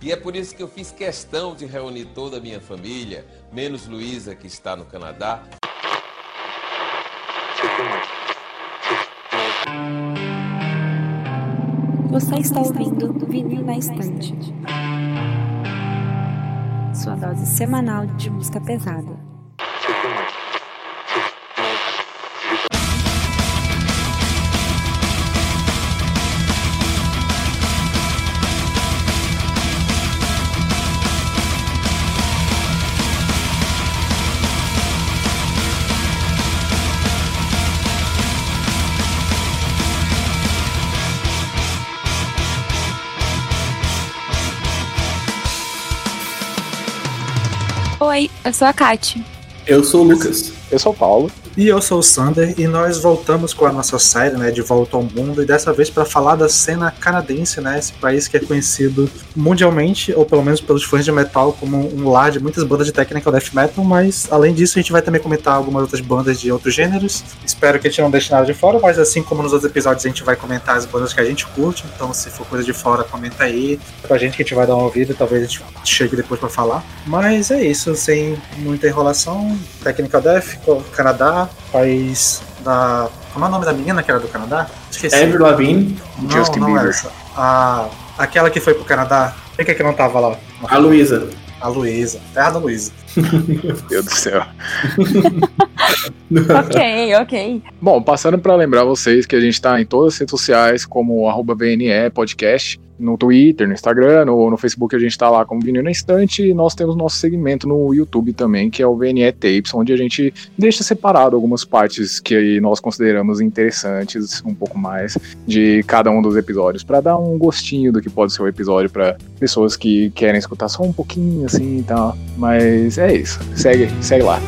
E é por isso que eu fiz questão de reunir toda a minha família, menos Luísa, que está no Canadá. Você está ouvindo Vinil na Estante. Sua dose semanal de música pesada. Eu sou a Kate. Eu sou o Lucas. Eu sou o Paulo. E eu sou o Sander e nós voltamos com a nossa série, né, de volta ao mundo e dessa vez para falar da cena canadense, né, esse país que é conhecido mundialmente ou pelo menos pelos fãs de metal como um lar de muitas bandas de technical death metal, mas além disso a gente vai também comentar algumas outras bandas de outros gêneros. Espero que a gente não deixe nada de fora, mas assim como nos outros episódios a gente vai comentar as bandas que a gente curte, então se for coisa de fora comenta aí pra gente que a gente vai dar uma ouvida, talvez a gente chegue depois para falar. Mas é isso, sem muita enrolação, Technical Death, Canadá, país da. Como é o nome da menina que era do Canadá? Esqueci. Avril Lavigne. Não, Justin não Bieber. essa. A, aquela que foi pro Canadá. Quem que é que não tava lá? A Luísa. A Luísa. Terra da Luísa. Meu Deus do céu. ok, ok. Bom, passando para lembrar vocês que a gente tá em todas as redes sociais, como VNE Podcast, no Twitter, no Instagram, no, no Facebook a gente tá lá como Vinil na Estante, e nós temos nosso segmento no YouTube também, que é o VNE Tapes, onde a gente deixa separado algumas partes que nós consideramos interessantes, um pouco mais, de cada um dos episódios, para dar um gostinho do que pode ser o episódio para pessoas que querem escutar só um pouquinho assim e tal. Mas é isso. Segue, segue lá.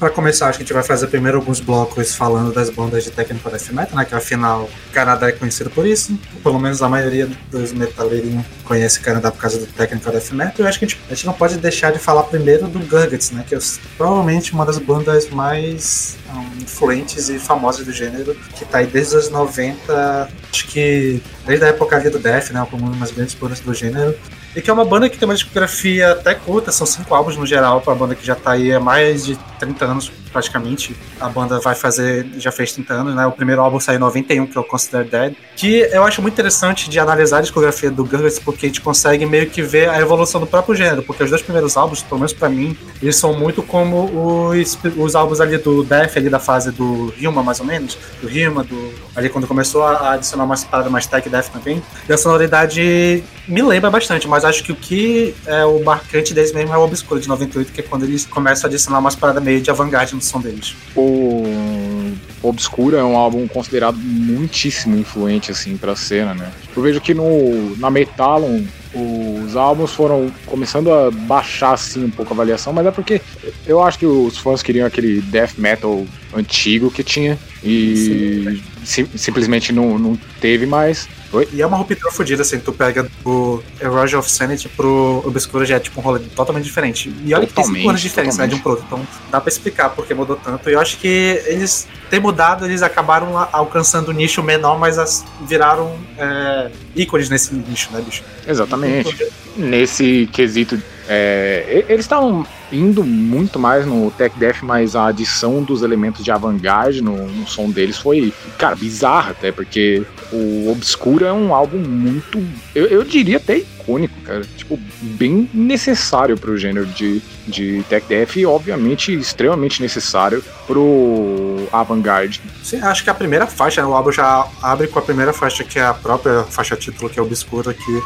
Para começar, acho que a gente vai fazer primeiro alguns blocos falando das bandas de technical death metal, né? Que afinal, o Canadá é conhecido por isso. Pelo menos a maioria dos metaleirinhos conhece o Canadá por causa do technical death metal. Eu acho que a gente, a gente não pode deixar de falar primeiro do Gurguts, né? Que é provavelmente uma das bandas mais um, influentes e famosas do gênero, que tá aí desde os 90, acho que desde a época ali do Death, né? Como uma das grandes bandas do gênero. E que é uma banda que tem uma discografia até curta, são cinco álbuns no geral, para uma banda que já tá aí há mais de 30 anos praticamente. A banda vai fazer, já fez 30 anos, né? O primeiro álbum saiu em 91, que é o Consider Dead. Que eu acho muito interessante de analisar a discografia do Gurguts, porque a gente consegue meio que ver a evolução do próprio gênero, porque os dois primeiros álbuns, pelo menos pra mim, eles são muito como os, os álbuns ali do Death, ali da fase do Hilma, mais ou menos, do Hilma, do, ali quando começou a adicionar umas paradas mais tech death também. E a sonoridade me lembra bastante, mas acho que o que é o marcante deles mesmo é o Obscuro de 98, que é quando eles começam a adicionar umas paradas meio de avant-garde som deles. O Obscura é um álbum considerado muitíssimo influente assim para a cena, né? Eu vejo que no na Metalon os álbuns foram começando a baixar assim um pouco a avaliação, mas é porque eu acho que os fãs queriam aquele death metal antigo que tinha e sim, simplesmente não, não teve mais. Oi? E é uma ruptura fodida, assim, tu pega do Erosion of Sanity pro Obscura já é tipo um rolê totalmente diferente. E olha que tem cinco anos de diferença, né, de um pro outro, então dá pra explicar porque mudou tanto. E eu acho que eles ter mudado, eles acabaram alcançando um nicho menor, mas as, viraram é, ícones nesse nicho, né, bicho? Exatamente. Nesse quesito, é, eles estavam indo muito mais no Tech Death, mas a adição dos elementos de avant-garde no, no, som deles foi, cara, bizarra até, porque o Obscura é um álbum muito, eu, eu diria até icônico, cara, tipo, bem necessário pro gênero de, de Tech Death e, obviamente, extremamente necessário pro avant-garde. Sim, acho que a primeira faixa, né, o álbum já abre com a primeira faixa, que é a própria faixa título, que é Obscura, que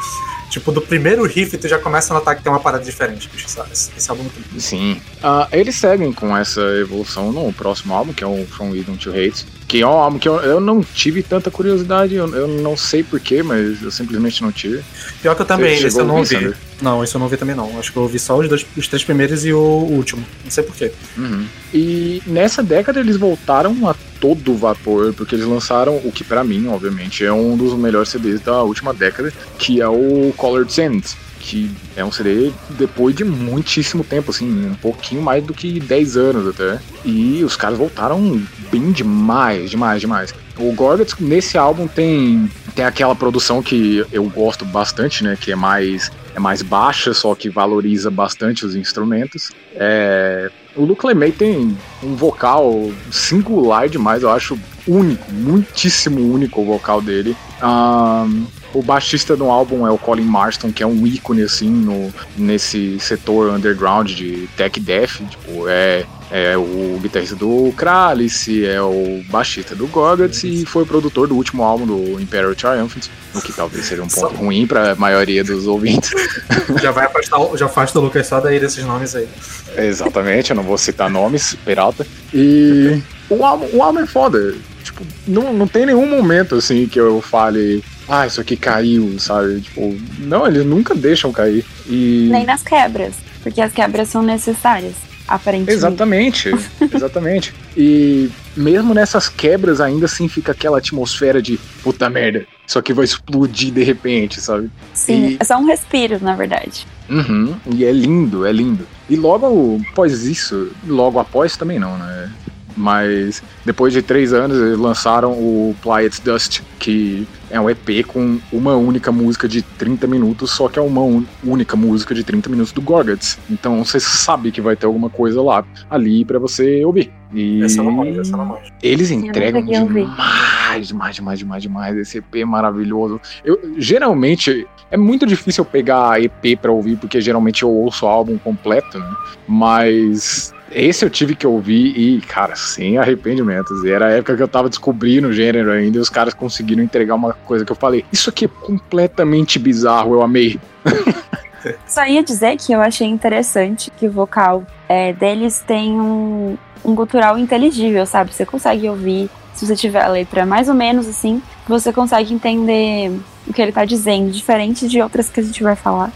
Tipo, do primeiro riff tu já começa a notar que tem uma parada diferente, bicho, sabe? Esse álbum é muito Sim. Uh, eles seguem com essa evolução no próximo álbum, que é o From Eden to Hate. Que é um álbum que eu, eu não tive tanta curiosidade, eu, eu não sei porquê, mas eu simplesmente não tive. Pior que eu também, esse eu não ouvi. Sander? Não, esse eu não ouvi também não. Acho que eu ouvi só os, dois, os três primeiros e o último. Não sei porquê. Uhum. E nessa década eles voltaram a todo vapor, porque eles lançaram o que pra mim, obviamente, é um dos melhores CDs da última década, que é o Colored Sands, que é um CD depois de muitíssimo tempo, assim, um pouquinho mais do que 10 anos até. E os caras voltaram bem demais, demais, demais. O Gorguts nesse álbum tem tem aquela produção que eu gosto bastante, né, que é mais é mais baixa, só que valoriza bastante os instrumentos. É, o Luke LeMay tem um vocal singular demais, eu acho único, muitíssimo único o vocal dele. Ahn, o baixista do álbum é o Colin Marston, que é um ícone assim no, nesse setor underground de tech death, tipo, é é o guitarrista do Kralice, é o baixista do Gorguts e foi o produtor do último álbum do Imperial Triumphant, o que talvez seja um ponto ruim para a maioria dos ouvintes. Já vai afastar, o- já afasta o Lucas só daí desses nomes aí. Exatamente, eu não vou citar nomes, Peralta. E o álbum, o álbum é foda. Tipo, não, não tem nenhum momento assim que eu fale, ah, isso aqui caiu, sabe? Tipo, não, eles nunca deixam cair. E. Nem nas quebras, porque as quebras são necessárias, aparentemente. Exatamente, exatamente. E mesmo nessas quebras, ainda assim fica aquela atmosfera de puta merda, isso aqui vai explodir de repente, sabe? Sim, E- é só um respiro, na verdade. Uhum, e é lindo, é lindo. E logo após isso, logo após também não, né? Mas depois de três anos eles lançaram o Ply Dust, que é um EP com uma única música de 30 minutos, só que é uma un- única música de 30 minutos do Gorguts. Então você sabe que vai ter alguma coisa lá ali pra você ouvir. E Essa não manjo, essa não manjo. eles entregam demais, demais, demais, demais, demais. Esse EP maravilhoso. Eu, geralmente, é muito difícil eu pegar EP pra ouvir, porque geralmente eu ouço o álbum completo, né? Mas esse eu tive que ouvir e, cara, sem arrependimentos. E era a época que eu tava descobrindo o gênero ainda e os caras conseguiram entregar uma coisa que eu falei. Isso aqui é completamente bizarro, eu amei. Só ia dizer que eu achei interessante que o vocal é, deles tem um, um gutural inteligível, sabe? Você consegue ouvir, se você tiver a letra mais ou menos assim, você consegue entender o que ele tá dizendo, diferente de outras que a gente vai falar.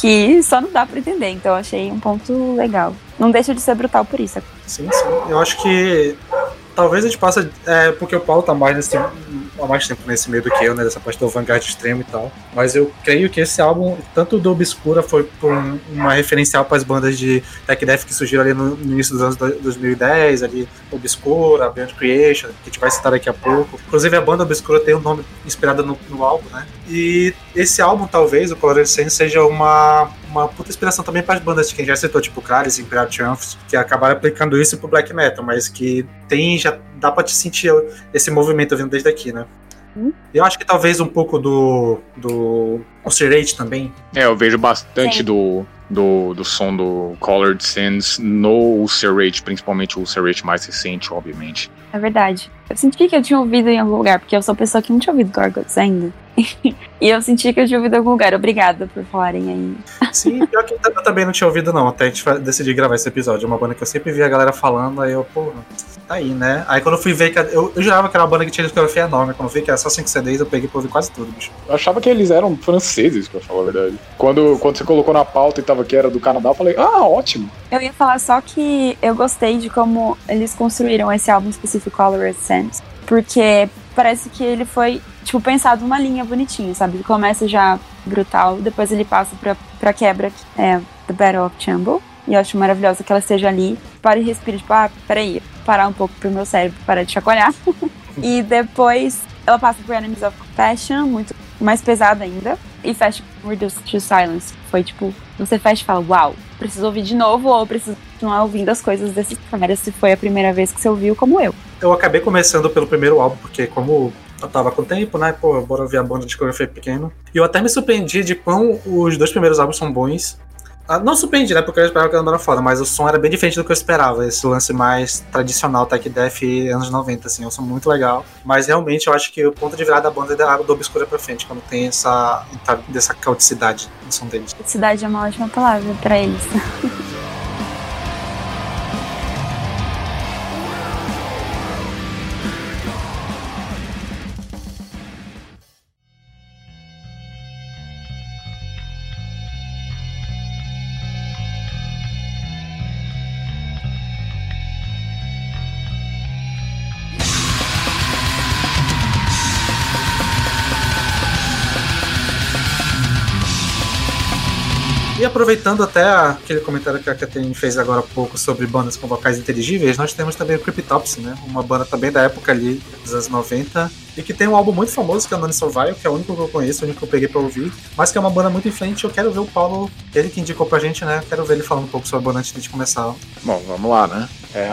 Que só não dá pra entender, então achei um ponto legal. Não deixa de ser brutal por isso. Sim, sim. Eu acho que talvez a gente possa. É, porque o Paulo tá mais nesse, há mais tempo nesse meio do que eu, né? Dessa parte do vanguard extremo e tal. Mas eu creio que esse álbum, tanto do Obscura, foi por um- uma referencial para as bandas de tech death que surgiram ali no, no início dos anos do- 2010, ali Obscura, Beyond Creation, que a gente vai citar daqui a pouco. Inclusive a banda Obscura tem um nome inspirado no, no álbum, né? E esse álbum, talvez, o Colored Sense, seja uma, uma puta inspiração também para as bandas de quem já citou, tipo Caris, Imperial Triumphs, que acabaram aplicando isso pro black metal, mas que tem, já dá pra te sentir esse movimento vindo desde aqui, né? Hum. Eu acho que talvez um pouco do, do Ulcerate também. É, eu vejo bastante Sim. do, do, do som do Colored Sands no Ulcerate, principalmente o Ulcerate mais recente, obviamente. É verdade. Eu senti que eu tinha ouvido em algum lugar, porque eu sou pessoa que não tinha ouvido Gorgots ainda. e eu senti que eu tinha ouvido em algum lugar. Obrigada por falarem aí. Sim, pior que eu também não tinha ouvido, não, até a gente decidir gravar esse episódio. É uma banda que eu sempre via a galera falando, aí eu, porra, tá aí, né? Aí quando eu fui ver que. Eu, eu jurava que era uma banda que tinha discografia enorme. Quando eu vi que era só 5 CDs, eu peguei pra ouvir quase tudo, bicho. Eu achava que eles eram franceses, pra falar a verdade. Quando, quando você colocou na pauta e tava que era do Canadá, eu falei, ah, ótimo. Eu ia falar só que eu gostei de como eles construíram esse álbum específico, Colored Sands, porque parece que ele foi, tipo, pensado uma linha bonitinha, sabe? Ele começa já brutal, depois ele passa pra, pra quebra, que é The Battle of Chamble, e eu acho maravilhoso que ela esteja ali, para e respira, tipo, ah, peraí, parar um pouco pro meu cérebro parar de chacoalhar. e depois ela passa por Enemies of Compassion, muito mais pesada ainda, e fecha Reduced to Silence. Foi tipo, você fecha e fala, uau, preciso ouvir de novo ou preciso continuar ouvindo as coisas desse cara se foi a primeira vez que você ouviu, como eu. Eu acabei começando pelo primeiro álbum, porque como eu tava com tempo, né? Pô, bora ouvir a banda de discografia pequeno. E eu até me surpreendi de quão os dois primeiros álbuns são bons. Ah, Não surpreendi, né? Porque eu esperava que a banda era foda, mas o som era bem diferente do que eu esperava. Esse lance mais tradicional, tech death anos 90, assim, é um som muito legal. Mas realmente eu acho que o ponto de virada da banda é da do Obscura pra frente, quando tem essa, dessa cauticidade no som deles. Cidade é uma ótima palavra pra eles. aproveitando até aquele comentário que a Catherine fez agora há pouco sobre bandas com vocais inteligíveis, nós temos também o Cryptopsy, né? Uma banda também da época ali, dos anos 90, e que tem um álbum muito famoso que é o Non Survival, que é o único que eu conheço, o único que eu peguei pra ouvir, mas que é uma banda muito influente. Eu quero ver o Paulo, ele que indicou pra gente, né? Quero ver ele falando um pouco sobre a banda antes de começar. Bom, vamos lá, né? É,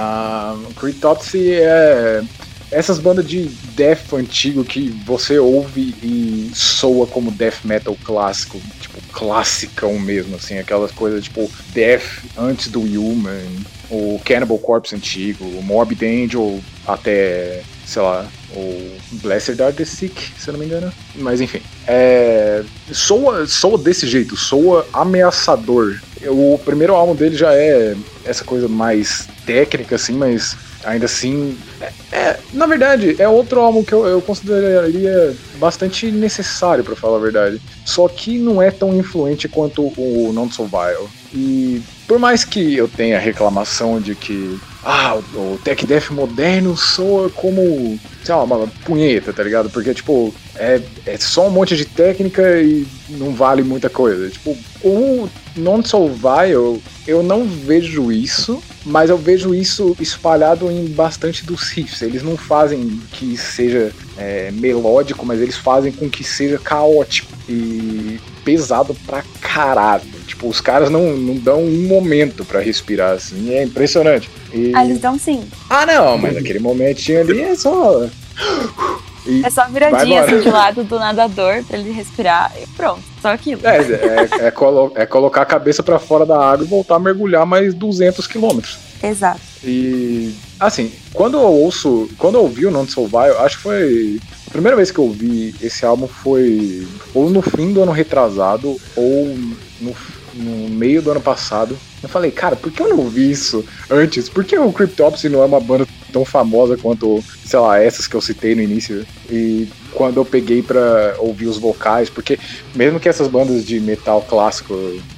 Cryptopsy é essas bandas de death antigo que você ouve e soa como death metal clássico, tipo classicão mesmo, assim, aquelas coisas tipo death antes do Human, o Cannibal Corpse antigo, o Morbid Angel até, sei lá, o Blessed Are the Sick, se eu não me engano. Mas enfim, é, soa, soa desse jeito, soa ameaçador. O primeiro álbum dele já é essa coisa mais técnica, assim, mas ainda assim. É, é, na verdade, é outro álbum que eu, eu consideraria bastante necessário, para falar a verdade. Só que não é tão influente quanto o Non Survival. E por mais que eu tenha reclamação de que ah, o Tech Death moderno soa como, sei lá, uma punheta, tá ligado? Porque, tipo, é, é só um monte de técnica e não vale muita coisa. Tipo, o Non-Survival, eu não vejo isso, mas eu vejo isso espalhado em bastante dos riffs. Eles não fazem que seja é, melódico, mas eles fazem com que seja caótico e pesado pra caralho. Tipo, os caras não, não dão um momento para respirar, assim, é impressionante. E... Ah, eles dão sim. Ah, não, mas aquele momentinho ali é só. E é só viradinha assim de lado do nadador pra ele respirar e pronto, só aquilo. É, é, é, colo é colocar a cabeça para fora da água e voltar a mergulhar mais 200 quilômetros. Exato. E, assim, quando eu ouço, quando eu ouvi o Non Survival, acho que foi. A primeira vez que eu ouvi esse álbum foi ou no fim do ano retrasado ou no, no meio do ano passado. Eu falei, cara, por que eu não ouvi isso antes? Por que o Cryptopsy não é uma banda tão famosa quanto, sei lá, essas que eu citei no início? E quando eu peguei para ouvir os vocais, porque mesmo que essas bandas de metal clássico,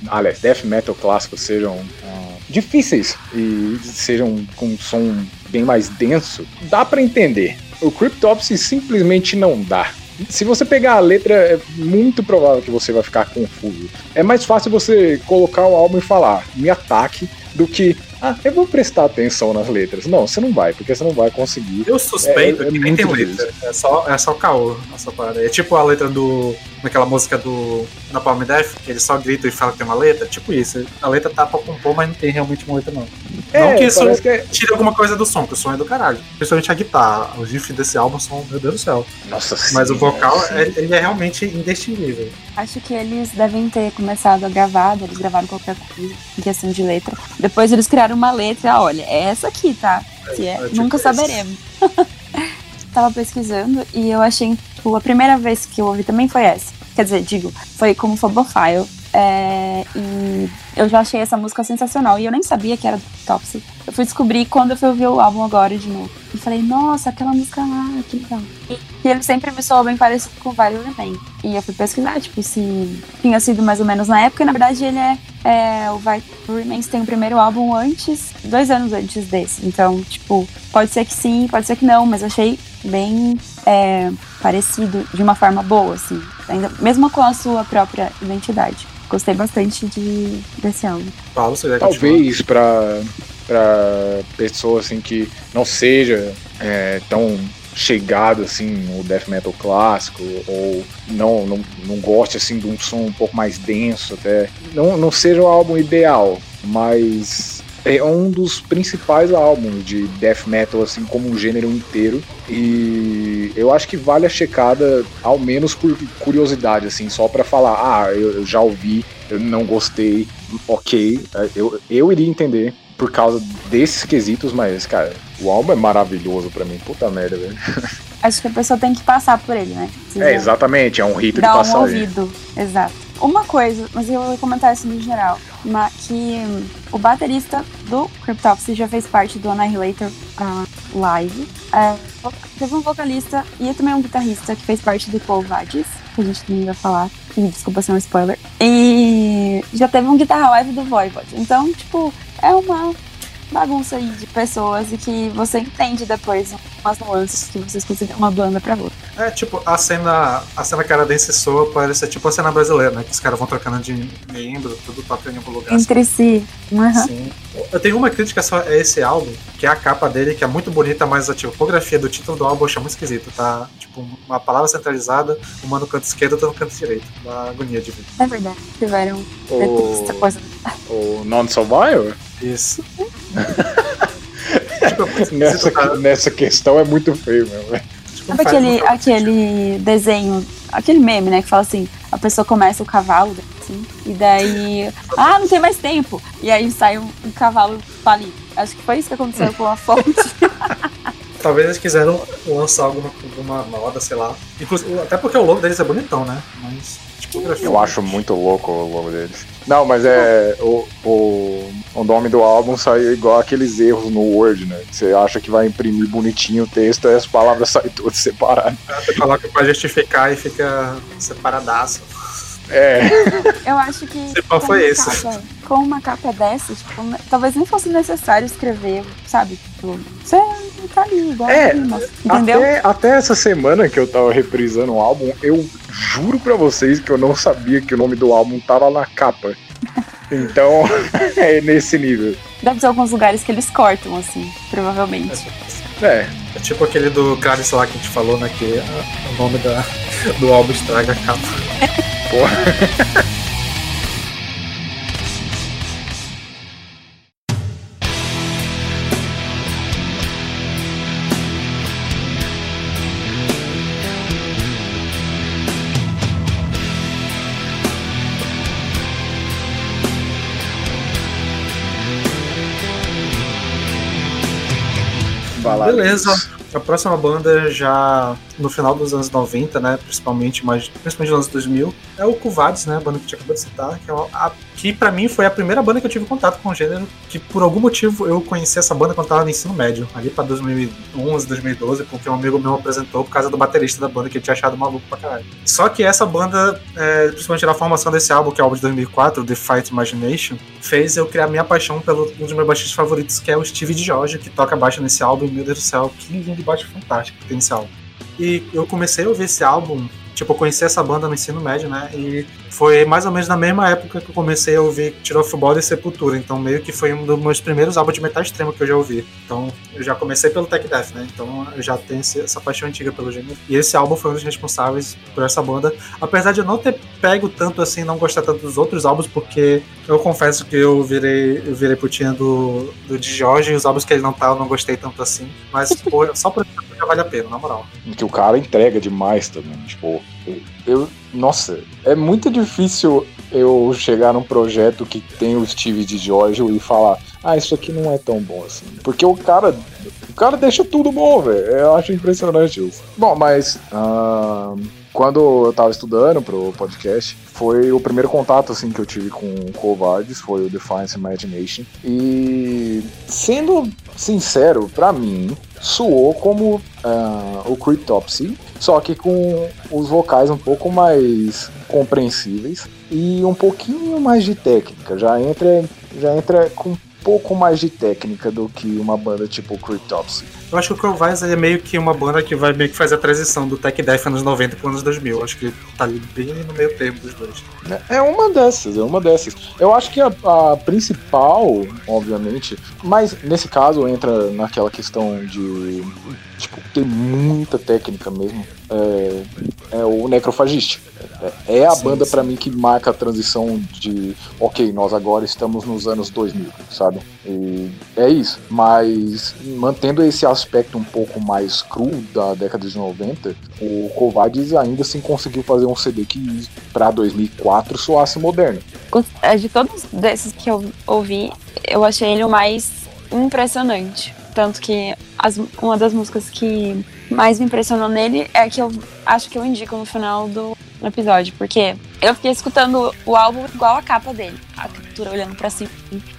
aliás, death metal clássico sejam uh, difíceis e sejam com um som bem mais denso, dá para entender. O Cryptopsy simplesmente não dá. Se você pegar a letra, é muito provável que você vai ficar confuso. É mais fácil você colocar o álbum e falar, me ataque, do que, ah, eu vou prestar atenção nas letras. Não, você não vai, porque você não vai conseguir. Eu suspeito é, é que nem tem letra. É só, é só caô essa parada. É tipo a letra do. naquela música do. Na Palm Death, que ele só grita e fala que tem uma letra. Tipo isso. A letra tá pra compor, mas não tem realmente uma letra, não. É, não que isso que é... tire alguma coisa do som, que o som é do caralho. Principalmente a guitarra. Os riffs desse álbum são, meu Deus do céu. Nossa Mas sim, o vocal, é, ele é realmente indistinguível. Acho que eles devem ter começado a gravar, eles gravaram qualquer coisa em questão de letra. Depois eles criaram uma letra, olha, é essa aqui, tá? Que é, é tipo nunca esse. saberemos. Tava pesquisando e eu achei, tipo, a primeira vez que eu ouvi também foi essa. Quer dizer, digo, foi como Phobofile. É, e eu já achei essa música sensacional. E eu nem sabia que era do Topsy. Eu fui descobrir quando eu fui ouvir o álbum agora de novo. E falei, nossa, aquela música lá, que legal. E, ele sempre me soou bem parecido com Violet Man. E eu fui pesquisar, tipo, se tinha sido mais ou menos na época. E na verdade ele é. é o Vital Remains tem o primeiro álbum antes, dois anos antes desse. Então, tipo, pode ser que sim, pode ser que não, mas achei bem é, parecido de uma forma boa, assim. Ainda, mesmo com a sua própria identidade. Gostei bastante de, desse álbum. Paulo, você Talvez para para pessoas assim que não seja é, tão chegado assim no death metal clássico ou não, não, não goste assim de um som um pouco mais denso até não, não seja o álbum ideal mas é um dos principais álbuns de death metal assim como um gênero inteiro e eu acho que vale a checada ao menos por curiosidade assim só para falar ah eu, eu já ouvi eu não gostei ok eu, eu iria entender por causa desses quesitos, mas, cara, o álbum é maravilhoso para mim. Puta merda, velho. Acho que a pessoa tem que passar por ele, né? é, exatamente, é um rito de passagem. um ouvido, exato. Uma coisa, mas eu vou comentar isso no geral, uma, que o baterista do Cryptopsy já fez parte do Annihilator uh, Live. Uh, teve um vocalista e também um guitarrista que fez parte do Paul Vadis, que a gente não vai falar, e desculpa ser um spoiler. E já teve um guitarra live do Voivod. Então, tipo, é uma bagunça aí de pessoas e que você entende depois umas nuances que vocês conseguem uma banda pra outra. É, tipo, a cena, a cena canadense soa parece tipo a cena brasileira, né? Que os caras vão trocando de membro, tudo toca em algum lugar. Entre si. Uhum. Sim. Eu tenho uma crítica só a esse álbum, que é a capa dele, que é muito bonita, mas a tipografia do título do álbum eu achei muito esquisito, tá? Tipo, uma palavra centralizada, uma no canto esquerdo, outra no canto direito. Uma agonia de ver. É verdade. Tiveram O, essa coisa. o Non-Survivor? Isso. tipo, Nessa, nessa questão é muito feio, meu. velho. Tipo, Sabe aquele, aquele desenho, aquele meme, né? Que fala assim, a pessoa começa o cavalo, assim, e daí. Ah, não tem mais tempo! E aí sai um, um cavalo palito. Acho que foi isso que aconteceu com a fonte. Talvez eles quiseram lançar alguma, alguma moda, sei lá. Inclusive, até porque o logo deles é bonitão, né? Mas, tipografia. Eu acho muito louco o logo deles. Não, mas é. O, o, o nome do álbum saiu igual aqueles erros no Word, né? Você acha que vai imprimir bonitinho o texto e as palavras saem todas separadas. Você coloca pra justificar e fica separadaço. É. Eu acho que. Sei qual com foi uma esse. capa- com uma capa dessa, tipo, talvez nem fosse necessário escrever, sabe? Tipo, você tá ali, igual É, rimas, entendeu? Até, até essa semana que eu tava reprisando o álbum, eu juro pra vocês que eu não sabia que o nome do álbum tava na capa. Então, é nesse nível. Deve ser alguns lugares que eles cortam, assim, provavelmente. É, É tipo aquele do Clarice lá que a gente falou, né? Que o nome da, do álbum estraga a capa. porra. Baladas. Beleza. A próxima banda já no final dos anos 90, né? Principalmente, mas principalmente nos anos 2000, é o Cuvades, né? A banda que a gente acabou de citar, que, é uma, a, que pra mim foi a primeira banda que eu tive contato com o gênero, que por algum motivo eu conheci essa banda quando tava no ensino médio, ali pra 2011, 2012, porque um amigo meu apresentou por causa do baterista da banda que ele tinha achado maluco pra caralho. Só que essa banda, é, principalmente na formação desse álbum, que é o álbum de 2004, The Fight Imagination, fez eu criar minha paixão pelo um dos meus baixistas favoritos, que é o Steve George, que toca baixo nesse álbum. E, Meu Deus do céu, que linha de baixo fantástico que tem nesse álbum. E eu comecei a ouvir esse álbum, tipo, eu conheci essa banda no ensino médio, né? E foi mais ou menos na mesma época que eu comecei a ouvir Tiro of Body e Sepultura. Então, meio que foi um dos meus primeiros álbuns de metal extremo que eu já ouvi. Então, eu já comecei pelo Tech Death, né? Então, eu já tenho essa paixão antiga pelo gênero. E esse álbum foi um dos responsáveis por essa banda. Apesar de eu não ter pego tanto assim, não gostar tanto dos outros álbuns, porque eu confesso que eu virei, eu virei putinha do, do de Jorge e os álbuns que ele não tá, eu não gostei tanto assim. Mas, pô, só por já vale a pena, na moral. que o cara entrega demais também. Tipo, eu. Nossa, é muito difícil eu chegar num projeto que tem o Steve de George e falar, ah, isso aqui não é tão bom assim. Porque o cara. O cara deixa tudo bom, velho. Eu acho impressionante isso. Bom, mas. ah, quando eu tava estudando pro podcast, foi o primeiro contato assim que eu tive com Covardes, foi o Defiance Imagination. E sendo sincero, pra mim, soou como ah, o Cryptopsy, só que com os vocais um pouco mais compreensíveis e um pouquinho mais de técnica. Já entra, já entra com um pouco mais de técnica do que uma banda tipo Cryptopsy. Eu acho que o Crowvise é meio que uma banda que vai meio que fazer a transição do Tech Death anos 90 para anos 2000. Eu acho que tá ali bem no meio termo dos dois. É uma dessas, é uma dessas. Eu acho que a, a principal, obviamente, mas nesse caso entra naquela questão de tipo, ter muita técnica mesmo. É, é o Necrofagist. É, é a Sim, banda pra mim que marca a transição de ok, nós agora estamos nos anos 2000, sabe? E é isso. Mas mantendo esse aspecto um pouco mais cru da década de 90, o Covades ainda assim conseguiu fazer um CD que pra 2004 soasse moderno. É, De todos desses que eu ouvi, eu achei ele o mais impressionante. Tanto que as- uma das músicas que mais me impressionou nele é que eu acho que eu indico no final do episódio. Porque eu fiquei escutando o álbum igual a capa dele. A captura olhando pra cima.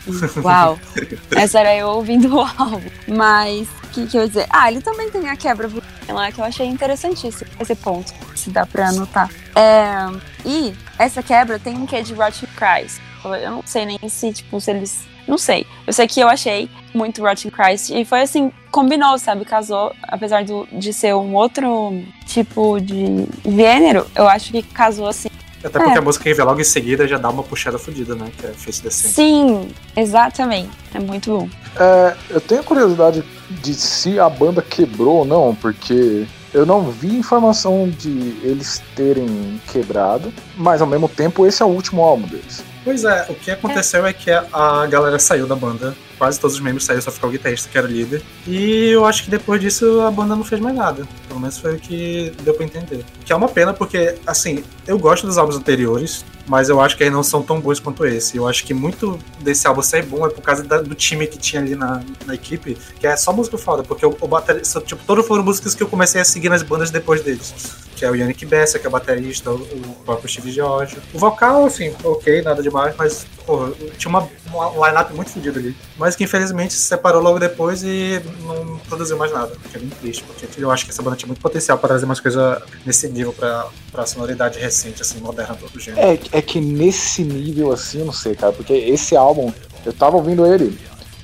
Uau! Essa era eu ouvindo o álbum. Mas, o que, que eu ia dizer? Ah, ele também tem a quebra lá que eu achei interessantíssimo. Esse ponto, se dá pra anotar. É, e essa quebra tem um quê de Rotten Cries. Eu não sei nem se, tipo, se eles Não sei. Eu sei que eu achei muito Rotting Christ e foi assim, combinou, sabe? Casou, apesar do, de ser um outro tipo de gênero, eu acho que casou assim. Até porque É. a música que vem logo em seguida já dá uma puxada fodida, né? Que é Face Decente. Sim, exatamente. É muito bom. É, eu tenho curiosidade de se a banda quebrou ou não, porque eu não vi informação de eles terem quebrado, mas ao mesmo tempo esse é o último álbum deles. Pois é, o que aconteceu é que a galera saiu da banda. Quase todos os membros saíram, só ficou o guitarrista, que era o líder. E eu acho que depois disso a banda não fez mais nada. Pelo menos foi o que deu pra entender. Que é uma pena, porque, assim, eu gosto dos álbuns anteriores, mas eu acho que eles não são tão bons quanto esse. Eu acho que muito desse álbum ser bom é por causa da- do time que tinha ali na, na equipe, que é só música foda, porque o, o baterista, tipo, todos foram músicas que eu comecei a seguir nas bandas depois deles. Que é o Yannick Bessa, que é o baterista, o, o próprio Steve George. O vocal, assim, ok, nada demais, mas, tinha uma, uma line-up muito fodida ali. Mas que infelizmente se separou logo depois e não produziu mais nada. Que é bem triste, porque eu acho que essa banda tinha muito potencial para trazer mais coisa nesse nível pra, pra sonoridade recente, assim, moderna do gênero. É, é que nesse nível assim, eu não sei, cara, porque esse álbum, eu tava ouvindo ele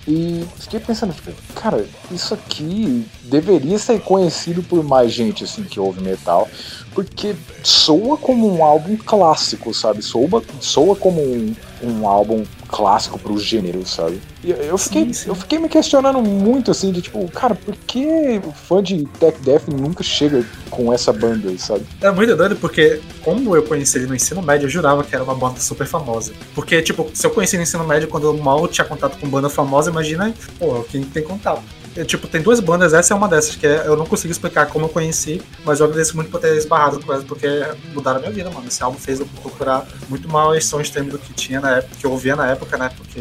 e fiquei pensando, tipo, cara, isso aqui deveria ser conhecido por mais gente, assim, que ouve metal, porque soa como um álbum clássico, sabe? Soa, soa como um, um álbum clássico pro gênero, sabe? E eu fiquei, Sim, sim. eu fiquei me questionando muito, assim, de tipo, cara, por que o fã de Tech Death nunca chega com essa banda, sabe? É muito doido porque, como eu conheci ele no ensino médio, eu jurava que era uma banda super famosa. Porque, tipo, se eu conheci no ensino médio quando eu mal tinha contato com banda famosa, imagina, pô, quem tem contato. Eu, tipo, tem duas bandas, essa é uma dessas, que é- eu não consigo explicar como eu conheci, mas eu agradeço muito por ter esbarrado com ela, porque mudaram a minha vida, mano. Esse álbum fez eu procurar muito mais som extremo do que tinha na época, que eu ouvia na época, né? Porque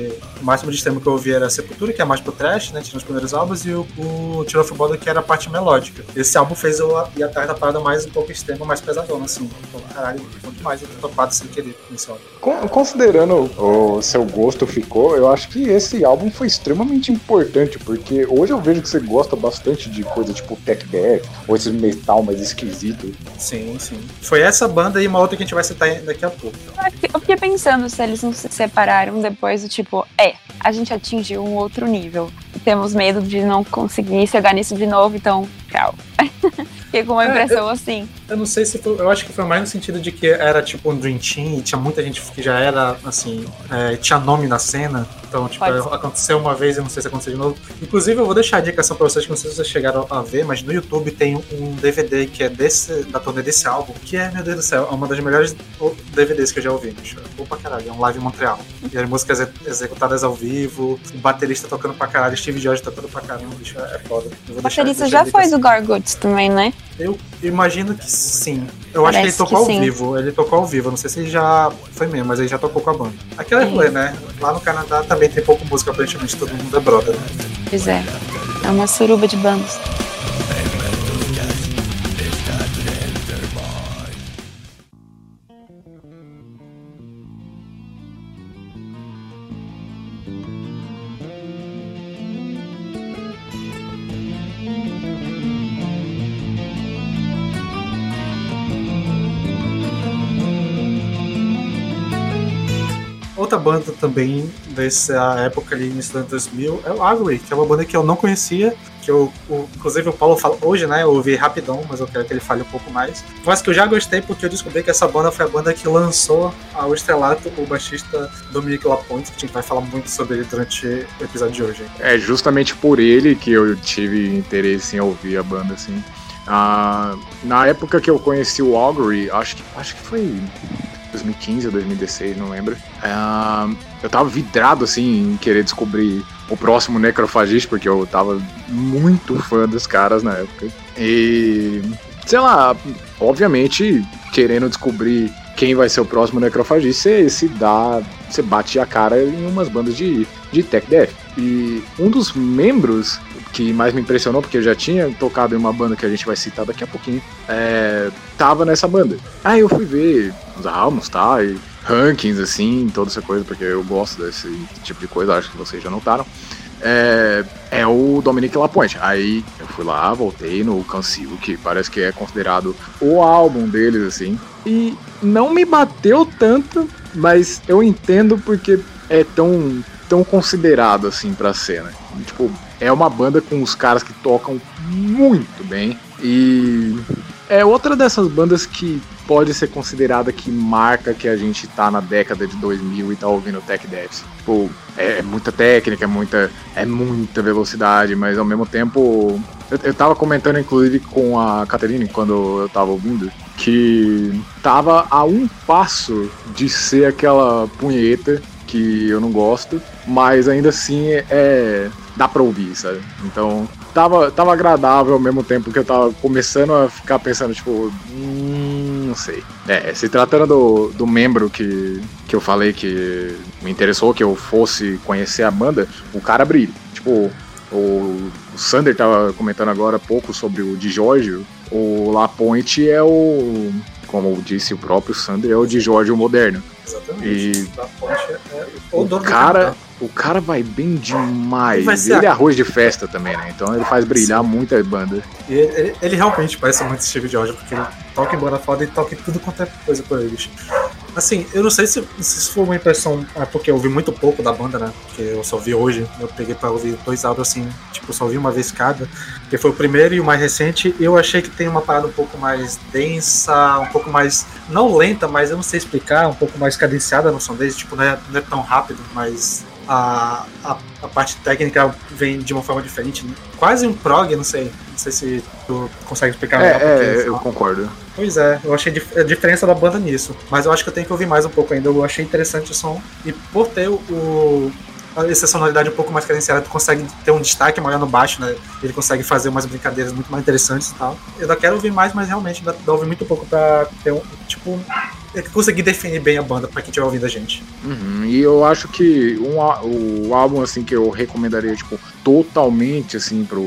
o máximo de extremo que eu ouvia era Sepultura, que é mais pro trash, né? Tinha os primeiros álbuns, e o, o Tiro of Bother, que era a parte melódica. Esse álbum fez eu ir atrás da parada mais um pouco extrema, mais pesadona, assim. Caralho, bom demais eu ter topado sem querer nesse álbum. Con- Considerando o seu gosto ficou, eu acho que esse álbum foi extremamente importante, porque hoje eu vejo que você gosta bastante de coisa tipo tech death, ou esse metal mais esquisito. Sim, sim. Foi essa banda e uma outra que a gente vai citar daqui a pouco. Eu fiquei pensando se eles não se separaram depois do tipo, é, a gente atingiu um outro nível. Temos medo de não conseguir chegar nisso de novo, então, tchau. Fiquei com uma É, impressão assim. Eu não sei se foi. Eu acho que foi mais no sentido de que era tipo um Dream Team e tinha muita gente que já era, assim, é, tinha nome na cena. Então, tipo, ser. aconteceu uma vez e não sei se aconteceu de novo. Inclusive, eu vou deixar a indicação pra vocês, que não sei se vocês chegaram a ver, mas no YouTube tem um DVD que é desse, da turnê desse álbum, que é, meu Deus do céu, é uma das melhores DVDs que eu já ouvi, bicho. É bom pra caralho, é um live em Montreal. E as músicas exe- executadas ao vivo, o baterista tocando pra caralho, Steve George tocando pra caramba, bicho, é foda. Eu vou O baterista já foi indicação. Do Gargotes também, né? Eu imagino que sim. Eu acho que ele Parece tocou que ao sim. vivo. Ele tocou ao vivo. Não sei se ele já foi mesmo, mas ele já tocou com a banda. Aquela é rolê, né? Lá no Canadá também tem pouco música, aparentemente todo mundo é brother. Né? Pois é. É uma suruba de bandas. Banda também dessa época ali, início dos anos 2000, é o Agri, que é uma banda que eu não conhecia, que eu, o- inclusive o Paulo fala hoje, né? Eu ouvi rapidão, mas eu quero que ele fale um pouco mais. Mas que eu já gostei porque eu descobri que essa banda foi a banda que lançou ao estrelato o baixista Dominic Lapointe, que a gente vai falar muito sobre ele durante o episódio de hoje. É justamente por ele que eu tive interesse em ouvir a banda, assim. Ah, na época que eu conheci o Augury, acho que, acho que foi 2015 ou 2016, não lembro. Ah, eu tava vidrado, assim, em querer descobrir o próximo Necrofagista, porque eu tava muito fã dos caras na época. E, sei lá, obviamente, querendo descobrir quem vai ser o próximo Necrofagista, você se dá, você bate a cara em umas bandas de, de tech death. E um dos membros que mais me impressionou, porque eu já tinha tocado em uma banda que a gente vai citar daqui a pouquinho, é, tava nessa banda. Aí eu fui ver os álbuns, tá? E rankings, assim, toda essa coisa, porque eu gosto desse tipo de coisa, acho que vocês já notaram. É, é o Dominic Lapointe. Aí eu fui lá, voltei no Cancil, que parece que é considerado o álbum deles, assim. E não me bateu tanto, mas eu entendo porque é tão tão considerado assim pra cena. Tipo, é uma banda com os caras que tocam muito bem e é outra dessas bandas que pode ser considerada que marca que a gente tá na década de 2000 e tá ouvindo Tech Death. Tipo, é, é muita técnica, é muita, é muita velocidade, mas ao mesmo tempo. Eu, eu tava comentando, inclusive, com a Caterine quando eu tava ouvindo, que tava a um passo de ser aquela punheta que eu não gosto, mas ainda assim é. Dá pra ouvir, sabe? Então. Tava, tava agradável ao mesmo tempo que eu tava começando a ficar pensando, tipo, hum, não sei. É, se tratando do, do membro que, que eu falei que me interessou que eu fosse conhecer a banda, o cara brilha. Tipo, o, o Sander tava comentando agora há pouco sobre o de Giorgio. O La Pointe é o, como disse o próprio Sander, é o de Giorgio moderno. Exatamente. E Da ponte é o do cara, canal. O cara vai bem demais. Ele vai Ele é a- arroz de festa também, né? Então ele faz brilhar muita banda. E ele, ele- ele realmente parece muito Steve George, porque ele toca em banda foda e toca em tudo quanto é coisa por eles. Assim, eu não sei se, se isso foi uma impressão, é porque eu ouvi muito pouco da banda, né? Porque eu só vi hoje, eu peguei pra ouvir dois álbuns assim, tipo, só ouvi uma vez cada, que foi o primeiro e o mais recente. Eu achei que tem uma parada um pouco mais densa, um pouco mais, não lenta, mas eu não sei explicar, um pouco mais cadenciada no som deles, tipo, não é, não é tão rápido, mas a, a, a parte técnica vem de uma forma diferente. Quase um prog, não sei. Não sei se tu consegue explicar melhor. porque É, é, eu concordo. Pois é, eu achei a diferença da banda nisso. Mas eu acho que eu tenho que ouvir mais um pouco ainda. Eu achei interessante o som. E por ter o. o- essa sonoridade um pouco mais cadenciada, tu consegue ter um destaque maior no baixo, né? Ele consegue fazer umas brincadeiras muito mais interessantes e tal. Eu ainda quero ouvir mais, mas realmente ainda ainda ouvi muito pouco pra ter um. Tipo. Eu conseguir definir bem a banda pra quem estiver ouvindo a gente. Uhum, E eu acho que um, o álbum assim que eu recomendaria tipo totalmente assim pro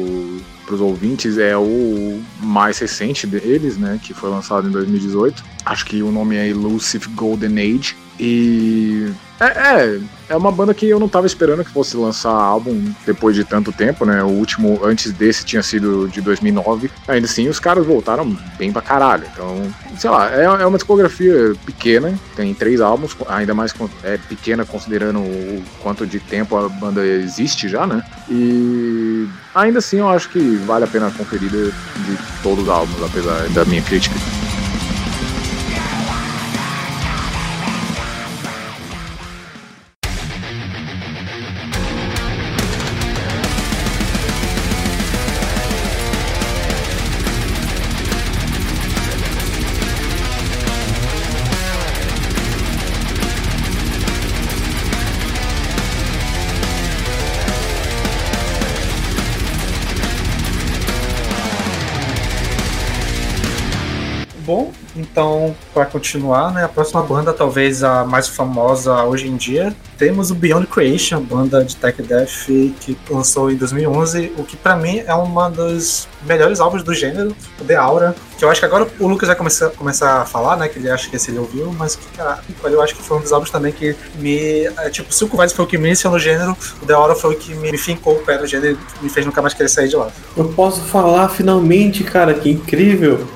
pros ouvintes é o mais recente deles, né, que foi lançado em 2018. Acho que o nome é Elusive Golden Age e é, é, é uma banda que eu não tava esperando que fosse lançar álbum depois de tanto tempo, né? O último antes desse tinha sido de 2009. Ainda assim, os caras voltaram bem pra caralho. Então, sei lá, é, é uma discografia pequena, tem três álbuns, ainda mais é pequena considerando o quanto de tempo a banda existe já, né? E ainda assim eu acho que vale a pena a conferida de todos os álbuns, apesar da minha crítica. Então, para continuar, né, a próxima banda, talvez a mais famosa hoje em dia, temos o Beyond Creation, banda de tech death que lançou em 2011, o que para mim é uma dos melhores álbuns do gênero, o The Aura, que eu acho que agora o Lucas vai começar, começar a falar, né, que ele acha que esse ele ouviu, mas que, cara, eu acho que foi um dos álbuns também que me, é, tipo, se o Cuvaz foi o que me iniciou no gênero, o The Aura foi o que me, me fincou o pé no gênero e me fez nunca mais querer sair de lá. Eu posso falar finalmente, cara, que incrível.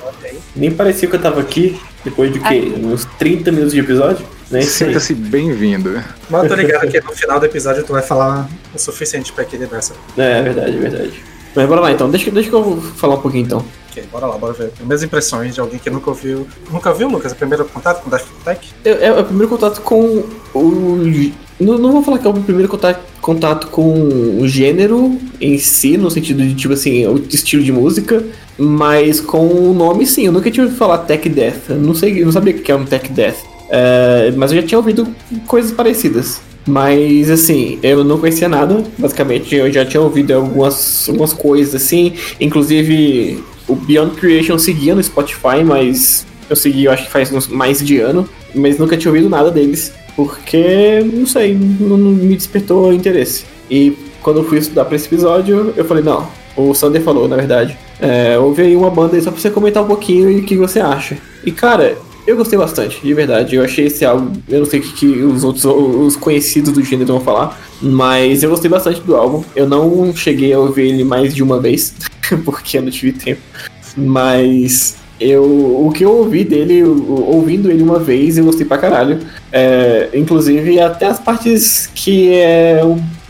Nem parecia que eu tava aqui, depois de quê? Uns 30 minutos de episódio? Né? Sinta-se bem-vindo. Mas eu tô ligado que no final do episódio tu vai falar o suficiente pra equilibrar essa. É, é verdade, é verdade. Mas bora lá então, deixa, deixa que eu falar um pouquinho então. Ok, bora lá, bora ver. Primeiras impressões de alguém que nunca ouviu. Nunca viu, Lucas? O primeiro contato com Daft Tech? É, é o primeiro contato com o. Não, não vou falar que é o primeiro contato, contato com o gênero em si, no sentido de, tipo assim, o estilo de música, mas com o nome sim. Eu nunca tinha ouvido falar Tech Death. Eu não sei, eu não sabia o que é um Tech Death. É, mas eu já tinha ouvido coisas parecidas. Mas assim, eu não conhecia nada, basicamente. Eu já tinha ouvido algumas, algumas coisas assim. Inclusive, o Beyond Creation seguia no Spotify, mas eu segui, eu acho que faz mais de ano. Mas nunca tinha ouvido nada deles. Porque, não sei, não, não me despertou interesse. E quando eu fui estudar pra esse episódio, eu falei, não, o Sander falou, na verdade. É, ouve aí uma banda aí só pra você comentar um pouquinho e o que você acha. E cara, eu gostei bastante, de verdade. Eu achei esse álbum, eu não sei o que, que os outros, os conhecidos do gênero vão falar, mas eu gostei bastante do álbum. Eu não cheguei a ouvir ele mais de uma vez, porque eu não tive tempo. Mas Eu, o que eu ouvi dele, ouvindo ele uma vez, eu gostei pra caralho. É, inclusive, até as partes que é.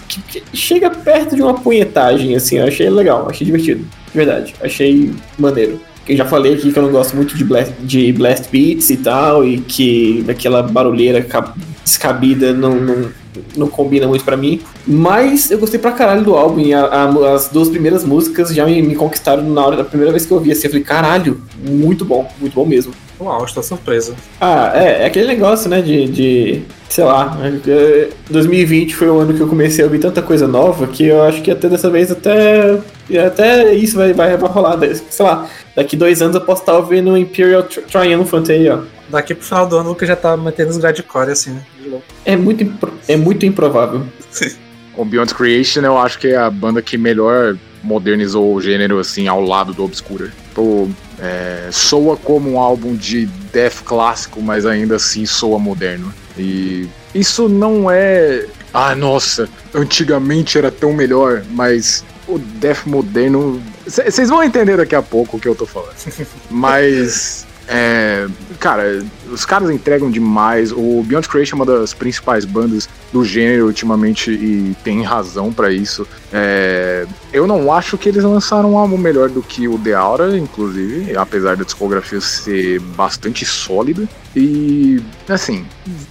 que, que chega perto de uma punhetagem, assim, eu achei legal, achei divertido. De verdade, achei maneiro. Eu já falei aqui que eu não gosto muito de blast, de blast beats e tal, e que aquela barulheira ca- descabida não, não, não combina muito pra mim. Mas eu gostei pra caralho do álbum. E a- a- as duas primeiras músicas já me, me conquistaram na hora da primeira vez que eu ouvi. Assim, eu falei, caralho, muito bom, muito bom mesmo. Uau, estou surpreso. Ah, é, é aquele negócio, né, de, de sei lá, é, 2020 foi o ano que eu comecei a ouvir tanta coisa nova que eu acho que até dessa vez até, até isso vai, vai, vai rolar, sei lá, daqui dois anos eu posso estar ouvindo o Imperial Tri- Triumphant aí, ó. Daqui pro final do ano o Lucas já tá mantendo os grindcore assim, né? De louco. É muito, impro- é muito improvável. O Beyond Creation eu acho que é a banda que melhor modernizou o gênero assim ao lado do Obscura. Pô, é, soa como um álbum de death clássico, mas ainda assim soa moderno. E isso não é. Ah, nossa, antigamente era tão melhor, mas o death moderno. Vocês vão entender daqui a pouco o que eu tô falando. Mas. É, cara, os caras entregam demais. O Beyond Creation é uma das principais bandas do gênero ultimamente e tem razão pra isso. É, eu não acho que eles lançaram um álbum melhor do que o The Aura, inclusive, apesar da discografia ser bastante sólida. E, assim,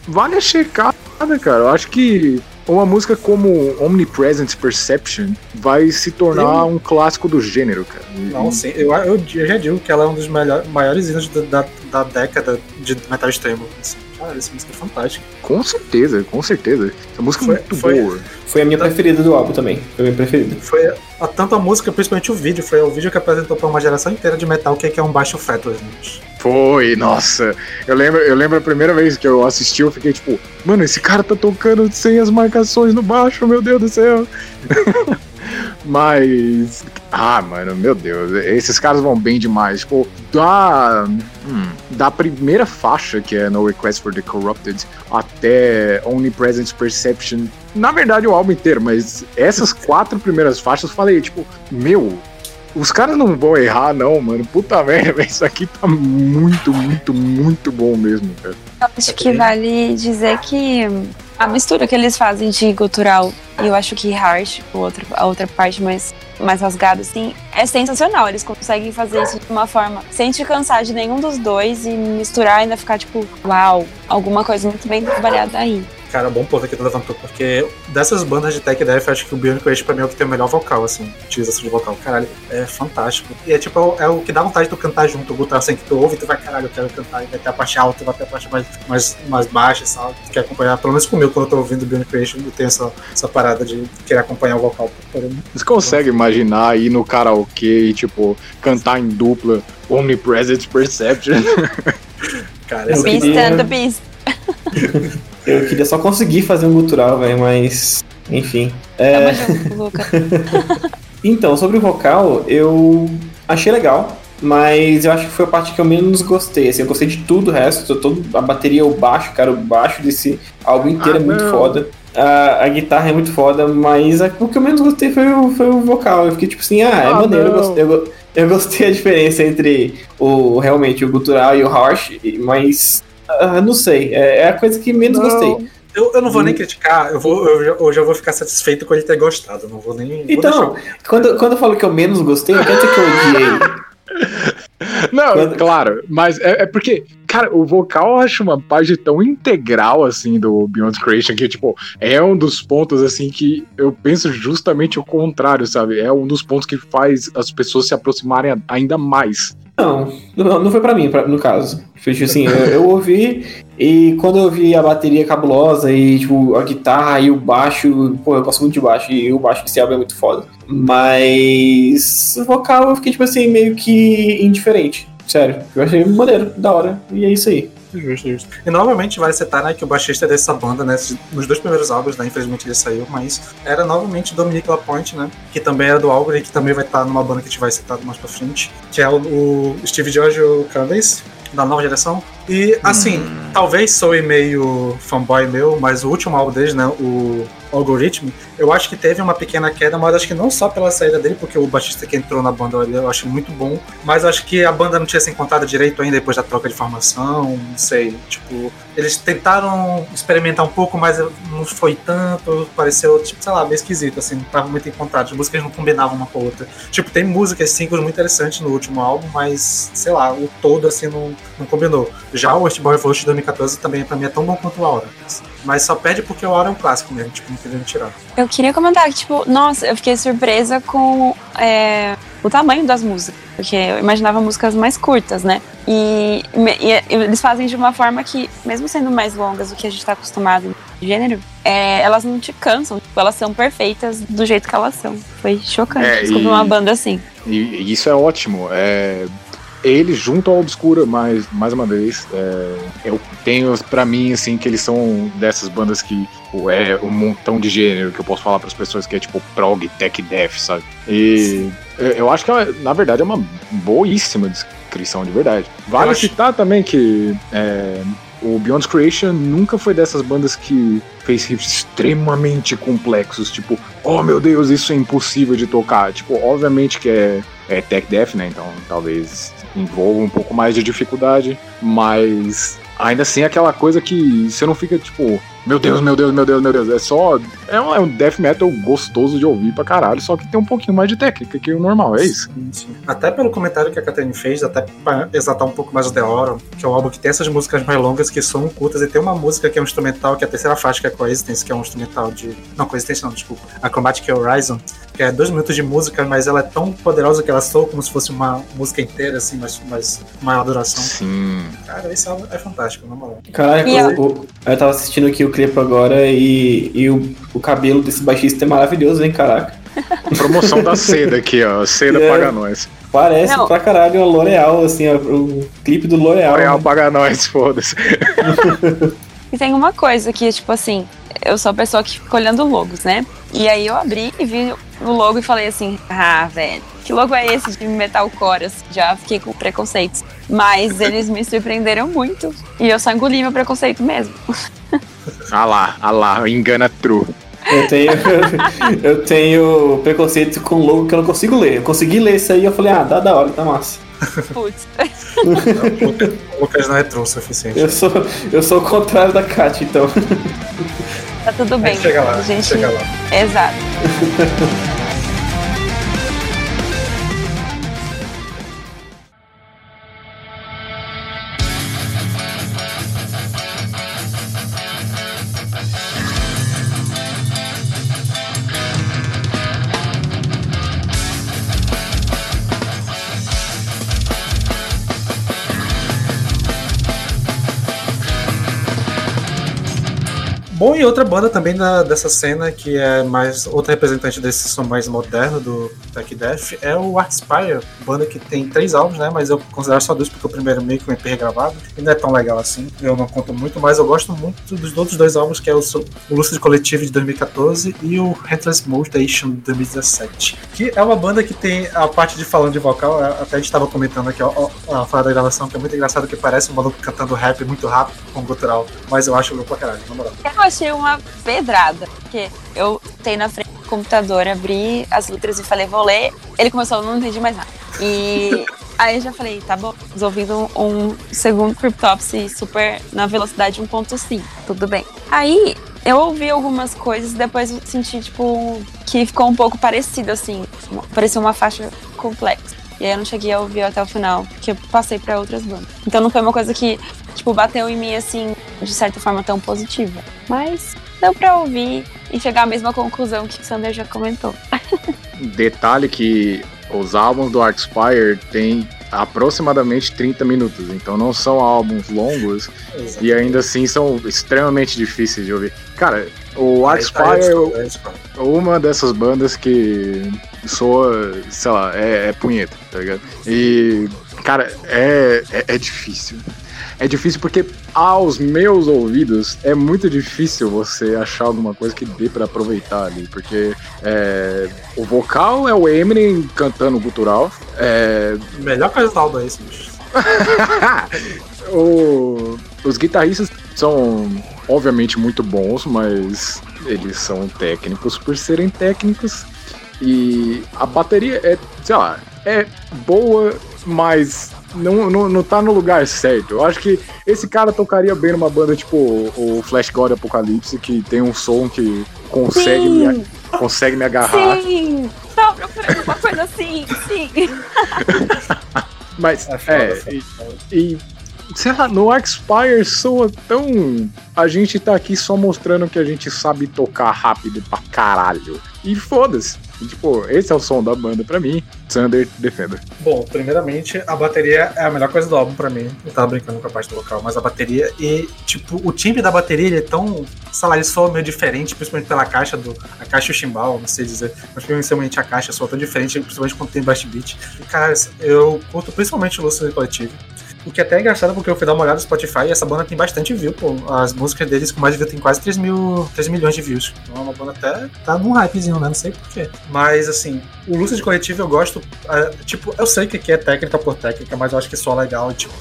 vale a checada, cara. Eu acho que uma música como Omnipresent Perception vai se tornar um clássico do gênero, cara. E- Não, sim, eu, eu, eu já digo que ela é um dos maiores hinos da, da, da década de metal extremo. Assim. Cara, essa música é fantástica. Com certeza, com certeza. Essa música Foi- é muito foi- boa. Foi a minha preferida do álbum também. Foi a minha preferida. Foi a, tanto a música, principalmente o vídeo, foi o vídeo que apresentou pra uma geração inteira de metal o que que é um baixo fretless. Foi, nossa. Eu lembro, eu lembro a primeira vez que eu assisti, eu fiquei tipo, mano, esse cara tá tocando sem as marcações no baixo, meu Deus do céu. Mas. Ah, mano, meu Deus, esses caras vão bem demais. Tipo, da. hum, da primeira faixa, que é No Request for the Corrupted, até Omnipresent Perception. Na verdade, o álbum inteiro, mas essas quatro primeiras faixas eu falei, tipo, meu, os caras não vão errar, não, mano. Puta merda, isso aqui tá muito, muito, muito bom mesmo, cara. Acho que vale dizer que a mistura que eles fazem de gutural e eu acho que harsh, o outro, a outra parte mais, mais rasgada, assim, é sensacional. Eles conseguem fazer isso de uma forma sem te cansar de nenhum dos dois e misturar e ainda ficar tipo, uau, alguma coisa muito bem trabalhada aí. Cara, bom ponto que tu levantou, porque dessas bandas de tech death, eu acho que o Beyond Creation pra mim é o que tem o melhor vocal, assim, utilização de vocal. Caralho, é fantástico. E é tipo, é o que dá vontade de tu cantar junto, o guitarra assim que tu ouve, tu vai, caralho, eu quero cantar, e vai ter a parte alta, vai ter a parte mais, mais, mais baixa, sabe? Tu quer acompanhar, pelo menos comigo, quando eu tô ouvindo o Beyond Creation, eu tenho essa, essa parada de querer acompanhar o vocal. Você consegue imaginar ir no karaokê e, tipo, cantar em dupla Omnipresent Perception? Cara, esse Beast and the Beast. Eu queria só conseguir fazer um gutural, velho, mas. Enfim. Junto, Luca. Então, sobre o vocal, eu achei legal, mas eu acho que foi a parte que eu menos gostei. Assim, eu gostei de tudo o resto, todo, a bateria, o baixo, cara, o baixo desse álbum inteiro Ah, é muito não. foda. A, a guitarra é muito foda, mas a- o que eu menos gostei foi o, foi o vocal. Eu fiquei tipo assim, ah, é Ah, maneiro, eu gostei, eu, eu gostei a diferença entre o realmente o gutural e o harsh, mas ah, não sei, é, é a coisa que menos gostei. Eu, eu não vou nem criticar, eu, vou, eu, já- eu já vou ficar satisfeito com ele ter gostado. eu Não vou nem. vou Então, deixar- quando, quando eu falo que eu menos gostei, não dizer que eu odiei. Não, Quando- claro, mas é, é porque, cara, o vocal eu acho uma parte tão integral, assim, do Beyond Creation, que, tipo, é um dos pontos, assim, que eu penso justamente o contrário, sabe? É um dos pontos que faz as pessoas se aproximarem ainda mais. Não, não, foi pra mim, pra- no caso. Tipo assim, eu, eu ouvi e quando eu ouvi a bateria cabulosa e tipo, a guitarra e o baixo, pô, eu gosto muito de baixo e o baixo desse álbum é muito foda. Mas o vocal eu fiquei tipo assim, meio que indiferente. Sério, eu achei maneiro, da hora. E é isso aí. Justo, justo. E novamente vale citar né, que o baixista dessa banda, né, nos dois primeiros álbuns, né, infelizmente ele saiu, mas era novamente Dominic Lapointe, né, que também era do álbum e que também vai estar numa banda que a gente vai citar mais pra frente, que é o, o Steve Giorgio Candace, da nova geração. E, assim, Hum. talvez soe meio fanboy meu, mas o último álbum deles, né, o Algorithm, eu acho que teve uma pequena queda, mas acho que não só pela saída dele, porque o baixista que entrou na banda eu acho muito bom, mas acho que a banda não tinha se encontrado direito ainda depois da troca de formação, não sei, tipo, eles tentaram experimentar um pouco, mas não foi tanto, pareceu, tipo, sei lá, meio esquisito, assim, não tava muito encontrado, as músicas não combinavam uma com a outra. Tipo, tem músicas, singles muito interessantes no último álbum, mas, sei lá, o todo, assim, não, não combinou. Já o Westbound Revolt de 2014 também, pra mim, é tão bom quanto o Aura. Mas só perde porque o Aura é um clássico mesmo, tipo, não querendo tirar. Eu queria comentar que, tipo, nossa, eu fiquei surpresa com é, o tamanho das músicas. Porque eu imaginava músicas mais curtas, né? E, me- e eles fazem de uma forma que, mesmo sendo mais longas do que a gente tá acostumado no gênero, é, elas não te cansam. Tipo, elas são perfeitas do jeito que elas são. Foi chocante É, descobrir e- uma banda assim. E, e isso é ótimo. É, eles junto ao Obscura, mais, mais uma vez, é, eu tenho pra mim, assim, que eles são dessas bandas que pô, é um montão de gênero que eu posso falar pras pessoas que é tipo prog, tech, death, sabe? E eu, acho que, na verdade, é uma boíssima descrição, de verdade. Vale Eu acho- citar também que é, o Beyond Creation nunca foi dessas bandas que fez riffs extremamente complexos, tipo, oh meu Deus, isso é impossível de tocar. Tipo, obviamente que é, é tech death, né? Então talvez envolva um pouco mais de dificuldade, mas ainda assim é aquela coisa que você não fica tipo, meu Deus, meu Deus, meu Deus, meu Deus. É só. É um, é um death metal gostoso de ouvir pra caralho, só que tem um pouquinho mais de técnica que o normal, é isso. Sim, sim. Até pelo comentário que a Catherine fez, até pra exaltar um pouco mais o The Oral, que é um álbum que tem essas músicas mais longas que são curtas, e tem uma música que é um instrumental, que é a terceira faixa, que é Coexistence, que é um instrumental de. Não, Coexistence não, desculpa. Acrobatic Horizon, que é dois minutos de música, mas ela é tão poderosa que ela soa como se fosse uma música inteira, assim, mas, mas maior duração. Sim. Cara, esse álbum é fantástico, na moral. Caralho, eu, eu, eu tava assistindo aqui o clipe agora e, e o, o cabelo desse baixista é maravilhoso, hein, caraca. Promoção da seda aqui, ó. Seda É. paga nós. Parece Não. pra caralho a L'Oreal, assim, ó, o clipe do L'Oreal. Real né? paga nós, foda-se. E tem uma coisa que, tipo assim, eu sou a pessoa que fica olhando logos, né? E aí eu abri e vi o logo e falei assim, ah, velho, que logo é esse de metalcore? Assim, Já fiquei com preconceitos. Mas eles me surpreenderam muito. E eu só engoli meu preconceito mesmo. Ah lá, ah lá, engana true. Eu tenho, eu tenho preconceito com logo que eu não consigo ler. Eu consegui ler isso aí eu falei, ah, dá da hora, tá massa. Putz. O Lucas não é true o suficiente. Eu sou, eu sou o contrário da Kat, então. Tá tudo bem. gente chega lá, A gente... chega lá. Exato. E outra banda também da, dessa cena, que é mais outra representante desse som mais moderno do Tech Death, é o Artspire, banda que tem três álbuns, né? Mas eu considero só dois, porque o primeiro é meio que um EP regravado, e não é tão legal assim. Eu não conto muito, mas eu gosto muito dos outros dois álbuns, que é o, o Lucid Collective de 2014 e o Headless Motivation de 2017. Que é uma banda que tem a parte de falando de vocal, até a gente estava comentando aqui, ó, a fala da gravação, que é muito engraçado, que parece um maluco cantando rap muito rápido, com gutural, mas eu acho louco pra caralho, na moral. Eu achei uma pedrada, porque eu tenho na frente do computador, abri as letras e falei, vou ler. Ele começou, não entendi mais nada. E aí eu já falei, tá bom, ouvindo um segundo Cryptopsy super na velocidade 1.5, tudo bem. Aí eu ouvi algumas coisas e depois eu senti, tipo, que ficou um pouco parecido, assim, parecia uma faixa complexa. E aí eu não cheguei a ouvir até o final, porque eu passei pra outras bandas. Então não foi uma coisa que, tipo, bateu em mim, assim, de certa forma tão positiva. Mas deu pra ouvir e chegar à mesma conclusão que o Sander já comentou. Detalhe que os álbuns do Artspire têm aproximadamente 30 minutos, então não são álbuns longos e ainda assim são extremamente difíceis de ouvir. Cara, o Artspire é uma dessas bandas que soa, sei lá, é, é punheta, tá ligado? E, cara, é, é, é difícil. É difícil porque aos meus ouvidos é muito difícil você achar alguma coisa que dê pra aproveitar ali, porque é, o vocal é o Eminem cantando gutural, é, Melhor coisa do álbum é esse, bicho. O- os guitarristas são obviamente muito bons, mas eles são técnicos por serem técnicos. E a bateria é, sei lá, é boa, mas não, não, não tá no lugar certo. Eu acho que esse cara tocaria bem numa banda tipo o Flash God Apocalipse, que tem um som que consegue, me, consegue me agarrar. Sim! Tô procurando uma coisa assim, sim. Mas, É é, e, e, sei lá, no Expire soa tão. A gente tá aqui só mostrando que a gente sabe tocar rápido pra caralho. E foda-se. Tipo, esse é o som da banda pra mim. Thunder Defender. Bom, primeiramente, a bateria é a melhor coisa do álbum pra mim. Eu tava brincando com a parte do local, mas a bateria e, tipo, o timbre da bateria ele é tão, sei lá, ele soa meio diferente, principalmente pela caixa do. A caixa e o chimbal, não sei dizer, mas principalmente a caixa soa tão diferente, principalmente quando tem bass beat. E, cara, eu curto principalmente o Lúcio Coletivo. O que até é engraçado porque eu fui dar uma olhada no Spotify e essa banda tem bastante view, pô. As músicas deles com mais view tem quase 3, mil, 3 milhões de views. Então é uma banda até tá num hypezinho, né? Não sei porquê. Mas assim, o Lúcio de Coletivo eu gosto. ah, tipo, eu sei que aqui é técnica por técnica, mas eu acho que soa legal. Tipo,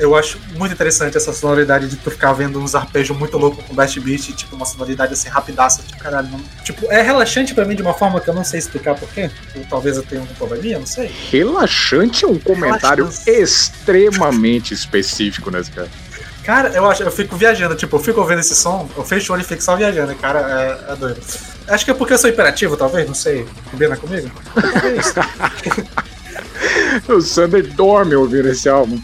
eu acho muito interessante essa sonoridade de tu ficar vendo uns arpejos muito loucos com Best Beat, tipo, uma sonoridade assim rapidaça. Tipo, caralho, não... Tipo, é relaxante pra mim de uma forma que eu não sei explicar porquê. Ou talvez eu tenha um probleminha, não sei. Relaxante é um comentário Relaxante. extremamente específico, né, cara? Cara, eu acho, eu fico viajando, tipo, eu fico ouvindo esse som, eu fecho o olho e fico só viajando, cara, é, é doido. Acho que é porque eu sou hiperativo, talvez, não sei. Combina comigo? É isso. O Thunder dorme ouvindo esse álbum.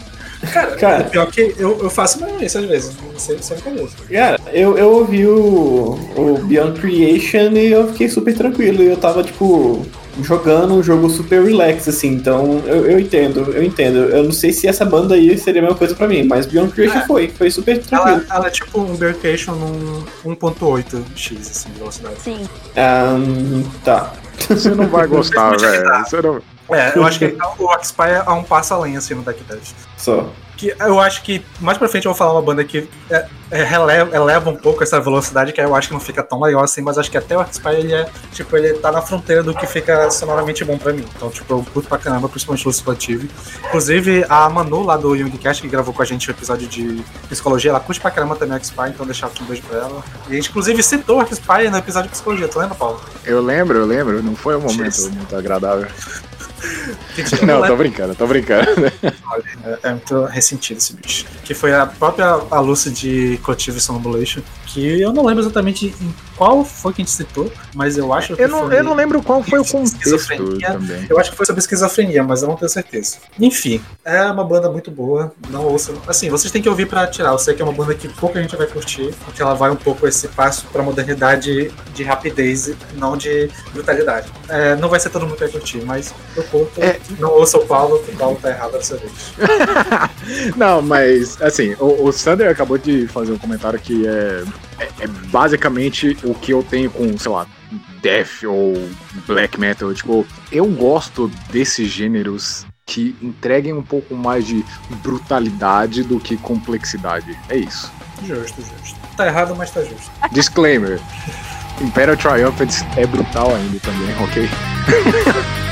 Cara, Cara. o pior que eu, eu faço mesmo isso às vezes. Não sei se é brincadeira. Cara, eu, eu ouvi o, o Beyond Creation e eu fiquei super tranquilo. E eu tava, tipo, jogando um jogo super relax, assim. Então, eu, eu entendo, eu entendo. Eu não sei se essa banda aí seria a mesma coisa pra mim, mas Beyond Creation É. foi, foi super tranquilo. Ela, ela é tipo um Bercation num 1.8x, assim, de velocidade. Sim. Ahn, tá. Você não vai gostar, velho. Você não... É, eu acho que o Axpire é um passo além, assim, no Deck Dev. Só. Que eu acho que mais pra frente eu vou falar uma banda que é, é, releva, eleva um pouco essa velocidade, que eu acho que não fica tão legal assim, mas acho que até o Axpire ele é, tipo, ele tá na fronteira do que fica sonoramente bom pra mim. Então, tipo, eu curto pra caramba, principalmente o Luciplativo. Inclusive, a Manu lá do Youngcast, que gravou com a gente o episódio de psicologia, ela curte pra caramba também o Axpire, então deixar aqui um beijo pra ela. E a gente, inclusive, citou o Axpire no episódio de psicologia, tu lembra, Paulo? Eu lembro, eu lembro. Não foi um momento muito agradável. Não, tô brincando, tô brincando. É, é muito ressentido esse bicho. Que foi a própria a Lucy de Cotive Sonambulation. Que eu não lembro exatamente em qual foi que a gente citou, mas eu acho que Eu não, foi. eu não lembro qual foi o contexto Esquizofrenia. também. Eu acho que foi sobre esquizofrenia, mas eu não tenho certeza. Enfim, é uma banda muito boa. Não ouçam. Assim, vocês têm que ouvir pra tirar. Eu sei que é uma banda que pouca gente vai curtir, porque ela vai um pouco esse passo pra modernidade de rapidez, não de brutalidade. É, não vai ser todo mundo que vai curtir, mas eu curto. É. Não ouça o Paulo, que o Paulo tá errado dessa vez. Não, mas assim, o, o Sander acabou de fazer um comentário que é, é, é basicamente o que eu tenho com, sei lá, death ou black metal. Tipo, eu gosto desses gêneros que entreguem um pouco mais de brutalidade do que complexidade. É isso. Justo, justo. Tá errado, mas tá justo. Disclaimer. Imperial Triumphant é brutal ainda também, ok?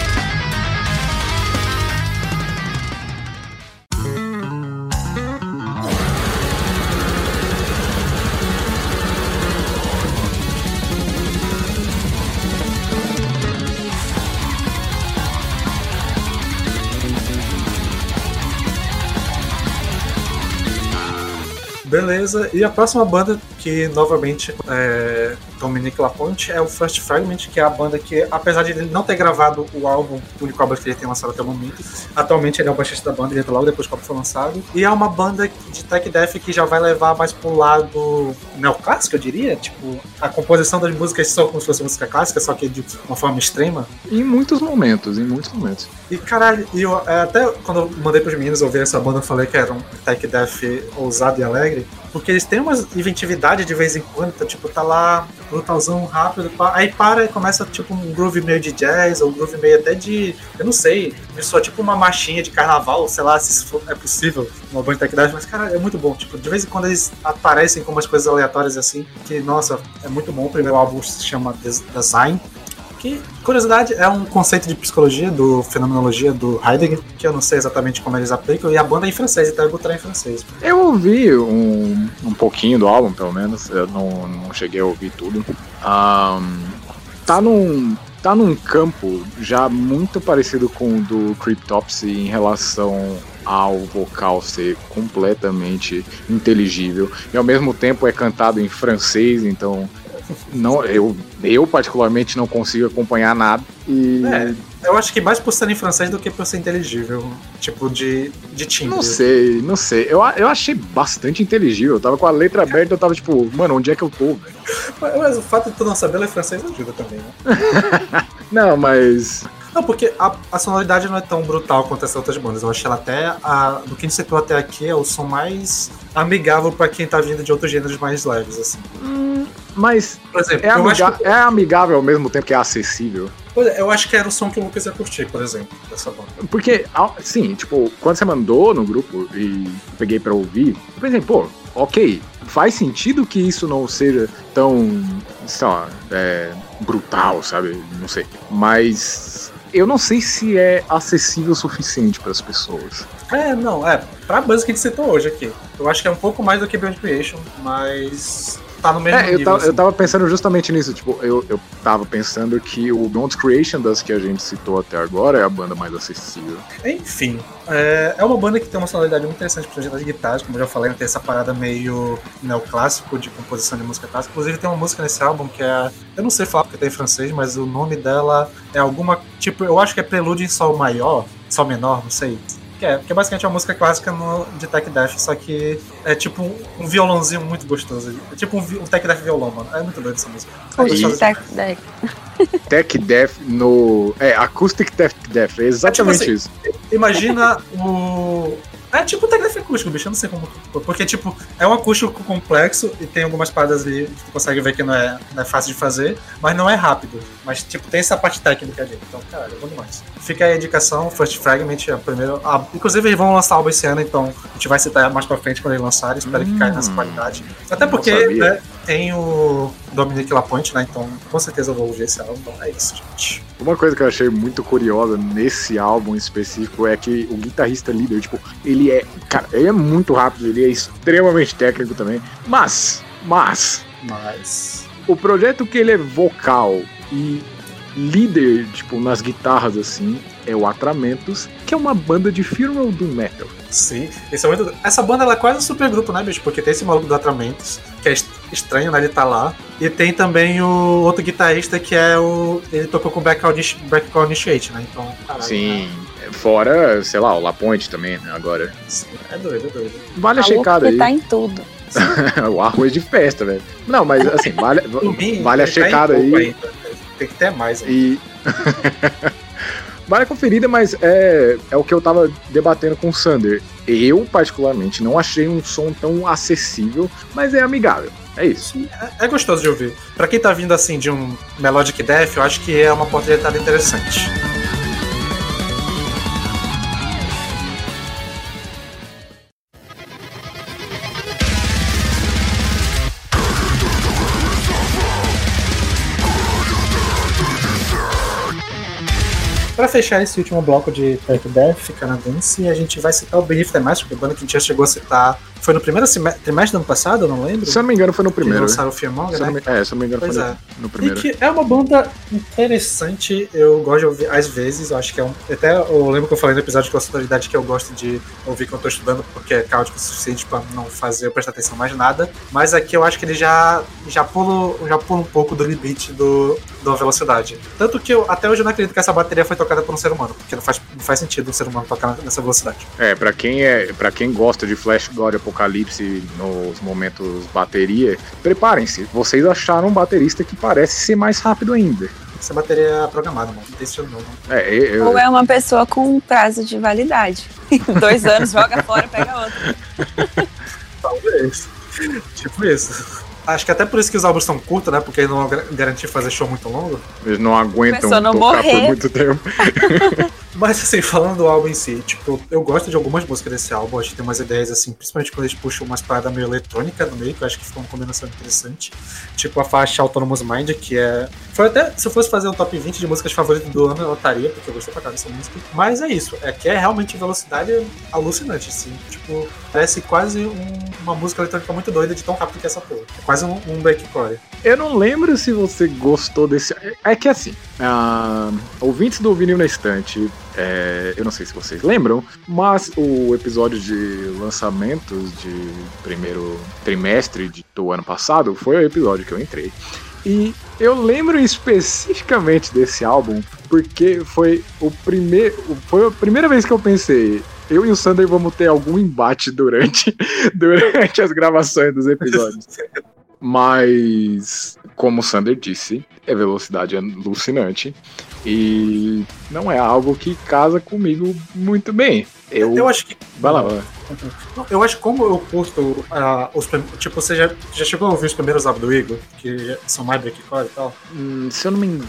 Beleza, e a próxima banda que novamente é Dominic Laponte é o First Fragment, que é a banda que, apesar de ele não ter gravado o álbum, o único álbum que ele tem lançado até o momento, atualmente ele é o baixista da banda, ele entrou logo depois que o álbum foi lançado. E é uma banda de tech death que já vai levar mais pro lado neoclássico, eu diria. Tipo, a composição das músicas são como se fosse música clássica, só que de uma forma extrema. Em muitos momentos, em muitos momentos. E caralho, eu, é, até quando eu mandei pros meninos ouvir essa banda, eu falei que era um tech death ousado e alegre, porque eles têm uma inventividade de vez em quando, então, tipo, tá lá, brutalzão rápido, aí para e começa tipo um groove meio de jazz, ou um groove meio até de, eu não sei, só tipo uma marchinha de carnaval, sei lá se isso for- é possível, uma banda de mas cara, é muito bom, tipo, de vez em quando eles aparecem com umas coisas aleatórias assim, que nossa, é muito bom. O primeiro álbum se chama Des- Design, Que, curiosidade, é um conceito de psicologia, do fenomenologia do Heidegger, que eu não sei exatamente como eles aplicam, e a banda é em francês, então eu vou em francês. Eu ouvi um, um pouquinho do álbum, pelo menos. Eu não, não cheguei a ouvir tudo. Um, tá num. Tá num campo já muito parecido com o do Cryptopsy em relação ao vocal ser completamente inteligível e ao mesmo tempo é cantado em francês, então não eu eu particularmente não consigo acompanhar nada e é, eu acho que mais por ser em francês do que por ser inteligível, tipo de de timbre. Não sei, não sei. Eu, eu achei bastante inteligível. Eu tava com a letra aberta, eu tava tipo, mano, onde é que eu tô? Mas, mas o fato de tu não saber ler francês ajuda também, né? não, mas não, porque a, a, sonoridade não é tão brutal quanto essas outras bandas. Eu achei ela até, a, do que a gente citou até aqui, é o som mais amigável para quem tá vindo de outros gêneros mais leves, assim. Hum, mas, exemplo, é, amiga que... é amigável ao mesmo tempo que é acessível. É, eu acho que era o som que o Lucas ia curtir, por exemplo, dessa banda. Porque, sim, tipo, quando você mandou no grupo e peguei para ouvir, eu pensei, pô, ok, faz sentido que isso não seja tão, sei lá, é, brutal, sabe? Não sei. Mas eu não sei se é acessível o suficiente para as pessoas. É, não, é. Pra banda que a gente citou hoje aqui. Eu acho que é um pouco mais do que Beyond Creation, mas tá no mesmo é, nível. Eu tava, assim. eu tava pensando justamente nisso. Tipo, eu, eu tava pensando que o Beyond Creation das que a gente citou até agora é a banda mais acessível. Enfim, é, é uma banda que tem uma sonoridade muito interessante jeito de guitarras, como eu já falei, tem essa parada meio neoclássico de composição de música clássica. Inclusive tem uma música nesse álbum que é. Eu não sei falar porque tem em francês, mas o nome dela é alguma. Tipo, eu acho que é Prelude em Sol Maior, Sol Menor, não sei. Que é, que é basicamente uma música clássica no, de Tech Death, só que é tipo um, um violãozinho muito gostoso. É tipo um, um Tech Death violão, mano. É muito doido essa música. É Tech Death. Tech Death no. É, Acoustic Tech Death, é exatamente é tipo assim, isso. Imagina o, é tipo telegrafia acústico, bicho, eu não sei como. Porque, tipo, é um acústico complexo e tem algumas paradas ali que tu consegue ver que não é, não é fácil de fazer, mas não é rápido. Mas, tipo, tem essa parte técnica ali. Então, caralho, é bom demais. Fica aí a indicação, First Fragment, a primeira. Ah, inclusive, eles vão lançar álbum esse ano, então a gente vai citar mais pra frente quando eles lançarem. Espero hum, que caia nessa hum. qualidade. Até porque né, tem o Dominic Lapointe, né? Então, com certeza eu vou ouvir esse álbum. Então, é isso, gente. Uma coisa que eu achei muito curiosa nesse álbum específico é que o guitarrista líder, tipo, ele é. Cara, ele é muito rápido, ele é extremamente técnico também. Mas, mas. Mas. O projeto que ele é vocal e líder, tipo, nas guitarras assim, é o Atramentos, que é uma banda de Funeral do Metal. Sim, esse é muito... essa banda ela é quase um super grupo, né, bicho? Porque tem esse maluco do Atramentos, que é estranho, né? Ele tá lá. E tem também o outro guitarrista que é o. Ele tocou com Background Initiate, né? Então, caralho. Sim. Né? Fora, sei lá, o Lapointe também, né? Agora. Sim, é doido, é doido. Vale a, a checada aí. tá em tudo. o arroz de festa, velho. Não, mas assim, vale, vale a tá checada tá aí. Ainda. Tem que ter mais. Aí. E. vale a conferida, mas é, é o que eu tava debatendo com o Sander. Eu, particularmente, não achei um som tão acessível, mas é amigável. É isso. É, é gostoso de ouvir. Para quem tá vindo assim de um Melodic Death, eu acho que é uma porta de entrada interessante. Para fechar esse último bloco de Tech Death canadense, a gente vai citar o Beneath the Master, que é banda que a gente já chegou a citar foi no primeiro trimestre do ano passado, eu não lembro. Se eu não me engano, foi no primeiro. Que lançaram o Fearmonger, né? É, se eu não me engano, pois foi é. no primeiro. E que é uma banda interessante, eu gosto de ouvir às vezes, eu acho que é um. Até eu lembro que eu falei no episódio de autoridade que eu gosto de ouvir quando eu tô estudando, porque é caótico o suficiente para não fazer eu prestar atenção mais nada. Mas aqui eu acho que ele já, já, pula, já pula um pouco do limite do, da velocidade. Tanto que eu, até hoje eu não acredito que essa bateria foi tocada por um ser humano, porque não faz, não faz sentido um ser humano tocar nessa velocidade. É, para quem é, para quem gosta de Flash God Apocalipse nos momentos bateria, preparem-se. Vocês acharam um baterista que parece ser mais rápido ainda. Essa bateria é programada, mano. Não tem esse novo. É, eu... Ou é uma pessoa com prazo de validade. Dois anos, joga fora, pega outro. Talvez. tipo isso. Acho que até por isso que os álbuns são curtos, né? Porque eles não garantem fazer show muito longo. Eles não aguentam tocar morrer. por muito tempo. Mas assim, falando do álbum em si, tipo, eu gosto de algumas músicas desse álbum, acho que tem umas ideias assim, principalmente quando eles puxam umas paradas meio eletrônica no meio, que eu acho que ficou uma combinação interessante. Tipo a faixa Autonomous Mind, que é. Foi até. Se eu fosse fazer um top 20 de músicas favoritas do ano, eu estaria, porque eu gostei pra caramba dessa música. Mas é isso, é que é realmente velocidade alucinante, assim. Tipo, parece quase um- uma música eletrônica muito doida de tão rápido que é essa porra. É quase um, um breakcore. Eu não lembro se você gostou desse. É que assim, ah, ouvintes do Vinil na Estante, é, eu não sei se vocês lembram, mas o episódio de lançamentos de primeiro trimestre de- do ano passado foi o episódio que eu entrei. E eu lembro especificamente desse álbum porque foi o primeiro, foi a primeira vez que eu pensei, eu e o Sander vamos ter algum embate durante, durante as gravações dos episódios. Mas, como o Sander disse, é velocidade alucinante. E não é algo que casa comigo muito bem. Eu. Eu acho que Vai lá, vai Eu acho que como eu curto ah, os Tipo, você já, já chegou a ouvir os primeiros álbuns do Igor, que são mais breakcore e tal? Hum, se eu não me engano.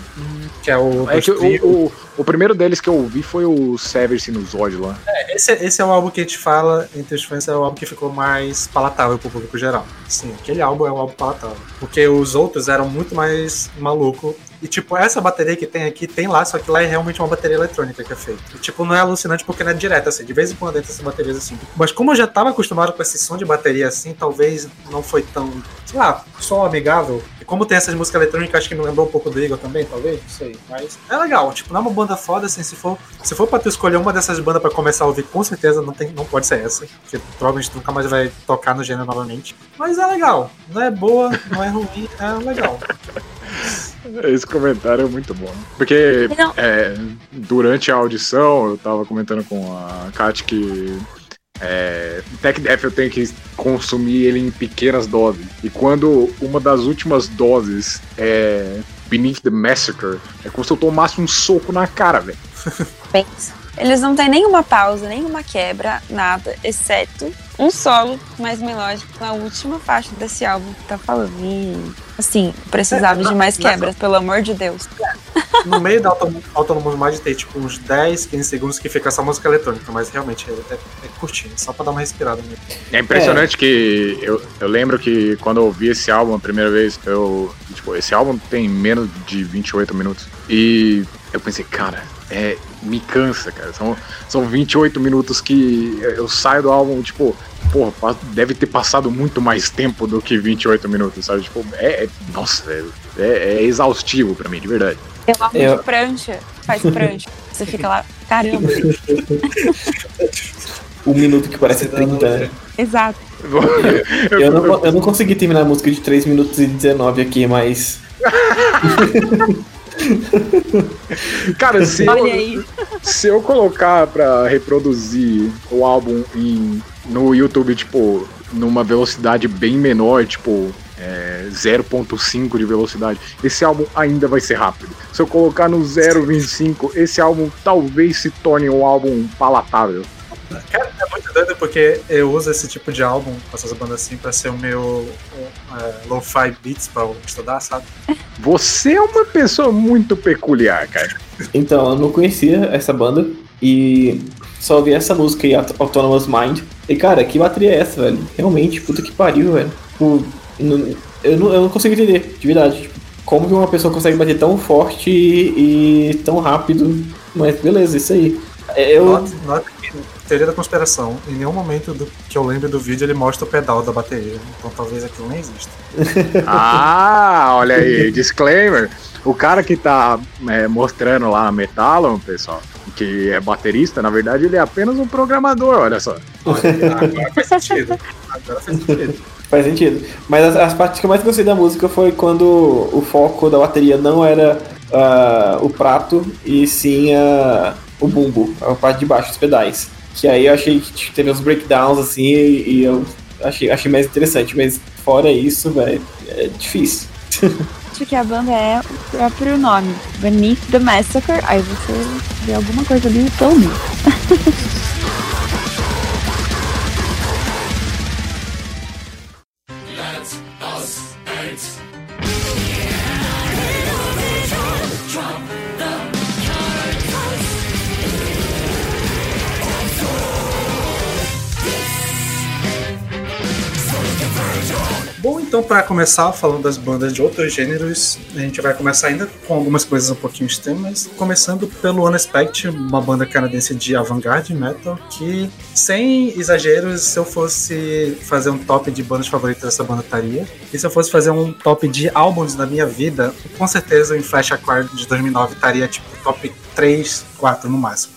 Que é o. É que o, o, o primeiro deles que eu ouvi foi o Sever Sinusode lá. Esse, esse é o álbum que a gente fala entre os fãs, é o álbum que ficou mais palatável pro público geral. Sim, aquele álbum é o álbum palatável. Porque os outros eram muito mais maluco. E, tipo, essa bateria que tem aqui, tem lá, só que lá é realmente uma bateria eletrônica que é feita. E, tipo, não é alucinante porque não é direto, assim. De vez em quando entra essas baterias assim. Mas como eu já tava acostumado com esse som de bateria assim, talvez não foi tão, sei lá, só amigável. E como tem essas músicas eletrônicas, acho que me lembrou um pouco do Igor também, talvez, não sei. Mas é legal, tipo, não é uma banda foda, assim, se for, se for pra tu escolher uma dessas bandas pra começar a ouvir, com certeza não, tem, não pode ser essa. Porque provavelmente nunca mais vai tocar no gênero novamente. Mas é legal. Não é boa, não é ruim, é legal. Esse comentário é muito bom. Porque é, durante a audição eu tava comentando com a Kat que é, Tech Death eu tenho que consumir ele em pequenas doses. E quando uma das últimas doses é Beneath the Massacre, é como se eu tomasse um soco na cara, velho. Pensa. Eles não têm nenhuma pausa, nenhuma quebra, nada, exceto um solo mais melódico na última faixa desse álbum que tá falando. E, assim, precisava de mais quebras, pelo amor de Deus. No meio da Auto- Autonomous Mind tem tipo uns 10, 15 segundos que fica essa música eletrônica, mas realmente é, é, é curtinho, só pra dar uma respirada mesmo. É impressionante que eu, eu lembro que quando eu ouvi esse álbum a primeira vez, eu. Tipo, esse álbum tem menos de 28 minutos. E eu pensei, cara, é, me cansa, cara. São, são 28 minutos que eu saio do álbum, tipo, porra, deve ter passado muito mais tempo do que 28 minutos, sabe? Tipo, é. é- nossa, velho. É, é exaustivo pra mim, de verdade. Eu amo Eu- de prancha, faz prancha. Você fica lá, caramba. Um minuto que parece 30, né? Exato. Eu não, eu não consegui terminar a música de 3 minutos e 19 aqui, mas. Cara, se Olha eu, aí. se eu colocar pra reproduzir o álbum em, no YouTube, tipo, numa velocidade bem menor, tipo, é, 0.5 de velocidade, esse álbum ainda vai ser rápido. Se eu colocar no 0.25, esse álbum talvez se torne um álbum palatável. Cara, é muito doido porque eu uso esse tipo de álbum, com essas bandas assim, pra ser o meu é, lo-fi beats pra eu estudar, sabe? Você é uma pessoa muito peculiar, cara. Então, eu não conhecia essa banda e só ouvi essa música aí, Aut- Autonomous Mind. E cara, que bateria é essa, velho? Realmente, puta que pariu, velho. Tipo, eu, não, eu não consigo entender, de verdade. Tipo, como que uma pessoa consegue bater tão forte e, e tão rápido? Mas beleza, isso aí. É, Eu, Nota, nota que, teoria da conspiração, em nenhum momento do, que eu lembro do vídeo ele mostra o pedal da bateria. Então talvez aquilo nem exista. Ah, olha aí, disclaimer. O cara que tá é, mostrando lá a Metallon, pessoal, que é baterista, na verdade ele é apenas um programador, olha só. Agora faz sentido. Agora faz sentido. Faz sentido. Mas as, as partes que eu mais gostei da música foi quando o foco da bateria não era ah, o prato e sim ah, o bumbo, a parte de baixo, os pedais. Que aí eu achei que tipo, teve uns breakdowns assim e, e eu achei, achei mais interessante. Mas fora isso, velho, é difícil. Acho que a banda é o próprio nome, Beneath the Massacre. Aí você vê alguma coisa ali pelo meio. então, para começar falando das bandas de outros gêneros, a gente vai começar ainda com algumas coisas um pouquinho extremas, começando pelo Unexpect, uma banda canadense de avant-garde metal, que, sem exageros, se eu fosse fazer um top de bandas favoritas dessa banda estaria, e se eu fosse fazer um top de álbuns da minha vida, com certeza o Flash Acquired de 2009 estaria tipo top 3, 4 no máximo.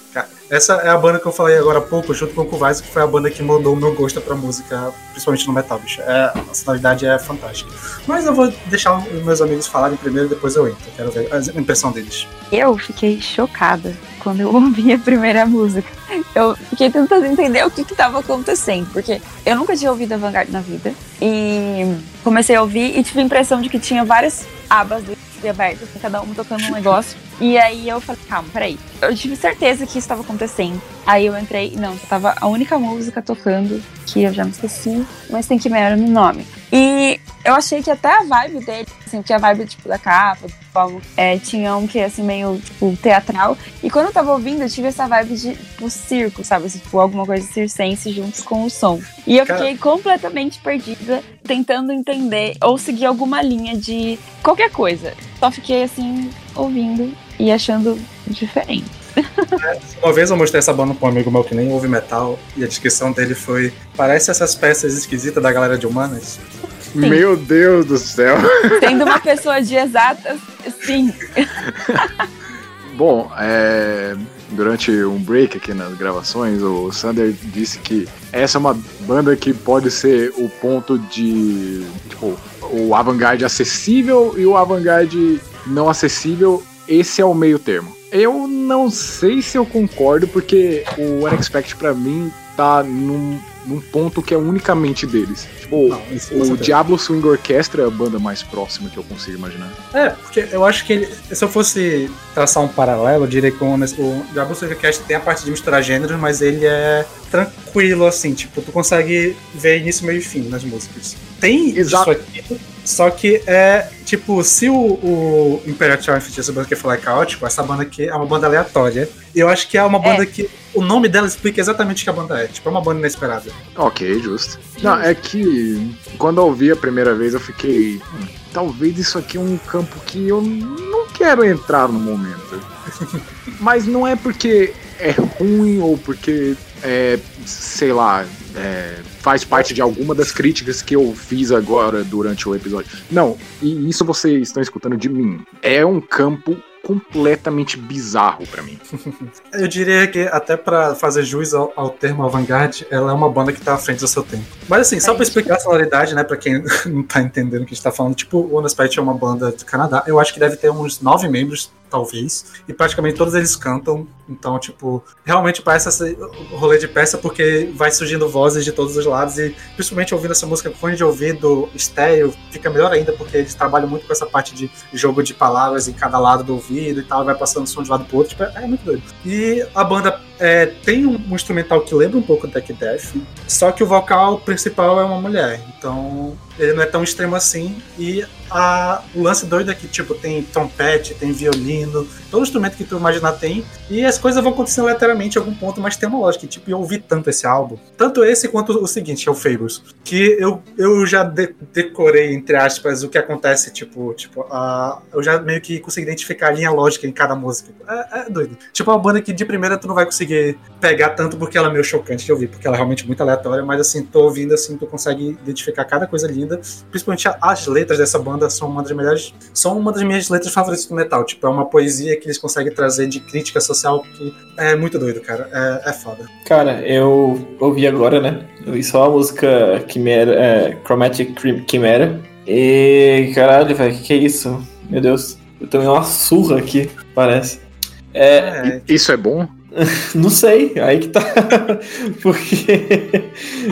Essa é a banda que eu falei agora há pouco, junto com o Kuvais, que foi a banda que mudou o meu gosto pra música, principalmente no metal, bicho. É, a sonoridade é fantástica. Mas eu vou deixar os meus amigos falarem primeiro depois eu entro. Quero ver a impressão deles. Eu fiquei chocada quando eu ouvi a primeira música. Eu fiquei tentando entender o que estava acontecendo, porque eu nunca tinha ouvido a Vanguard na vida. E comecei a ouvir e tive a impressão de que tinha várias abas do abertas, cada um tocando um negócio. E aí eu falei, calma, peraí. Eu tive certeza que isso estava acontecendo. Aí eu entrei, não, tava a única música tocando, que eu já me esqueci, mas tem que era no nome. E eu achei que até a vibe dele, assim, tinha a vibe tipo da capa, do palmo, é, tinha um que assim, meio tipo, teatral. E quando eu tava ouvindo, eu tive essa vibe de tipo, circo, sabe? Assim, tipo, alguma coisa circense junto com o som. E eu fiquei completamente perdida, tentando entender ou seguir alguma linha de qualquer coisa. Só fiquei assim, ouvindo e achando diferente. Uma vez eu mostrei essa banda pra um amigo meu que nem ouve metal e a descrição dele foi: parece essas peças esquisitas da galera de humanas. Sim. Meu Deus do céu! Sendo uma pessoa de exatas, sim. Bom, é, durante um break aqui nas gravações, o Sander disse que essa é uma banda que pode ser o ponto de. Tipo, o avant-garde acessível e o avant-garde não acessível. Esse é o meio termo. Eu não sei se eu concordo, porque o Unexpected para mim tá num, num, ponto que é unicamente deles. Tipo, não, o Diablo Swing Orchestra é a banda mais próxima que eu consigo imaginar. É, porque eu acho que ele, se eu fosse traçar um paralelo, eu diria que o, o Diablo Swing Orchestra tem a parte de misturar gêneros, mas ele é tranquilo, assim, tipo, tu consegue ver início, meio e fim nas músicas. Tem Exato. isso aqui, só que é, tipo, se o, o Imperial Triumph, essa banda que falar é caótico, essa banda aqui é uma banda aleatória. E eu acho que é uma banda é. que o nome dela explica exatamente o que a banda é. Tipo, é uma banda inesperada. Ok, justo. Não, é que quando eu ouvi a primeira vez eu fiquei. Hum, talvez isso aqui é um campo que eu não quero entrar no momento. Mas não é porque é ruim ou porque é, sei lá, é, faz parte de alguma das críticas que eu fiz agora durante o episódio. Não, e isso vocês estão escutando de mim. É um campo completamente bizarro para mim. Eu diria que até para fazer jus ao, ao termo avant-garde, ela é uma banda que tá à frente do seu tempo. Mas assim, só para explicar a sonoridade, né, para quem não tá entendendo o que a gente tá falando, tipo, o Honest é uma banda do Canadá. Eu acho que deve ter uns nove membros talvez. E praticamente todos eles cantam. Então, tipo, realmente parece esse rolê de peça porque vai surgindo vozes de todos os lados. E principalmente ouvindo essa música com fone de ouvido estéreo, fica melhor ainda porque eles trabalham muito com essa parte de jogo de palavras em cada lado do ouvido e tal, vai passando som de lado pro outro. Tipo, é muito doido. E a banda é, tem um, um, instrumental que lembra um pouco Tech Death, só que o vocal principal é uma mulher. Então ele não é tão extremo assim. E a, o lance doido é que, tipo, tem trompete, tem violino, todo instrumento que tu imaginar tem. E as coisas vão acontecendo aleatoriamente em algum ponto, mas tem uma lógica. Tipo, eu ouvi tanto esse álbum, tanto esse quanto o seguinte, é o Fables, que eu, eu já de, decorei, entre aspas, o que acontece, tipo, tipo, uh, eu já meio que consegui identificar a linha lógica em cada música. É, é doido. Tipo, é uma banda que de primeira tu não vai conseguir pegar tanto porque ela é meio chocante de ouvir, porque ela é realmente muito aleatória, mas assim, tô ouvindo assim, tu consegue identificar cada coisa linda. Principalmente as letras dessa banda são uma das melhores, são uma das minhas letras favoritas do metal. Tipo, é uma poesia que eles conseguem trazer de crítica social que é muito doido, cara. É, é foda. Cara, eu ouvi agora, né? Eu ouvi só a música Chimera, é, Chromatic Chimera. E caralho, velho, que que é isso? Meu Deus. Eu tomei uma surra aqui, parece. É, é. Isso é bom? não sei, aí que tá. Porque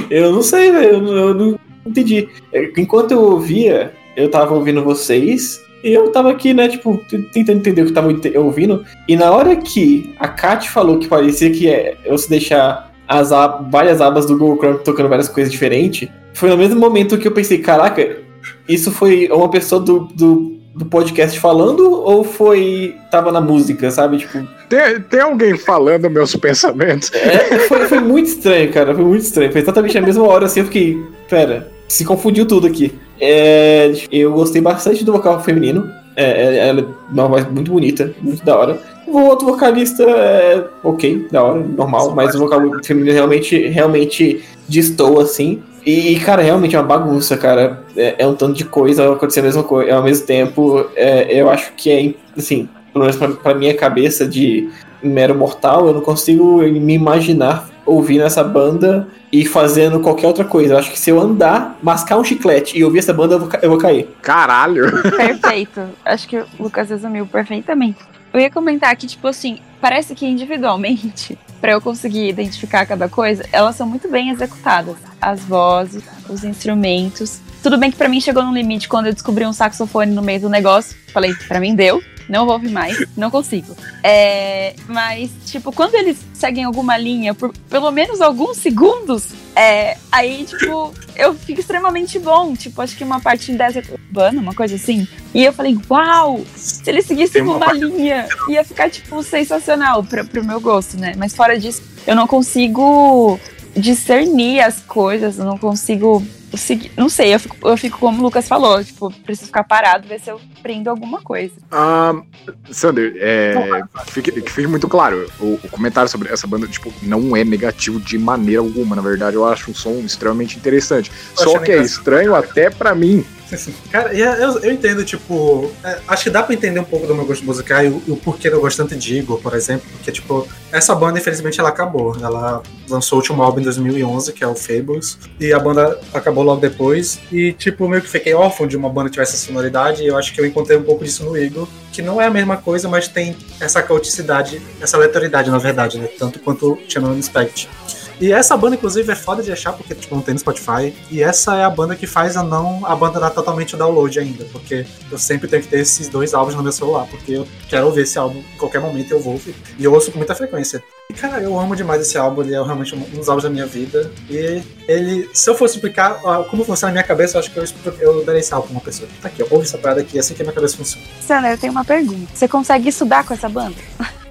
eu não sei, velho. Eu, não entendi. Enquanto eu ouvia, eu tava ouvindo vocês e eu tava aqui, né, tipo, tentando entender o que tava ouvindo. E na hora que a Kat falou que parecia que é eu se deixar as ab várias abas do Google Chrome tocando várias coisas diferentes, foi no mesmo momento que eu pensei, caraca, isso foi uma pessoa do, do, do podcast falando ou foi. tava na música, sabe? Tipo. Tem, tem alguém falando meus pensamentos? É, foi, foi muito estranho, cara. Foi muito estranho. Foi exatamente a mesma hora assim, eu fiquei. Pera, se confundiu tudo aqui. É, eu gostei bastante do vocal feminino. É, é- ela é uma voz muito bonita, muito da hora. O outro vocalista é ok, da hora, normal, mas o vocal feminino realmente, realmente destoa, assim. E, cara, realmente é uma bagunça, cara. É, é um tanto de coisa acontecendo ao mesmo, ao mesmo tempo. É, eu acho que é, assim, pelo menos pra, pra minha cabeça de mero mortal, eu não consigo me imaginar ouvindo essa banda e fazendo qualquer outra coisa. Eu acho que se eu andar, mascar um chiclete e ouvir essa banda, eu vou, eu vou cair. Caralho! Perfeito. Acho que o Lucas resumiu perfeitamente. Eu ia comentar que, tipo assim, parece que individualmente, pra eu conseguir identificar cada coisa, elas são muito bem executadas. As vozes, os instrumentos. Tudo bem que pra mim chegou num limite quando eu descobri um saxofone no meio do negócio. Falei, pra mim deu. Não vou ouvir mais, não consigo. É, mas, tipo, quando eles seguem alguma linha por pelo menos alguns segundos, é, aí, tipo, eu fico extremamente bom. Tipo, acho que uma parte dessa urbana, uma coisa assim. E eu falei, uau! Se eles seguissem uma uma, linha, ia ficar, tipo, sensacional pra, pro meu gosto, né? Mas fora disso, eu não consigo discernir as coisas, eu não consigo seguir. Não sei, eu fico, eu fico como o Lucas falou, tipo, preciso ficar parado, ver se eu prendo alguma coisa. Ah, Sander, é, que, fique, que fique muito claro, o, o comentário sobre essa banda, tipo, não é negativo de maneira alguma. Na verdade, eu acho um som extremamente interessante. Eu Só que é estranho até pra mim. Cara, é- eu, eu entendo, tipo. é, acho que dá pra entender um pouco do meu gosto musical e o, o porquê eu gosto tanto de Igor, por exemplo. Porque, tipo, essa banda, infelizmente, ela acabou. Ela lançou o último álbum em 2011, que é o Fables. E a banda acabou logo depois. E, tipo, meio que fiquei órfão de uma banda que tivesse essa sonoridade. E eu acho que eu encontrei um pouco disso no Igor. Que não é a mesma coisa, mas tem essa caoticidade, essa aleatoriedade, na verdade, né? Tanto quanto tinha no Inspect. E essa banda, inclusive, é foda de achar, porque tipo, não tem no Spotify. E essa é a banda que faz a não abandonar totalmente o download ainda. Porque eu sempre tenho que ter esses dois álbuns no meu celular. Porque eu quero ouvir esse álbum em qualquer momento eu vou ouvir. E eu ouço com muita frequência. E, cara, eu amo demais esse álbum. Ele é realmente um dos álbuns da minha vida. E ele, se eu fosse explicar ah, como funciona na minha cabeça, eu acho que eu, eu daria esse álbum pra uma pessoa. Tá aqui, ó, ouve essa parada aqui, é assim que a minha cabeça funciona. Sandra, eu tenho uma pergunta. Você consegue estudar com essa banda?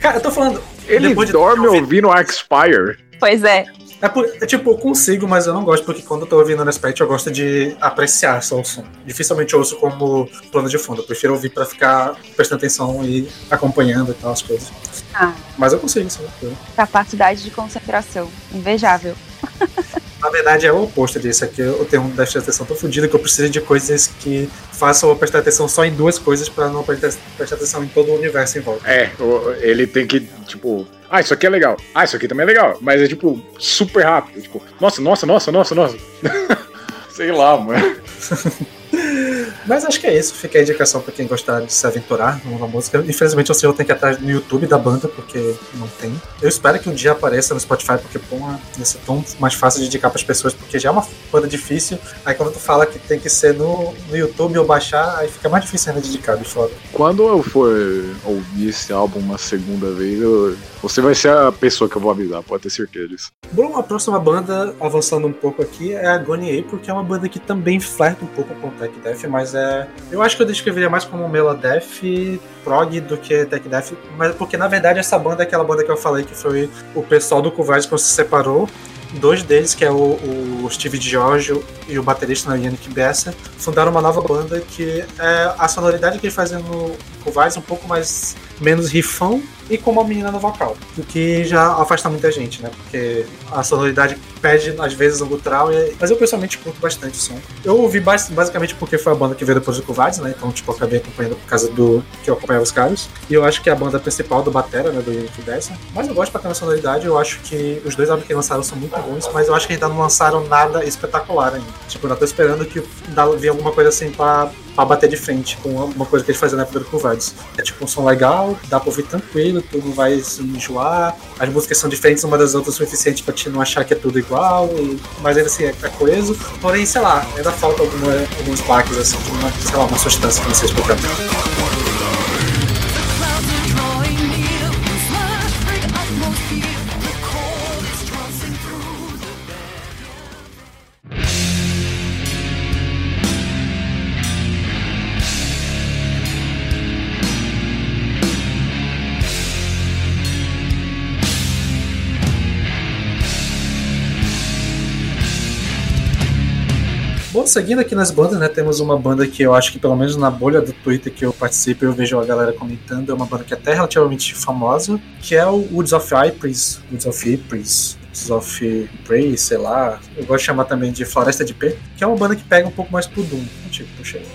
Cara, eu tô falando. Ele depois de dorme ouvir- ouvindo Arcspire. Pois é. É, por- é tipo, eu consigo, mas eu não gosto, porque quando eu tô ouvindo no Spect, eu gosto de apreciar só o som. Dificilmente eu ouço como plano de fundo. Eu prefiro ouvir pra ficar prestando atenção e acompanhando e tal as coisas. Ah. Mas eu consigo, sim. Capacidade de concentração. Invejável. Na verdade, é o oposto disso. Aqui eu tenho um déficit de atenção tão fodido que eu preciso de coisas que façam eu prestar atenção só em duas coisas pra não prestar, prestar atenção em todo o universo em volta. É, ele tem que, tipo, ah, isso aqui é legal. Ah, isso aqui também é legal. Mas é, tipo, super rápido. Tipo, nossa, nossa, nossa, nossa, nossa. Sei lá, mano. Mas acho que é isso. Fica a indicação pra quem gostar de se aventurar numa música. Infelizmente, senhor tem que ir atrás no YouTube da banda, porque não tem. Eu espero que um dia apareça no Spotify, porque, pô, ia ser tão mais fácil de indicar pras pessoas, porque já é uma banda difícil. Aí quando tu fala que tem que ser no, no YouTube ou baixar, aí fica mais difícil ainda de indicar de fora. Quando eu for ouvir esse álbum uma segunda vez, eu- você vai ser a pessoa que eu vou avisar, pode ter certeza disso. Bom, a próxima banda, avançando um pouco aqui, é a Agony April, que é uma banda que também flerta um pouco com o Tech Death, mas é. Eu acho que eu descreveria mais como Melodeath prog do que Tech Death, mas porque na verdade essa banda é aquela banda que eu falei que foi o pessoal do Covarde quando se separou. Dois deles, que é o, o Steve Giorgio e o baterista né, Yannick Bessa, fundaram uma nova banda que é a sonoridade que eles fazem no Covarde um pouco mais menos rifão e com uma menina no vocal, o que já afasta muita gente, né? Porque a sonoridade pede às vezes um guttural, e- mas eu pessoalmente curto bastante o som. Eu ouvi bas- basicamente porque foi a banda que veio depois do Covardes, né? Então, tipo, acabei acompanhando por causa do que eu acompanhava os caras. E eu acho que é a banda principal do Batera, né? Do Yannick Dessa. Mas eu gosto pra caramba da sonoridade, eu acho que os dois álbuns que lançaram são muito bons, mas eu acho que ainda não lançaram nada espetacular ainda. Tipo, eu ainda tô esperando que dá- vir alguma coisa assim pra, pra bater de frente com alguma coisa que eles faziam na época do Covardes. É tipo um som legal, dá pra ouvir tranquilo, tu não vai se enjoar. As músicas são diferentes uma das outras o suficiente pra te não achar que é tudo igual, e- mas ainda assim é, é coeso. Porém, sei lá, ainda falta alguma, alguns baques, assim, de uma, sei lá, uma substância que não explicar. Seguindo aqui nas bandas, né, temos uma banda que eu acho que pelo menos na bolha do Twitter que eu participo, eu vejo a galera comentando, é uma banda que é até relativamente famosa, que é o Woods of Ypres, Woods of Ypres, Woods of Prey, sei lá, eu gosto de chamar também de Floresta de P, que é uma banda que pega um pouco mais pro Doom. Tipo, puxa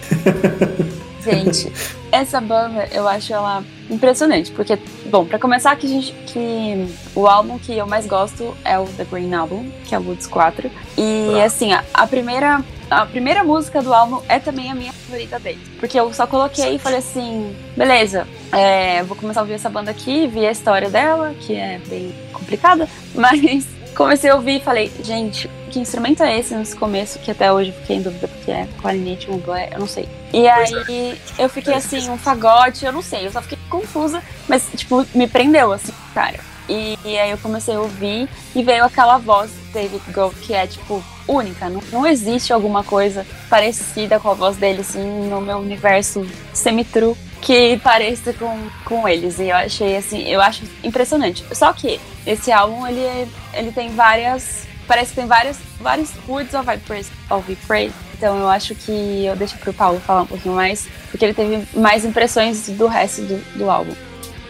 Gente, essa banda eu acho ela impressionante, porque, bom, para começar que, a gente, que o álbum que eu mais gosto é o The Green Album, que é o Woods 4. E Ah. assim, a, a primeira a primeira música do álbum é também a minha favorita dele. Porque eu só coloquei e falei assim, beleza, é, vou começar a ouvir essa banda aqui, vi a história dela, que é bem complicada, mas comecei a ouvir e falei, gente, que instrumento é esse nesse começo, que até hoje fiquei em dúvida porque é clarinete, um blé, eu não sei. E aí eu fiquei assim, um fagote, eu não sei, eu só fiquei confusa, mas tipo, me prendeu assim, cara. E, e aí eu comecei a ouvir e veio aquela voz do David Gold que é tipo única, não, não existe alguma coisa parecida com a voz dele assim no meu universo semi-true que pareça com, com eles. E eu achei assim, eu acho impressionante. Só que esse álbum ele, é- ele tem várias. Parece que tem várias, vários Woods of Vipers of Prey. Então eu acho que eu deixo pro Paulo falar um pouquinho mais, porque ele teve mais impressões do resto do, do álbum.